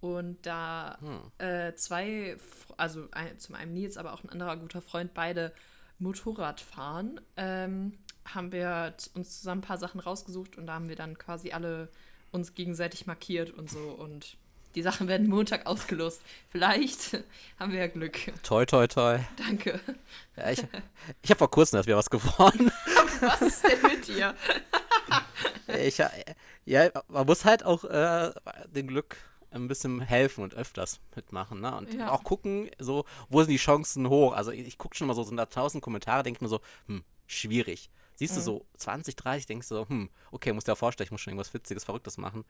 Und da Hm. äh, zwei, also ein, zum einen Nils, aber auch ein anderer guter Freund, beide Motorrad fahren, ähm, haben wir uns zusammen ein paar Sachen rausgesucht und da haben wir dann quasi alle uns gegenseitig markiert und so. Und die Sachen werden Montag ausgelost. Vielleicht haben wir ja Glück. Toi, toi, toi. Danke. Ja, ich ich habe vor kurzem erst wieder was gewonnen. Was ist denn mit dir? ich, ja, man muss halt auch äh, dem Glück ein bisschen helfen und öfters mitmachen, ne? Und Ja. auch gucken, so, wo sind die Chancen hoch? Also ich, ich gucke schon mal so, sind da 1000 Kommentare, denke mir so, hm, schwierig. Siehst du so 20, 30, denkst du so, hm, okay, muss dir auch vorstellen, ich muss schon irgendwas Witziges, Verrücktes machen.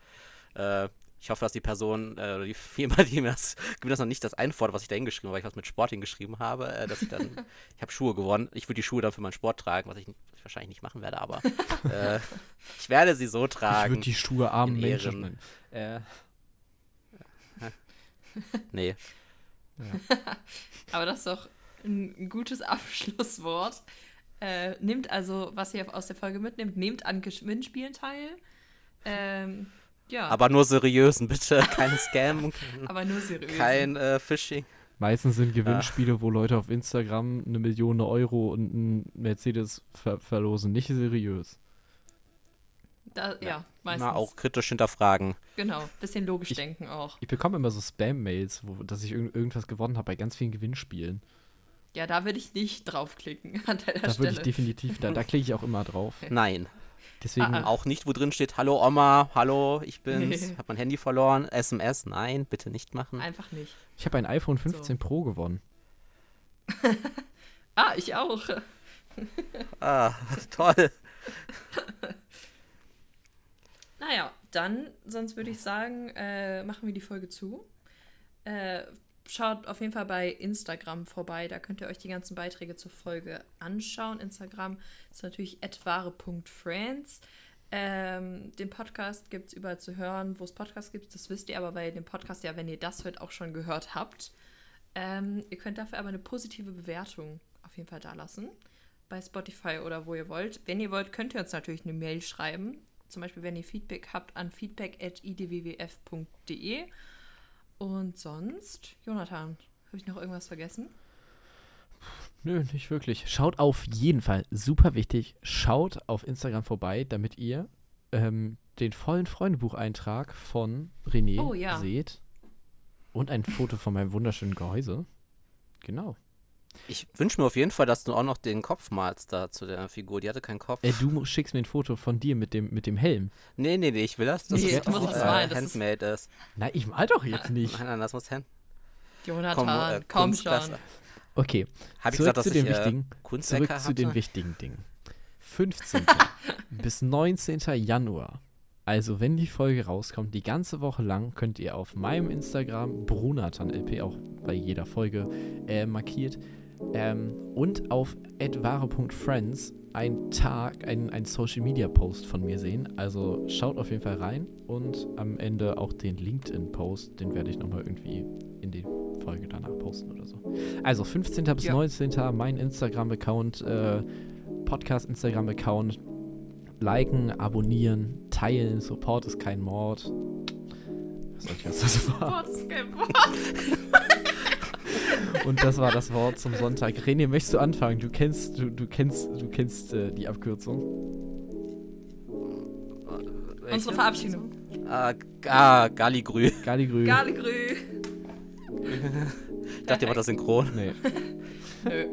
Äh, ich hoffe, dass die Person, äh, oder die Firma, die mir das gewinnt, das noch nicht das einfordert, was ich da hingeschrieben habe, weil ich was mit Sport hingeschrieben habe, äh, dass ich dann, ich habe Schuhe gewonnen. Ich würde die Schuhe dann für meinen Sport tragen, was ich, ich wahrscheinlich nicht machen werde, aber äh, ich werde sie so Ich tragen. würde die Schuhe armen Menschen. Äh, nee. Aber das ist doch ein gutes Abschlusswort. Äh, nehmt also, was ihr aus der Folge mitnehmt, nehmt an Gewinnspielen teil. Ähm, ja, Aber nur seriösen, bitte. Kein Scam, aber nur seriös. kein äh, Phishing. meistens sind Gewinnspiele, wo Leute auf Instagram eine Million Euro und einen Mercedes ver verlosen, nicht seriös. Da, ja, meistens. Mal auch kritisch hinterfragen. Genau, bisschen logisch Ich- denken auch. Ich bekomme immer so Spam-Mails, dass ich irg irgendwas gewonnen habe bei ganz vielen Gewinnspielen. Ja, da würde ich nicht draufklicken an der Da würde Stelle. ich definitiv, da, da klicke ich auch immer drauf. Nein. Deswegen, Ah, ah. Auch nicht, wo drin steht, hallo Oma, hallo, ich bin's, hab mein Handy verloren, SMS, nein, bitte nicht machen. Einfach nicht. ich habe ein iPhone 15 Pro gewonnen. Ah, ich auch. Ah, toll. Naja, dann, sonst würde ich sagen, äh, machen wir die Folge zu. Äh, schaut auf jeden Fall bei Instagram vorbei. Da könnt ihr euch die ganzen Beiträge zur Folge anschauen. Instagram ist natürlich etware.friends. Ähm, den Podcast gibt es überall zu hören, wo es Podcasts gibt. Das wisst ihr aber bei dem Podcast ja, wenn ihr das heute auch schon gehört habt. Ähm, ihr könnt dafür aber eine positive Bewertung auf jeden Fall da lassen. Bei Spotify oder wo ihr wollt. Wenn ihr wollt, könnt ihr uns natürlich eine Mail schreiben. Zum Beispiel, wenn ihr Feedback habt, an feedback.idwwf.de. Und sonst, Jonathan, habe ich noch irgendwas vergessen? Nö, nicht wirklich. Schaut auf jeden Fall, super wichtig, schaut auf Instagram vorbei, damit ihr ähm, den vollen Freundebucheintrag von René Oh, ja. seht. Und ein Foto von meinem wunderschönen Gehäuse. Genau. Ich wünsche mir auf jeden Fall, dass du auch noch den Kopf malst da zu der Figur. Die hatte keinen Kopf. Äh, du schickst mir ein Foto von dir mit dem, mit dem Helm. Nee, nee, nee, ich will das, dass Nee, das du musst auch, das äh, malen, das ist- handmade ist. Nein, ich mal doch jetzt nicht. Nein, nein, das muss hand. Jonathan, äh, komm schon. Okay, Hab ich zurück gesagt, dass zu den ich äh, wichtigen, zurück zu den wichtigen Dingen. 15. bis 19. Januar. Also, wenn die Folge rauskommt, die ganze Woche lang könnt ihr auf meinem Instagram BrunathanLP auch bei jeder Folge äh, markiert ähm, und auf @ware.friends ein Tag, ein, ein Social Media Post von mir sehen. Also schaut auf jeden Fall rein und am Ende auch den LinkedIn Post, den werde ich nochmal irgendwie in die Folge danach posten oder so. Also 15. bis Ja. 19. mein Instagram-Account, äh, Podcast-Instagram-Account. Liken, abonnieren, teilen, Support ist kein Mord. Was soll ich was das war? Das ist kein Wort. Und das war das Wort zum Sonntag. René, möchtest du anfangen? Du kennst, du, du kennst, du kennst äh, die Abkürzung. Welche? Unsere Verabschiedung. Ah, ah Galligrü. Galligrü. Galegrü. Ich dachte, ihr war das synchron. Nee. Nö.